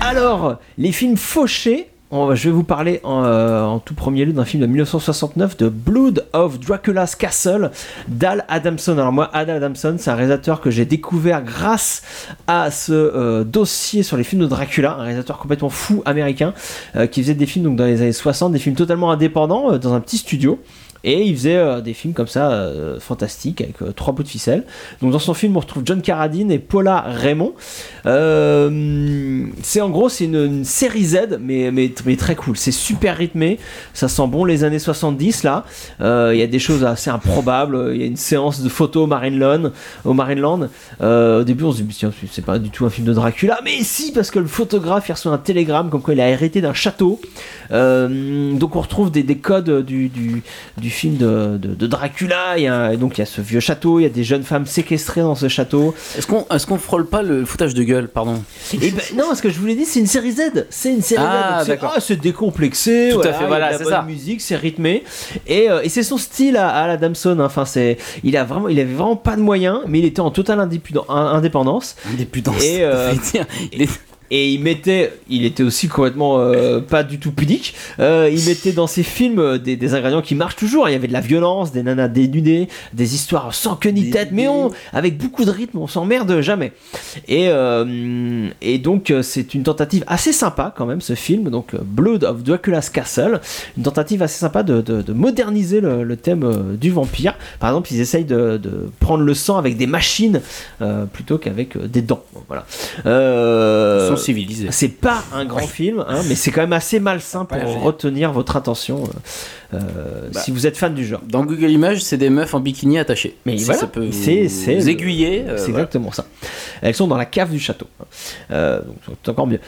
Alors, les films fauchés, je vais vous parler en, euh, en tout premier lieu d'un film de 1969 de Blood of Dracula's Castle d'Al Adamson. Alors moi, Al Adamson, c'est un réalisateur que j'ai découvert grâce à ce euh, dossier sur les films de Dracula, un réalisateur complètement fou américain euh, qui faisait des films dans les années 60, des films totalement indépendants dans un petit studio. Et il faisait euh, des films comme ça, euh, fantastiques, avec euh, trois bouts de ficelle. Donc dans son film, on retrouve John Carradine et Paula Raymond. C'est en gros, c'est une, série Z, mais, mais, mais très cool. C'est super rythmé, ça sent bon les années 70 là. Il y a des choses assez improbables. Il y a une séance de photos au Marineland. Au au début, on se dit, tiens, c'est pas du tout un film de Dracula. Mais si, parce que le photographe, il reçoit un télégramme comme quoi il a hérité d'un château. Donc on retrouve des, des codes du, du film de, de- de Dracula. Il y a, et donc il y a ce vieux château, il y a des jeunes femmes séquestrées dans ce château. Est-ce qu'on est qu'on frôle pas le foutage de gueule, pardon? Et ben, non, ce que je vous l'ai dit, c'est une série Z. C'est une série Ah, Z. c'est- ah, c'est décomplexé. Tout à voilà, fait, il y a voilà, c'est ça. musique, c'est rythmé. Et, euh, et c'est son style à, à la Damson. Enfin, c'est, il a vraiment, il avait vraiment pas de moyens, mais il était en totale indépendance. Indépendance. Et, euh, il est- Et il mettait, il était aussi complètement euh, pas du tout pudique. Euh, il mettait dans ses films euh, des, des ingrédients qui marchent toujours. Il y avait de la violence, des nanas dénudées, des histoires sans queue ni tête, mais on, avec beaucoup de rythme, on s'emmerde jamais. Et, euh, et donc c'est une tentative assez sympa quand même ce film, donc Blood of Dracula's Castle, une tentative assez sympa de, de- de moderniser le, le thème du vampire. Par exemple, ils essayent de, de prendre le sang avec des machines plutôt qu'avec des dents. Voilà. Euh, Ils sont civilisés. c'est pas un grand film, hein, mais c'est quand même assez malsain pour retenir votre attention euh, euh, Bah. si vous êtes fan du genre. Dans Google Images, c'est des meufs en bikini attachées. Mais voilà, ça peut vous, c'est c'est aiguiller. euh, c'est voilà. exactement ça. Elles sont dans la cave du château. Euh, donc c'est encore mieux.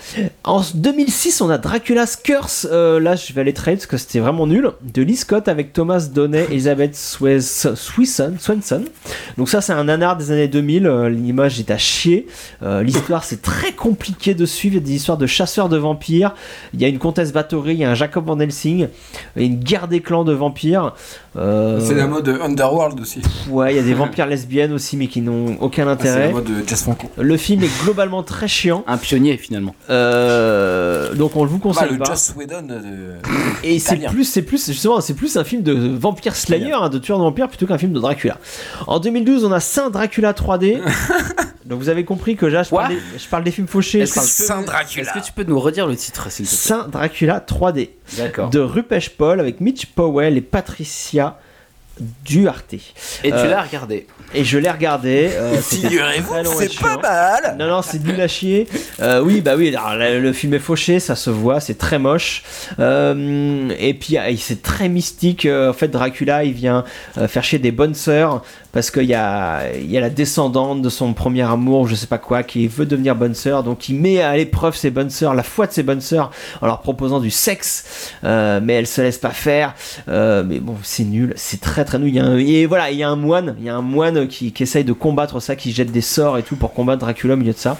En 2006, on a Dracula's Curse. Euh, là, je vais aller trade parce que c'était vraiment nul. De Lee Scott avec Thomas Donnet, Elizabeth Swenson. Donc ça, c'est un nanar des années 2000. Euh, L'image est à chier. Euh, L'histoire, c'est très compliqué de suivre. Des histoires de chasseurs de vampires. Il y a une comtesse Bathory, il y a un Jacob Van Helsing, il y a une guerre des clans de vampires. Euh, C'est la mode Underworld aussi. Ouais, il y a des vampires lesbiennes aussi, mais qui n'ont aucun Ah, C'est la intérêt. mode Jazz Franco. Le film est globalement très chiant. Un pionnier finalement. Euh, donc on le vous Bah, conseille le pas. Joss Whedon de. Et c'est plus, c'est plus, justement, c'est plus un film de vampire slayer, hein, de tueur de vampires, plutôt qu'un film de Dracula. En 2012, on a Saint Dracula 3D. Donc vous avez compris que là, je parle, des, je parle des films fauchés. Est-ce que, parle tu peux Saint Dracula. est-ce que tu peux nous redire le titre s'il te plaît Saint Dracula 3D D'accord. de Rupesh Paul avec Mitch Powell et Patricia Duarte. Et tu Euh, l'as regardé. Et je l'ai regardé. euh, Figurez-vous, c'est pas mal. Non, non, c'est nul à chier. Euh, oui, bah oui, alors, le, le film est fauché, ça se voit, c'est très moche. Euh, et puis, euh, c'est très mystique. En fait, Dracula, il vient faire chier des bonnes sœurs parce qu'il y a, il y a la descendante de son premier amour, je sais pas quoi, qui veut devenir bonne sœur. Donc, il met à l'épreuve ses bonnes sœurs, la foi de ses bonnes sœurs, en leur proposant du sexe. Euh, mais elles se laissent pas faire. Euh, mais bon, c'est nul, c'est très très nul. Il y a un- et voilà, il y a un moine, il y a un moine qui, qui essaye de combattre ça, qui jette des sorts et tout pour combattre Dracula au milieu de ça.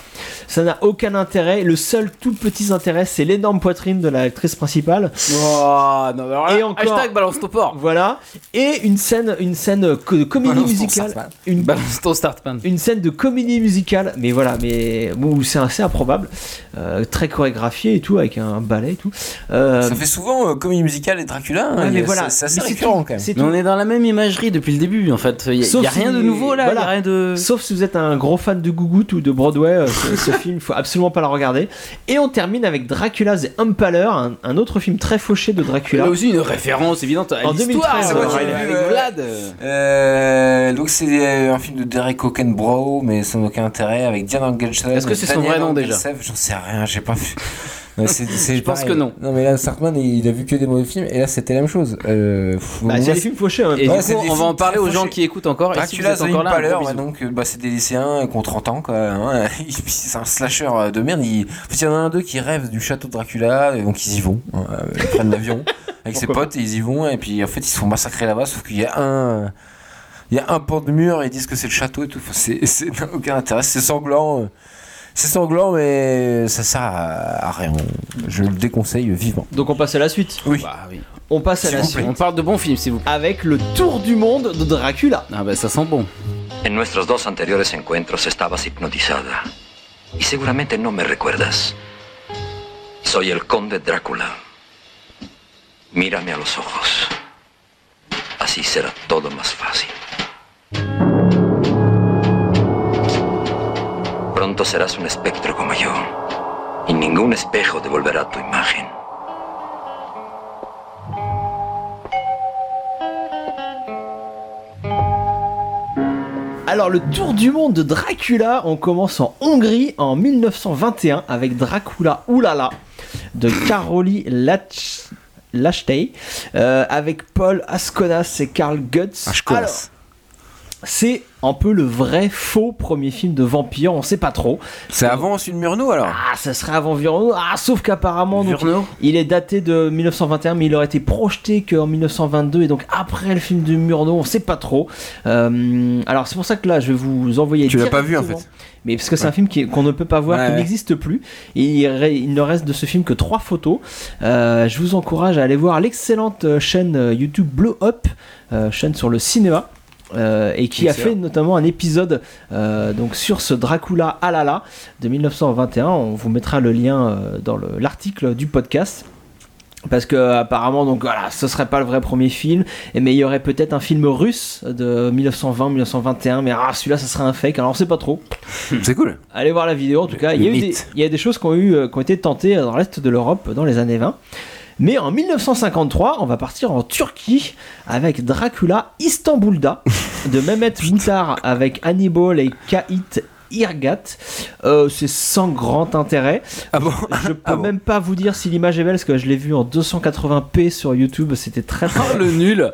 Ça n'a aucun intérêt. Le seul tout petit intérêt, c'est l'énorme poitrine de l'actrice principale. Oh, non, alors là, Et encore- Hashtag balance ton porc. Voilà. Et une scène, une scène comédie ton musicale. Startman. Une, Balance ton startman. une scène de comédie musicale, mais voilà, mais bon, c'est assez improbable. Euh, très chorégraphié et tout, avec un ballet et tout. Euh, Ça fait souvent euh, comédie musicale et Dracula. hein, ouais, mais voilà. C'est assez récurrent quand même. Mais on est dans la même imagerie depuis le début en fait. Il y a, rien si- de nouveau là, il voilà. y a rien de. Sauf si vous êtes un gros fan de Gougout ou de Broadway, euh, ce, ce film, il faut absolument pas le regarder. Et on termine avec Dracula The Impaler, un, un autre film très fauché de Dracula. Là aussi une référence évidente à En l'histoire. 2013, euh. Euh, donc c'est euh, un film de Derek Hockenbrough, mais sans aucun intérêt, avec Diane Angelsen. Est-ce que c'est son vrai nom, déjà J'en sais rien, j'ai pas vu. Ouais, c'est- c'est Je pense que non. Non mais là, Sartman, il, il a vu que des mauvais films, et là c'était la même chose. Euh, Bah, c'est des films fauchés en même Et temps. Ouais, du c'est coup, des on va en parler aux gens qui écoutent encore. Et si vous Dracula êtes The encore là, bisou. donc euh, bah, c'est des lycéens qui ont 30 ans quoi. hein, c'est un slasher euh, de merde. Il, en fait, il y en a un d'eux qui rêve du château de Dracula, et donc ils y vont. hein, euh, ils prennent l'avion avec ses potes et ils y vont. Et puis en fait ils se font massacrer là-bas, sauf qu'il y a un. Il y a un pan de mur ils disent que c'est le château et tout. Enfin, c'est aucun intérêt. C'est sanglant. euh, C'est sanglant, mais ça sert à, rien. Je le déconseille vivement. Donc on passe à la suite. Oui. Bah oui. On passe à la suite. On parle de bons films s'il vous plaît. Avec le tour du monde de Dracula. Ah bah ça sent bon. En nuestros dos anteriores encuentros estabas hipnotizada. Y seguramente no me recuerdas. Soy el conde Drácula. Mírame a los ojos. Así será todo más fácil. Pronto serás un espectro como yo. Y ningún espejo devolverá tu imagen. Alors le tour du monde de Dracula, on commence en Hongrie en 1921 avec Dracula Oulala de Karoli Lach... Lachtey, euh, avec Paul Asconas et Karl Gutz. Asconas. C'est un peu le vrai faux premier film de vampire, on sait pas trop. C'est avant Murnau alors? Ah, ça serait avant Virno. Ah, sauf qu'apparemment, donc, il est daté de 1921, mais il aurait été projeté qu'en 1922, et donc après le film de Murnau, on sait pas trop. Euh, alors c'est pour ça que là, je vais vous envoyer. Tu l'as pas vu, en fait. Mais parce que c'est un film qu'on ne peut pas voir, Ouais, qui ouais. n'existe plus. Et il, ne reste de ce film que trois photos. Euh, je vous encourage à aller voir l'excellente euh, chaîne YouTube Blow Up, euh, chaîne sur le cinéma. Euh, et qui a fait notamment un épisode euh, donc sur ce Dracula Alala de 1921. On vous mettra le lien euh, dans le- l'article du podcast. Parce que apparemment donc voilà, ce serait pas le vrai premier film, mais il y aurait peut-être un film russe de 1920-1921, mais ah celui-là ça serait un fake, alors on sait pas trop. C'est cool. Allez voir la vidéo en tout cas. Il y, a eu des, mythe. il y a des choses qui ont, eu, qui ont été tentées dans l'est de l'Europe dans les années 20. Mais en 1953, on va partir en Turquie avec Dracula Istanbul'da de Mehmet Moutar avec Hannibal et Kait Irgat. Euh, c'est sans grand intérêt. Ah bon Je peux Ah bon. même pas vous dire si l'image est belle parce que je l'ai vu en 280p sur YouTube. C'était très très Oh le nul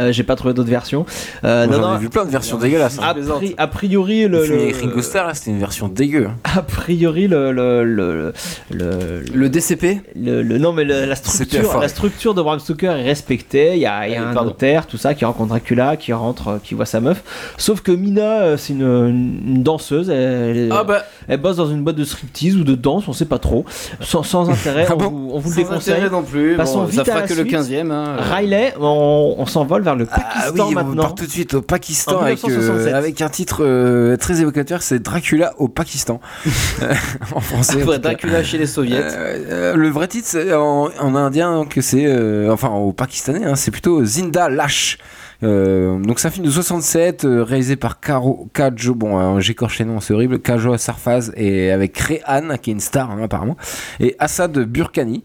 Euh, J'ai pas trouvé d'autres versions. Euh, Moi, non, J'en non, ai vu plein de versions dégueulasses. hein. a, pri- a priori, Le le, film le- Ringo Starr, là, c'était une version dégueu. hein. a priori le le le le, Le DCP le- le- non mais le- la C'était structure la structure de Bram Stoker est respectée. Il y a, il y a un pardon. notaire, tout ça, qui rencontre Dracula, qui rentre, euh, qui voit sa meuf. Sauf que Mina, euh, c'est une, une danseuse. Elle, Ah bah, elle bosse dans une boîte de striptease ou de danse, on sait pas trop. Sans, sans intérêt, Ah on, bon vous, on vous le sans déconseille. intérêt non plus. Passons Bon, vite ça à fera la que le suite. 15ème. Hein. Riley, on, on s'envole vers le Ah Pakistan oui, on part tout de suite au Pakistan avec, euh, 1967. avec un titre euh, très évocateur, c'est Dracula au Pakistan. en français. en Après cas. Dracula chez les soviets. Euh, euh, le vrai titre en, en indien que c'est euh, enfin au pakistanais hein, c'est plutôt Zinda Lash Euh, donc c'est un film de 67 euh, réalisé par Karo Kajo bon euh, j'écorche les noms c'est horrible Kajo Sarfaz et avec Rehan qui est une star hein, apparemment et Assad Burkani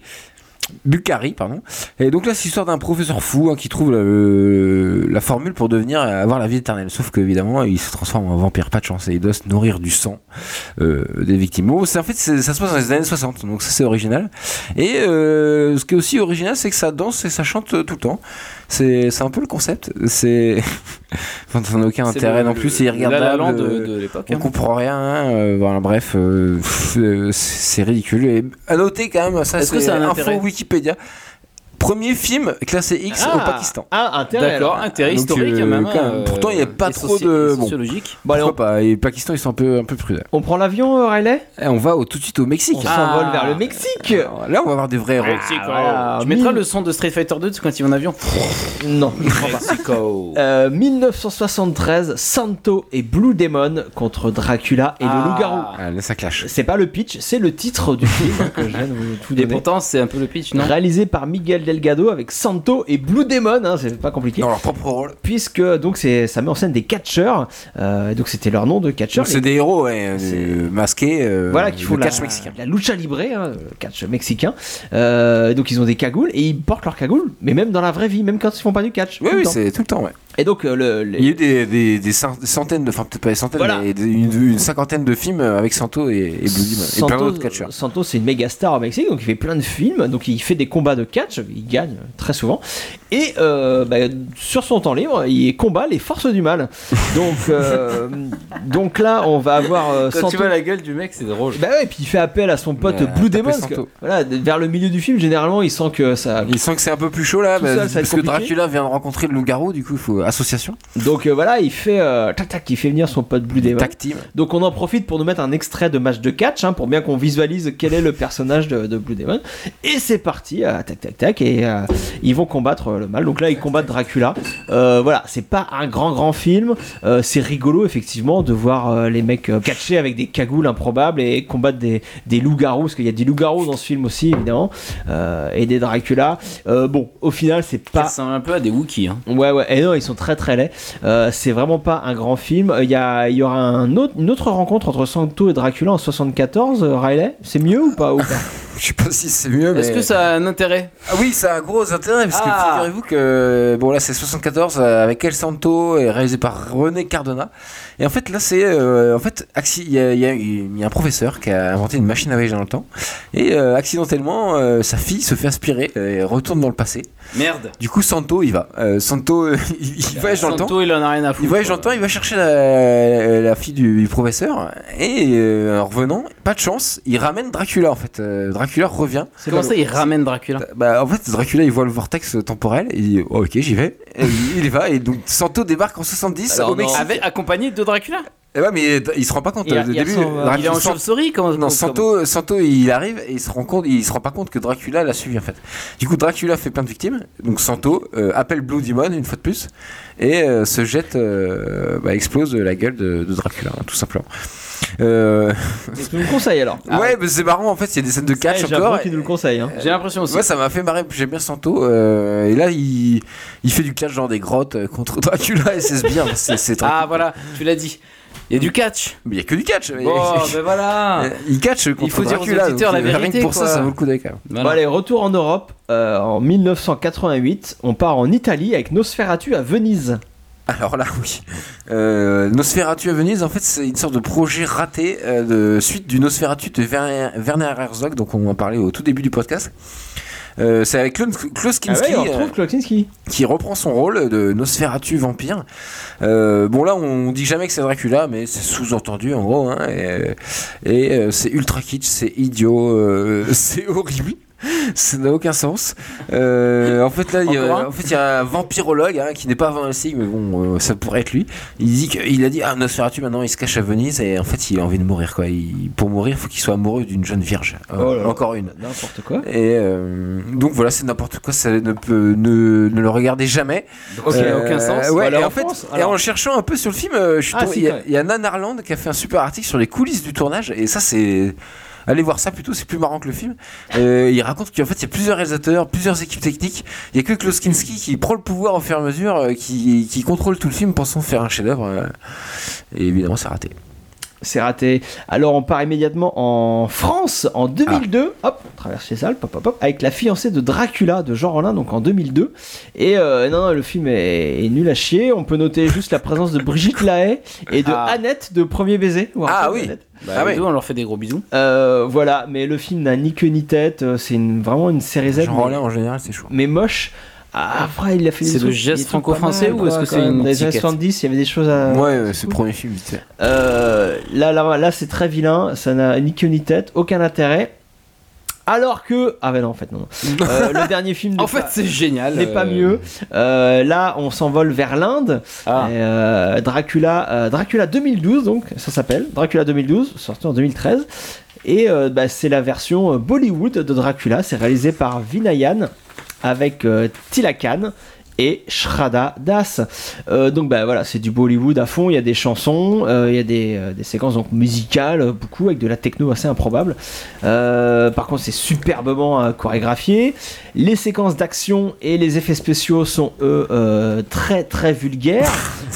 Bukhari, pardon. Et donc là, c'est l'histoire d'un professeur fou hein, qui trouve le- la formule pour devenir euh, avoir la vie éternelle. Sauf qu'évidemment, il se transforme en vampire, pas de chance, et il doit se nourrir du sang euh, des victimes. Bon, c'est en fait, ça se passe dans les années 60, donc ça c'est original. Et euh, ce qui est aussi original, c'est que ça danse et ça chante euh, tout le temps. C'est un peu le concept. C'est enfin, ça n'a aucun intérêt le- non plus. C'est le La La Land irregardable. de, de l'époque. On hein. comprend rien, hein, euh, voilà, bref, euh, euh, c'est ridicule. Et à noter quand même, ça Est-ce que c'est un info Wikipédia. Premier film classé X au Ah, Pakistan. Ah, intérêt. D'accord, alors. intérêt Donc, historique euh, quand même. quand même. hein, Pourtant, il y a euh, pas et trop de- bon. sociologique. Bon, allez, on, pas Et Pakistan, ils sont un peu, un peu prudents. on prend l'avion, euh, Riley? Et on va au- tout de suite au Mexique. On Ah. s'envole vers le Mexique. Alors, Là, on va avoir des vrais héros. Mexico. voilà. Tu mettras le son de Street Fighter 2 quand ils vont en avion? Non, je crois pas. Mexico. Euh, 1973, Santo et Blue Demon contre Dracula et Ah. le loup-garou. Ah, là, ça clash. C'est pas le pitch, c'est le titre du film que je viens de vous tout Et donner. pourtant, c'est un peu le pitch, non? Réalisé par Miguel Delgado avec Santo et Blue Demon, hein, c'est pas compliqué. Dans leur propre rôle. Puisque donc c'est ça met en scène des catcheurs, euh, donc c'était leur nom de catcheurs. C'est des héros ouais, C'est- euh, masqués. euh, voilà qui font le la, catch mexicain. la lucha libre, hein, le catch mexicain. Euh, donc ils ont des cagoules et ils portent leurs cagoules, mais même dans la vraie vie, même quand ils font pas du catch. Oui, oui, c'est tout le temps, ouais. Et donc euh, le, les- Il y a eu des, des, des cent- des centaines, de, enfin peut-être pas des centaines, Voilà. mais des- une, une cinquantaine de films avec Santo et, et Blue Demon. Et plein Santo, d'autres catcheurs. Santo, c'est une méga star au Mexique, donc il fait plein de films, donc il fait des combats de catch, il gagne très souvent, et euh, bah, sur son temps libre, il combat les forces du mal. Donc, euh, donc là, on va avoir euh, Quand tu Santo. vois la gueule du mec, c'est drôle. Bah ouais, et puis il fait appel à son pote Blue Demon. Santo. voilà, vers le milieu du film, généralement, il sent que ça. Il sent que c'est un peu plus chaud là, bah, seul, parce que. Dracula vient de rencontrer le loup-garou, du coup il faut association, Donc euh, voilà, il fait euh, tac tac, il fait venir son pote Blue Demon. Donc on en profite pour nous mettre un extrait de match de catch, hein, pour bien qu'on visualise quel est le personnage de, de Blue Demon. Et c'est parti, euh, tac tac tac, et euh, ils vont combattre euh, le mal. Donc là, ils combattent Dracula. Euh, voilà, c'est pas un grand grand film. Euh, c'est rigolo effectivement de voir euh, les mecs euh, catcher avec des cagoules improbables et combattre des, des loups-garous, parce qu'il y a des loups-garous dans ce film aussi évidemment, euh, et des Dracula. Euh, bon, au final, c'est Ça pas ressemble un peu à des Wookiees. Hein. Ouais, ouais, et non, ils sont très très laids. Euh, c'est vraiment pas un grand film. Il y, a, il y aura une autre rencontre entre Santo et Dracula en 74, euh, Riley. C'est mieux ou pas? Je sais pas si c'est mieux, mais. Est-ce que ça a un intérêt? Ah oui, ça a un gros intérêt parce Ah. que figurez-vous que bon là c'est 74 euh, avec El Santo et réalisé par René Cardona. Et en fait là c'est euh, en fait il y, a- y y un professeur qui a inventé une machine à voyager dans le temps et euh, accidentellement euh, sa fille se fait aspirer et retourne dans le passé. Merde. Du coup Santo il va. Santo il, il voyage dans le temps. Santo, il en a rien à foutre. Il voyage dans le temps, il va chercher la, la fille du, du professeur et en revenant, pas de chance, il ramène Dracula en fait. Euh, Dracula revient. Comment ça, il ramène Dracula Bah, en fait, Dracula il voit le vortex temporel et il dit oh, ok j'y vais. Et il, y va et donc Santo débarque en 70 Alors, au Mexique. Avec, accompagné de Dracula Et ouais, mais il se rend pas compte. Il a- au il a début, son, euh, Dracula- Il est en chauve-souris comment non, Santo, Santo, il arrive et il se rend compte, il se rend pas compte que Dracula l'a suivi en fait. Du coup, Dracula fait plein de victimes. Donc Santo euh, appelle Blue Demon une fois de plus et euh, se jette, euh, bah, explose la gueule de, de Dracula, hein, tout simplement. Euh, Tu nous le conseilles alors ouais, mais c'est marrant en fait. Il y a des scènes de catch Ouais, encore. Qu'il nous le conseille. Hein. J'ai l'impression aussi. Ouais, ça m'a fait marrer. J'aime bien Santo. euh, et là, il, il fait du catch dans des grottes euh, contre Dracula et c'est bien. C'est, Ah cool. voilà, tu l'as dit. Il y a du catch. Mais il y a que du catch. mais- Bon, ben voilà. Il catch contre Il faut dire aux Dracula. auditeurs donc, la euh, Rien vérité, que pour ça, quoi. ça vaut le coup d'œil quand même. Voilà. Bon, allez, retour en Europe. Euh, en 1988, on part en Italie avec Nosferatu à Venise. Alors là, oui. Euh, Nosferatu à Venise, en fait, c'est une sorte de projet raté euh, de suite du Nosferatu de Werner, Werner Herzog, donc on en parlait au tout début du podcast. Euh, c'est avec Klaus Ah Kinski, ouais, Kloczynski. qui reprend son rôle de Nosferatu vampire. Bon là, on dit jamais que c'est Dracula, mais c'est sous-entendu en gros. hein, et et, c'est ultra kitsch, c'est idiot, c'est horrible. Ça n'a aucun sens. Euh, en fait, là, il y, a, un en fait, il y a un vampirologue hein, qui n'est pas Van Helsing, mais bon, euh, ça pourrait être lui. Il dit qu'il a dit Ah, Nosferatu maintenant il se cache à Venise et en fait, il a envie de mourir. Quoi. Il- pour mourir, il faut qu'il soit amoureux d'une jeune vierge. Euh, Oh encore une. N'importe quoi. Et donc voilà, c'est n'importe quoi, ça ne peut ne, ne le regardez jamais. Ok, aucun sens. Ouais, Voilà, et en en fait, France, et alors. en cherchant un peu sur le film, je suis Ah, tombé- si, il y, quand a- même. il y a Nan Arland qui a fait un super article sur les coulisses du tournage, et ça c'est Allez voir ça plutôt, c'est plus marrant que le film. Euh, il raconte qu'en fait il y a plusieurs réalisateurs, plusieurs équipes techniques. Il y a que Klaus Kinski qui prend le pouvoir au fur et à mesure, euh, qui, qui contrôle tout le film pensant faire un chef-d'œuvre. euh, et évidemment, c'est raté. C'est raté. Alors on part immédiatement en France en 2002. Hop, on traverse les Alpes, hop, hop, hop, avec la fiancée de Dracula de Jean Rollin, donc en 2002. Et euh, non, non, le film est, est nul à chier. On peut noter juste la présence de Brigitte Lahaye et de Ah. Annette de Premier Baiser. Ah oui. Bah, Ah deux, on leur fait des gros bisous. Euh, voilà, mais le film n'a ni queue ni tête. euh, C'est une- vraiment une série Z. Jean Rollin en général, c'est chaud. mais moche. Ah, Après, il a fait C'est le geste franco-français ou est-ce que c'est une Dans les années étiquette 70, il y avait des choses à. Ouais, ouais, c'est le premier film, vite fait. Euh, là, là, là c'est très vilain, ça n'a ni queue ni tête, aucun intérêt. Alors que. Ah, ben non, en fait, non. Euh, le dernier film En fait, c'est génial. n'est pas euh, mieux. Euh, là, on s'envole vers l'Inde. Ah. Euh, Dracula, euh, Dracula 2012, donc ça s'appelle Dracula 2012, sorti en 2013. Et euh, bah, c'est la version Bollywood de Dracula. C'est réalisé par Vinayan avec euh, Tilakan et Shraddha Das. Euh, donc bah voilà, c'est du Bollywood à fond. Il y a des chansons, euh, il y a des, euh, des séquences donc musicales, beaucoup avec de la techno assez improbable. Par contre, c'est superbement chorégraphié. Les séquences d'action et les effets spéciaux sont eux très très vulgaires.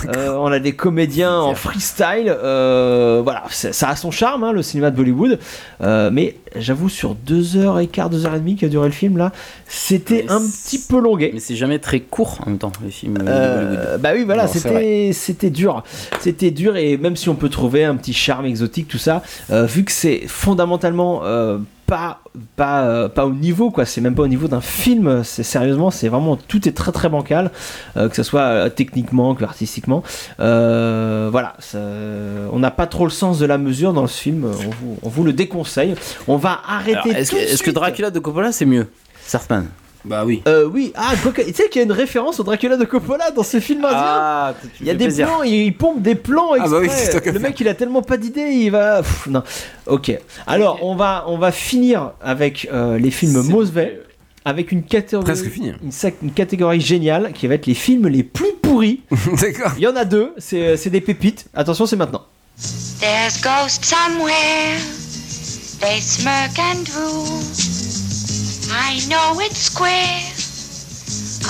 On a des comédiens en freestyle. voilà, ça a son charme, hein, le cinéma de Bollywood. Mais j'avoue, sur deux heures et quart, deux heures et demie qui a duré le film là, c'était un petit peu longué. Mais c'est jamais très court en même temps, les films euh, bah oui, voilà, c'était dur, c'était dur et même si on peut trouver un petit charme exotique, tout ça, euh, vu que c'est fondamentalement euh, pas pas euh, pas au niveau quoi, c'est même pas au niveau d'un film, c'est sérieusement, c'est vraiment tout est très très bancal, euh, que ce soit euh, techniquement que artistiquement. Voilà, ça- on n'a pas trop le sens de la mesure dans ce film, on vous, on vous le déconseille. On va arrêter. Est-ce que, que. Dracula de Coppola c'est mieux Surfman. Bah oui. Euh, oui, ah, tu sais qu'il y a une référence au Dracula de Coppola dans ce film indien. Ah, Il y a des plans, il, il pompe des plans Ah bah oui, exprès. le faire. mec, il a tellement pas d'idées, il va. Pff, non. Ok. Alors, on va, on va finir avec euh, les films Mosvey, avec une catégorie, Presque fini. une, sac- une catégorie géniale qui va être les films les plus pourris. D'accord. Il y en a deux, c'est c'est des pépites. Attention, c'est maintenant. There's ghosts somewhere. They smirk and drool. I know it's square.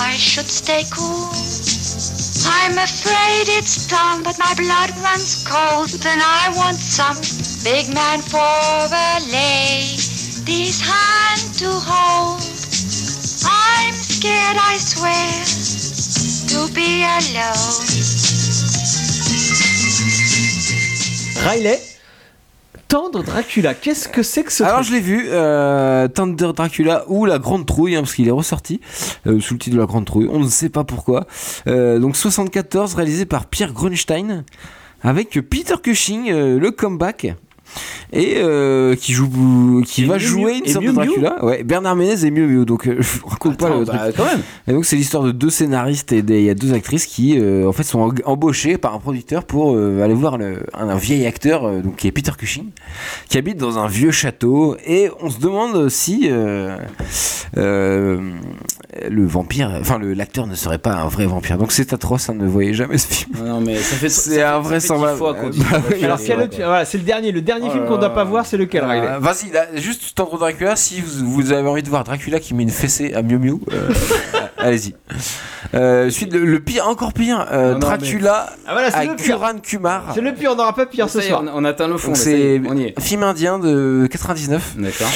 I should stay cool. I'm afraid it's dumb, but my blood runs cold. And I want some big man for a lady's hand to hold. I'm scared, I swear, to be alone. Riley, Tendre Dracula. Qu'est-ce que c'est que ce Alors truc je l'ai vu, euh, Thunder Dracula ou La Grande Trouille, hein, parce qu'il est ressorti euh, sous le titre de La Grande Trouille, on ne sait pas pourquoi. Euh, donc 74, réalisé par Pierre Grunstein, avec Peter Cushing, euh, le comeback. Et euh, qui joue, qui Et va Miu jouer Miu- une sorte Miu de Miu Dracula. Ouais, Bernard Ménez et Miu Miu, donc euh, je vous raconte pas le bah, truc. quand même. Et donc c'est l'histoire de deux scénaristes et il y a deux actrices qui euh, en fait sont embauchées par un producteur pour euh, aller voir le, un, un vieil acteur euh, donc qui est Peter Cushing qui habite dans un vieux château et on se demande si euh, euh, le vampire enfin le l'acteur ne serait pas un vrai vampire donc c'est atroce hein, ne voyez jamais ce film Non, non, mais ça fait. C'est un vrai semblable. bah oui, Alors, c'est voilà, dernier. Le dernier Oh film qu'on doit là. pas voir, c'est lequel, Riley Euh, Vas-y, juste Tendre Dracula, si vous, vous avez envie de voir Dracula qui met une fessée à Miu Miu, euh, allez-y. Euh, suite, le, le pire, encore pire, euh, Non, non, Dracula Ah, voilà, c'est à le pire. Kuran Kumar. C'est le pire, on n'aura pas pire ce soir. on, on atteint le fond. C'est un film indien de 99 D'accord.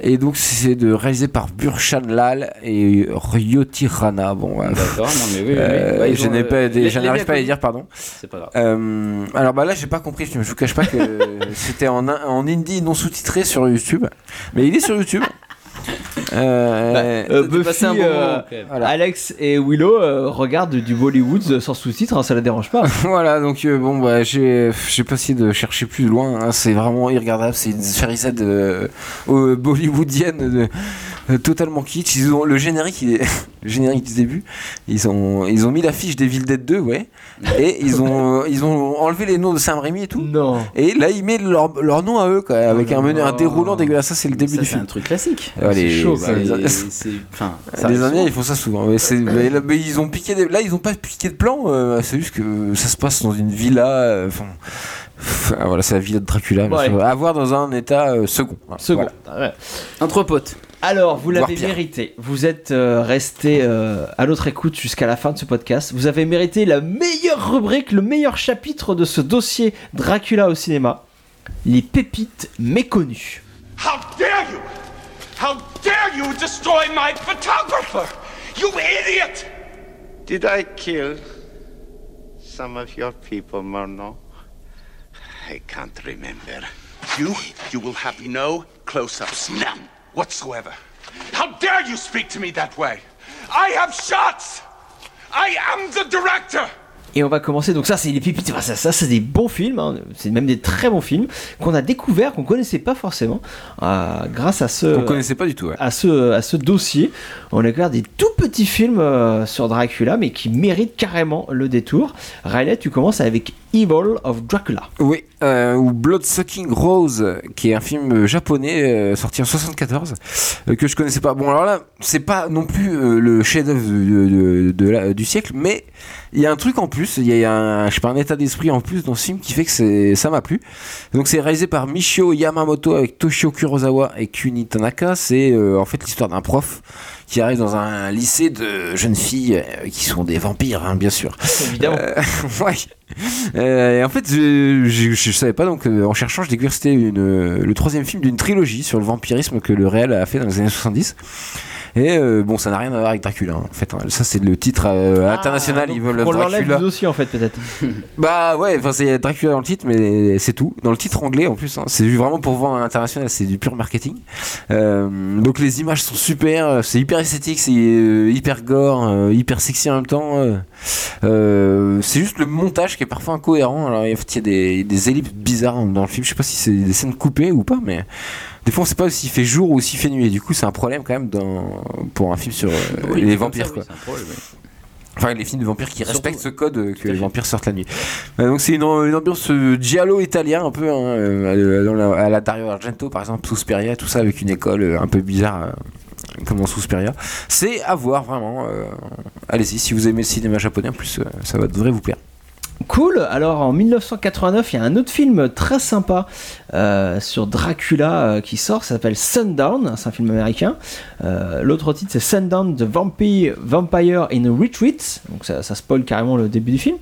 et donc c'est de réalisé par Burshan Lal et Ryoti Rana. Bon. D'accord, non, mais oui, oui, oui. Euh, ils je n'ai euh, pas, n'arrive à les dire, pardon. C'est pas grave. Euh, alors bah là j'ai pas compris, je vous cache pas que c'était en, en indie non sous-titré sur YouTube, mais il est sur YouTube. Euh, Bah, euh, un bon euh, moment. Voilà. Alex et Willow euh, regardent du Bollywood sans sous-titres, hein, ça la dérange pas. voilà, donc euh, bon, bah, j'ai j'ai pas essayé de chercher plus loin. hein, c'est vraiment irregardable. C'est une sérisade euh, euh, bollywoodienne de- totalement kitsch. Ils ont le générique, il est- le générique du début. Ils ont ils ont mis l'affiche des Evil Dead 2, ouais. Et ils ont ils ont enlevé les noms de Sam Raimi et tout. Non. Et là, ils mettent leur, leur nom à eux, quoi, avec un menu un déroulant dégueulasse. Ça, c'est le début Ça, du c'est film. un truc classique. Ouais, c'est les- chaud. bah, les- c'est- les Indiens ils font ça souvent. Mais c'est- mais là, mais ils ont piqué des... Là ils ont pas piqué de plan. euh, c'est juste que ça se passe dans une villa. euh, voilà, c'est la villa de Dracula. Allez. à voir dans un état euh, second. Second. voilà. Ouais. Entre potes. Alors, vous l'avez mérité. Vous êtes euh, resté euh, à notre écoute jusqu'à la fin de ce podcast. Vous avez mérité la meilleure rubrique, le meilleur chapitre de ce dossier Dracula au cinéma. Les pépites méconnues. How dare you! How dare you destroy my photographer! You idiot! Did I kill some of your people, Murnau? I can't remember. You, you will have no close-ups, none whatsoever. How dare you speak to me that way? I have shots! I am the director! Et on va commencer. Donc ça, c'est les pépites. Enfin, ça, ça c'est des bons films. hein. C'est même des très bons films qu'on a découverts, qu'on connaissait pas forcément, euh, grâce à ce. On connaissait pas du tout. ouais. à ce, à ce dossier. On a découvert des tout petits films euh, sur Dracula, mais qui méritent carrément le détour. Riley, tu commences avec Evil of Dracula. Oui, euh, ou Bloodsucking Rose, qui est un film japonais euh, sorti en 74 euh, que je connaissais pas. Bon alors là, c'est pas non plus le chef-d'œuvre de, de- de la- du siècle, mais il y a un truc en plus, il y a un, je sais pas, un état d'esprit en plus dans ce film qui fait que ça m'a plu. Donc c'est réalisé par Michio Yamamoto avec Toshio Kurosawa et Kuni Tanaka. C'est euh, en fait l'histoire d'un prof qui arrive dans un lycée de jeunes filles euh, qui sont des vampires, hein, bien sûr. Évidemment. Euh, ouais. Euh, et en fait, je, je, je savais pas, donc en cherchant, je découvre que c'était le troisième film d'une trilogie sur le vampirisme que le réel a fait dans les années 70. Et euh, bon, ça n'a rien à voir avec Dracula. hein, en fait, hein. ça c'est le titre euh, international. Ah, donc Ils veulent on Dracula. dossier en fait, peut-être. Bah ouais, enfin c'est Dracula dans le titre, mais c'est tout. Dans le titre anglais en plus, hein, c'est vraiment pour vendre à l'international, c'est du pur marketing. Euh, donc les images sont super, c'est hyper esthétique, c'est hyper gore, hyper sexy en même temps. c'est juste le montage qui est parfois incohérent. Alors en fait, il y a des, des ellipses bizarres dans le film. Je sais pas si c'est des scènes coupées ou pas, mais des fois on sait pas s'il fait jour ou s'il fait nuit. Et du coup, c'est un problème quand même dans, pour un film sur euh, Oui, les vampires. ça, quoi. oui, c'est un problème, oui. Enfin, les films de vampires qui Surtout- respectent ce code euh, que les vampires sortent la nuit. Donc c'est une, une ambiance euh, giallo italien un peu, hein, à la Dario Argento par exemple, Suspiria, tout ça avec une école un peu bizarre. comme dans Suspiria, c'est à voir vraiment. euh, Allez-y, si vous aimez le cinéma japonais, en plus, euh, ça va devrait vous plaire. Cool. Alors en 1989, il y a un autre film très sympa euh, sur Dracula euh, qui sort. Ça s'appelle Sundown. C'est un film américain. Euh, L'autre titre c'est Sundown the Vampire, Vampire in a Retreat. Donc ça, ça spoil carrément le début du film.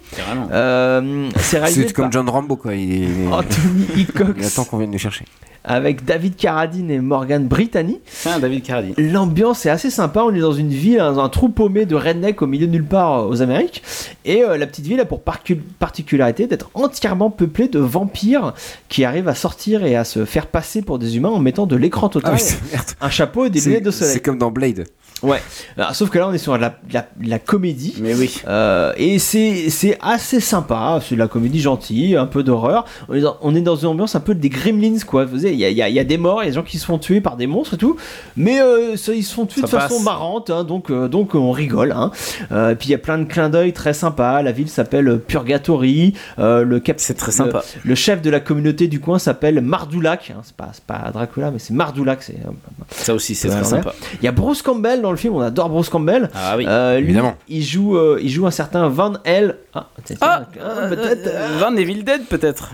Euh, c'est réalisé C'est comme par John Rambo, quoi. Il, est- Anthony Hickox il attend qu'on vienne le chercher. Avec David Carradine et Morgan Brittany. David Carradine. L'ambiance est assez sympa. On est dans une ville, dans un trou paumé de redneck au milieu de nulle part euh, aux Amériques. Et euh, la petite ville a pour particularité d'être entièrement peuplée de vampires qui arrivent à sortir et à se faire passer pour des humains en mettant de l'écran total, Ah oui, un chapeau et des lunettes de soleil. C'est comme dans Blade. Ouais. Alors, sauf que là, on est sur la, la, la comédie. Mais oui. Euh, et c'est assez sympa. C'est de la comédie gentille, un peu d'horreur. On, est dans- on est dans une ambiance un peu des Gremlins, quoi. Vous savez, Il y a, y a- y a des morts, il y a des gens qui se font tuer par des monstres et tout. Mais euh, ça, ils se font tuer de façon marrante, hein, donc, euh, donc on rigole. Hein. Et puis il y a plein de clins d'œil très sympas. La ville s'appelle Purgatory. Le cap C'est très sympa. Le, le chef de la communauté du coin s'appelle Mardoulac. Hein. C'est pas, pas Dracula, mais c'est euh, Ça aussi, c'est très sympa. il y a Bruce Campbell dans le film, on adore Bruce Campbell. Ah oui. Euh, lui, évidemment. Il joue, euh, il joue un certain Van L. Ah, Ah, ah, peut-être. euh, Van Evil Dead peut-être.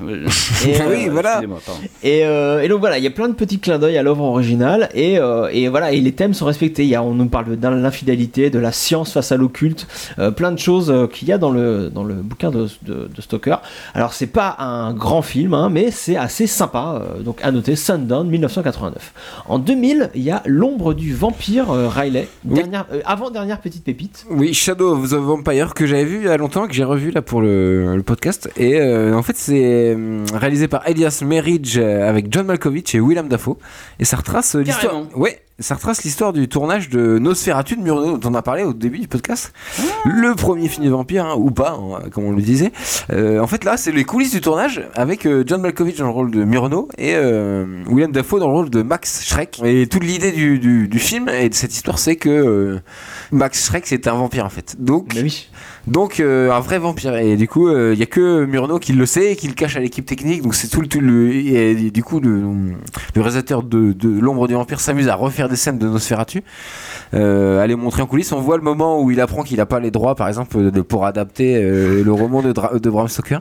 Et, Ah oui, voilà. Excusez-moi, pardon. Et, et donc voilà, il y a plein de petits clins d'œil à l'œuvre originale et, euh, et voilà, et les thèmes sont respectés. Il y a, on nous parle de l'infidélité, de la science face à l'occulte, euh, plein de choses euh, qu'il y a dans le, dans le bouquin de, de, de Stoker. Alors c'est pas un grand film, hein, mais c'est assez sympa. euh, donc à noter, Sundown 1989. En 2000, il y a L'ombre du vampire euh, Riley, Oui. dernière, euh, avant dernière petite pépite. Oui, Shadow of the Vampire que j'avais vu il y a longtemps, que j'ai revu là pour le, le podcast. Et euh, en fait, c'est hum, réalisé par Elias Merridge euh, avec John Malkovich et Willem Dafoe. Et ça retrace euh, l'histoire. Ouais. Ça retrace l'histoire du tournage de Nosferatu de Murnau, dont on a parlé au début du podcast. Le premier film de vampire, hein, ou pas, hein, comme on le disait. Euh, en fait, là, c'est les coulisses du tournage avec euh, John Malkovich dans le rôle de Murnau et euh, William Dafoe dans le rôle de Max Schreck. Et toute l'idée du, film et de cette histoire, c'est que Max Schreck, c'est un vampire en fait. Donc, donc euh, un vrai vampire. Et du coup, il y a que Murnau qui le sait et qui le cache à l'équipe technique. Donc c'est tout le, tout le et, du coup le, le réalisateur de, de l'ombre du vampire s'amuse à refaire des scènes de Nosferatu, euh, à les montrer en coulisses. On voit le moment où il apprend qu'il n'a pas les droits, par exemple, de, pour adapter euh, le roman de, de Bram Stoker.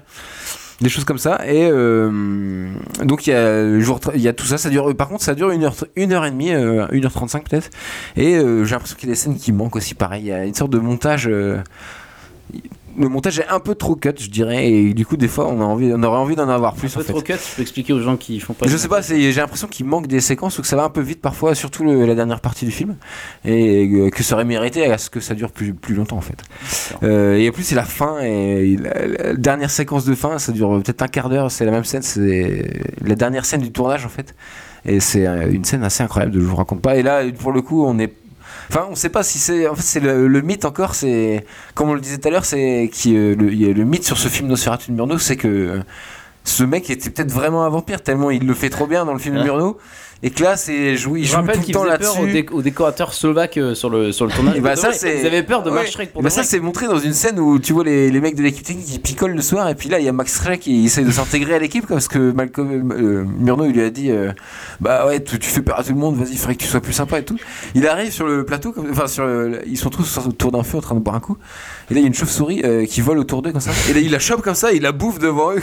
Des choses comme ça. Et euh, donc il y, a, jour il y a tout ça. Ça dure. Par contre, ça dure une heure, une heure et demie, euh, une heure trente-cinq peut-être. Et euh, j'ai l'impression qu'il y a des scènes qui manquent aussi. Pareil, il y a une sorte de montage. Le montage est un peu trop cut, je dirais, et du coup, des fois, on, a envie, on aurait envie d'en avoir plus. Un peu en fait. trop cut, tu peux expliquer aux gens qui font pas. Je sais pas, j'ai l'impression qu'il manque des séquences ou que ça va un peu vite parfois, surtout le- la dernière partie du film, et euh, que ça aurait mérité à ce que ça dure plus, plus longtemps en fait. Euh, et en plus, c'est la fin, et la, la dernière séquence de fin, ça dure peut-être un quart d'heure, c'est la même scène, c'est la dernière scène du tournage en fait. Et c'est euh, une scène assez incroyable, je vous raconte pas. Et là, pour le coup, on est. Enfin, on sait pas si c'est. En fait, c'est le, le mythe encore, c'est. Comme on le disait tout à l'heure, c'est. Qui, euh, le, il y a le mythe sur ce film Nosferatu de Murnau, c'est que. euh, ce mec était peut-être vraiment un vampire tellement il le fait trop bien dans le film de Murnau et que là c'est joue il Je rappelle tout le qu'il temps faisait peur aux, dé- aux décorateurs slovaques euh, sur le, sur le tournage. bah ça Ils avaient peur de Max. Schreck pour bah ça c'est montré dans une scène où tu vois les, les mecs de l'équipe technique qui picolent le soir et puis là il y a Max Schreck qui essaye de s'intégrer à l'équipe parce que Malcolm euh, Murnau il lui a dit euh, bah ouais tu, tu fais peur à tout le monde vas-y il faudrait que tu sois plus sympa et tout il arrive sur le plateau comme- enfin sur le- ils sont tous autour d'un feu en train de boire un coup. Et là il y a une chauve-souris euh, qui vole autour d'eux comme ça. Et là il la chope comme ça il la bouffe devant eux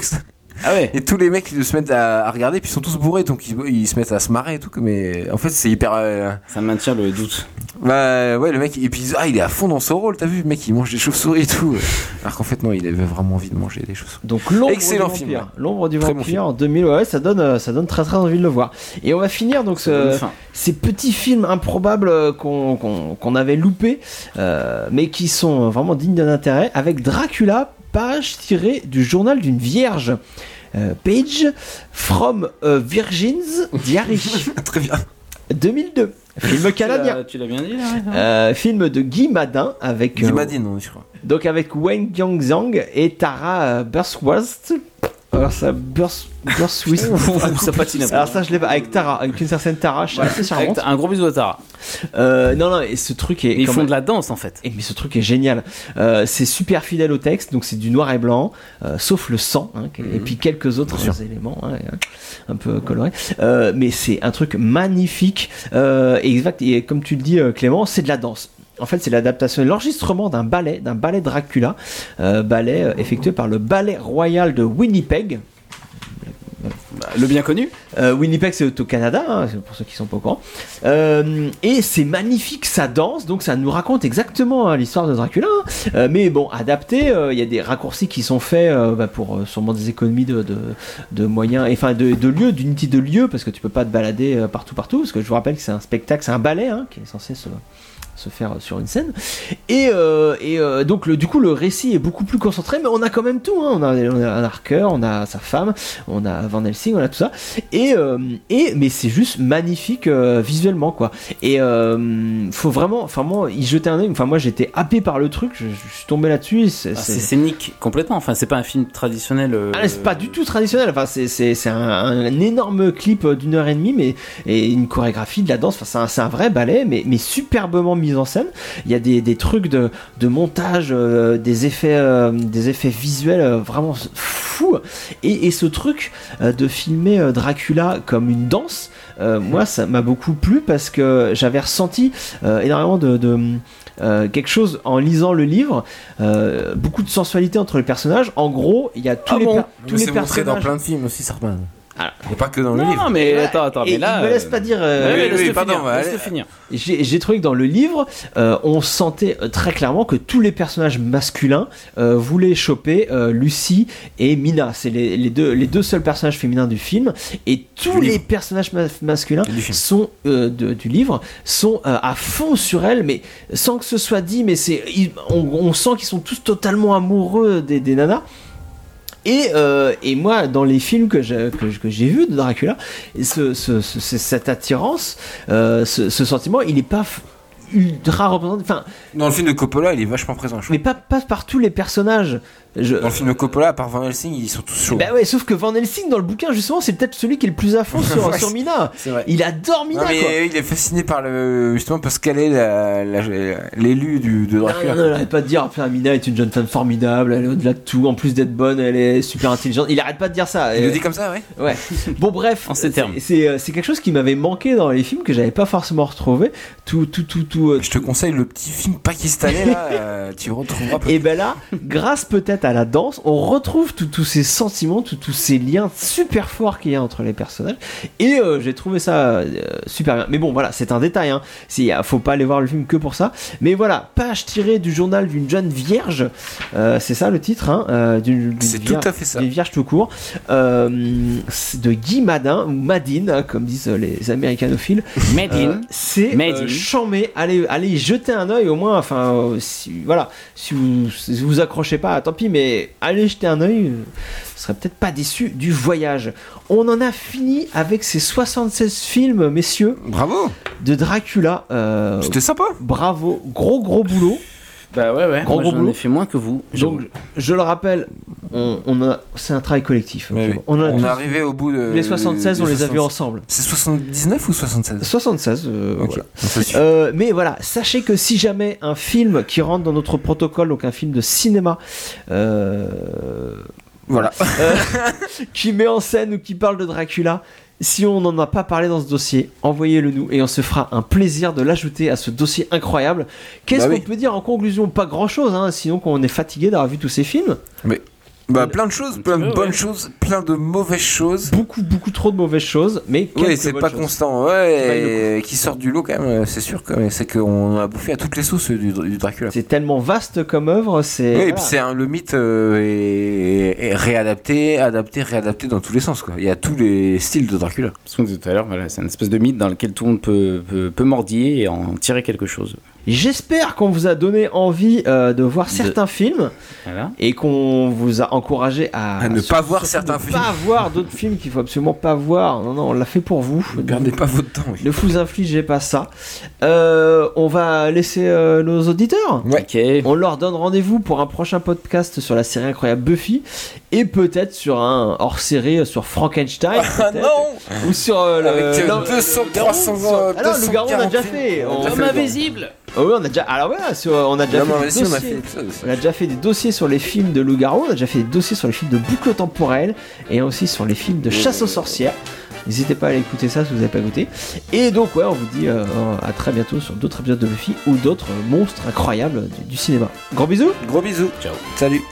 Ah ouais. et tous les mecs ils se mettent à, à regarder puis ils sont tous bourrés donc ils, ils se mettent à se marrer et tout mais en fait c'est hyper euh, Ça maintient le doute. bah ouais le mec et puis ah il est à fond dans son rôle t'as vu le mec il mange des chauves-souris et tout alors qu'en fait non il avait vraiment envie de manger des chauves-souris Donc l'ombre excellent du film vampire. L'ombre du Très bon vampire en 2000, ouais, ça donne, euh, ça donne très très envie de le voir. Et on va finir donc ce, faim. ces petits films improbables euh, qu'on qu'on- qu'on avait loupés, euh, mais qui sont vraiment dignes d'un intérêt, avec Dracula, page tirée du journal d'une vierge. Euh, page from a Virgin's Diary. Très bien. 2002. Film canadien. Tu l'as bien dit là ouais. Euh, film de Guy Madin avec Guy euh, Madin, non, je crois. donc avec Wayne Gyang et Tara euh, Bursworth. Alors ça Burs Bursworth. ça patine un peu. Alors ça je l'ai pas avec Tara, avec une certaine Tara, je suis assez charmante. Avec un gros bisou à Tara. Euh, non non, et ce truc est ils font même- de la danse en fait. et mais ce truc est génial. Euh, c'est super fidèle au texte, donc c'est du noir et blanc, euh, sauf le sang, hein, et puis quelques autres éléments hein, un peu colorés. Euh, mais c'est un truc magnifique. Euh, et exact. Et comme tu le dis, Clément, c'est de la danse. En fait, c'est l'adaptation, l'enregistrement d'un ballet, d'un ballet Dracula, euh, ballet euh, effectué par le Ballet Royal de Winnipeg. Le bien connu. Euh, Winnipeg, c'est au Canada, hein, pour ceux qui sont pas au courant. Euh, et c'est magnifique, ça danse, donc ça nous raconte exactement hein, l'histoire de Dracula. hein. Euh, mais bon, adapté, il y a des raccourcis qui sont faits bah, pour sûrement des économies de, de, de moyens, et, enfin de, de lieux, d'unité de lieu, parce que tu peux pas te balader partout, partout. Parce que je vous rappelle que c'est un spectacle, c'est un ballet hein, qui est censé se se faire sur une scène et, euh, et euh, donc le, du coup le récit est beaucoup plus concentré mais on a quand même tout hein. on, a, on a un Harker on a sa femme on a Van Helsing on a tout ça et, euh, et mais c'est juste magnifique visuellement quoi et faut vraiment enfin moi y jeter un œil enfin moi j'étais happé par le truc je, je suis tombé là-dessus c'est- Ah, c'est- C'est scénique complètement. Enfin, c'est pas un film traditionnel. ah, c'est pas du tout traditionnel. Enfin, c'est c'est c'est un, un énorme clip d'une heure et demie, mais et une chorégraphie de la danse. Enfin, c'est un, c'est un vrai ballet, mais mais superbement mis en scène. Il y a des, des trucs de de montage, euh, des effets euh, des effets visuels euh, vraiment fous. Et, et ce truc de filmer Dracula comme une danse, moi, ça m'a beaucoup plu parce que j'avais ressenti énormément de, de euh, quelque chose en lisant le livre, euh, beaucoup de sensualité entre les personnages. En gros, il y a tous Ah les, bon per- tous les dans plein de films aussi Et pas que dans le Non, livre mais Et attends, attends, et mais là. me laisse pas dire. euh, oui, laisse-le oui, pardon, finir. J'ai j'ai trouvé que dans le livre, euh, on sentait euh, très clairement que tous les personnages masculins euh, voulaient choper euh, Lucie et Mina. C'est les, les deux, les deux seuls personnages féminins du film. Et tous les personnages ma- masculins sont euh, de- du livre sont euh, à fond sur elle, mais sans que ce soit dit. Mais c'est, ils- on, on sent qu'ils sont tous totalement amoureux des, des nanas. Et, euh, et moi, dans les films que j'ai que, que j'ai vus de Dracula, ce, ce- ce- ce- cette attirance, euh, ce, sentiment, il est pas ultra représenté. Enfin, Dans le film de Coppola, il est vachement présent. Je mais pas, pas par tous les personnages. Je... Dans le film de Coppola, à part Van Helsing, ils sont tous chauds. Bah ouais, sauf que Van Helsing dans le bouquin justement, c'est peut-être celui qui est le plus à fond sur, Ouais, sur Mina. c'est vrai. Il adore Mina Non, mais quoi. il est fasciné par le justement parce qu'elle est la- la- l'élu du de Dracula. Non, non, pas de dire putain, Mina est une jeune femme formidable, elle est au-delà de tout, en plus d'être bonne, elle est super intelligente. Il arrête pas de dire ça. Il le dit comme ça, ouais. Ouais. Bon bref, En ces termes. c'est quelque chose qui m'avait manqué dans les films que j'avais pas forcément retrouvé. Tout tout tout tout. euh, Je te conseille le petit film pakistanais là, euh, tu retrouveras. Et ben là, grâce peut-être à la danse, on retrouve tout- tous ces sentiments, tout- tous ces liens super forts qu'il y a entre les personnages. Et euh, j'ai trouvé ça euh, super bien. Mais bon, voilà, c'est un détail. Hein. Faut pas aller voir le film que pour ça. Mais voilà, page tirée du journal d'une jeune vierge. Euh, c'est ça le titre. Hein, euh, d'une- d'une C'est tout vierge- à fait ça. D'une vierge tout court. Euh, de Guy Madin ou Madine, hein, comme disent les américanophiles. Madine. Euh, c'est Madine. euh, chambé. Allez, allez y jeter un œil au moins. Enfin, euh, si, voilà. Si vous, si vous accrochez pas, tant pis. Mais allez jeter un œil. euh, Vous serez peut-être pas déçu du voyage. On en a fini avec ces 76 films, messieurs, Bravo. de Dracula. Euh, C'était sympa. bravo, gros gros boulot. Bah ouais, ouais. Gros, gros boulot. ai fait moins que vous. Donc, je le rappelle, on, on a, c'est un travail collectif. On, a On tous- est arrivé au bout de. les 76, on les a vus 76. ensemble. C'est 79 ou 76 76, euh, Ok. voilà. Ça suffit. Euh, mais voilà, sachez que si jamais un film qui rentre dans notre protocole, donc un film de cinéma, euh, Voilà. euh, qui met en scène ou qui parle de Dracula, si on n'en a pas parlé dans ce dossier, envoyez-le nous et on se fera un plaisir de l'ajouter à ce dossier incroyable. Qu'est-ce Bah qu'on oui. peut dire en conclusion? Pas grand-chose, hein, sinon qu'on est fatigué d'avoir vu tous ces films. Mais bah plein de choses, plein de peu, bonnes ouais. choses, plein de mauvaises choses. Beaucoup, beaucoup trop de mauvaises choses, mais Oui, c'est pas choses. constant. Ouais, et qui sortent du lot quand même, c'est sûr. quand même. C'est qu'on a bouffé à toutes les sauces du, du Dracula. C'est tellement vaste comme œuvre, c'est. Oui, et voilà. puis c'est un- le mythe euh, est, est réadapté, adapté, réadapté dans tous les sens. Quoi. Il y a tous les styles de Dracula. Ce qu'on disait tout à l'heure, voilà, c'est une espèce de mythe dans lequel tout le monde peut, peut, peut mordiller et en tirer quelque chose. J'espère qu'on vous a donné envie euh, de voir De- certains films Voilà. et qu'on vous a encouragé à, À ne pas voir certains ne films. pas voir d'autres films qu'il faut absolument pas voir. Non, non, on l'a fait pour vous. Ne perdez pas votre temps. oui. Ne vous infligez pas ça. Euh, on va laisser euh, nos auditeurs. Ouais. Ok. On leur donne rendez-vous pour un prochain podcast sur la série incroyable Buffy et peut-être sur un hors-série sur Frankenstein. Ah non Ou sur euh, le- Avec euh, l'homme- 200, Garou, 300 sur- ans. Ah non, le garou, on a déjà fait. On- invisible ah oui, on a déjà. Ah Alors on a déjà fait des dossiers. sur les films de loup-garou, on a déjà fait des dossiers sur les films de boucle temporelle et aussi sur les films de chasse aux sorcières. N'hésitez pas à aller écouter ça si vous n'avez pas goûté. Et donc, ouais, on vous dit euh, à très bientôt sur d'autres épisodes de Buffy ou d'autres euh, monstres incroyables du- du cinéma. Gros bisous! Gros bisous. Ciao. Salut.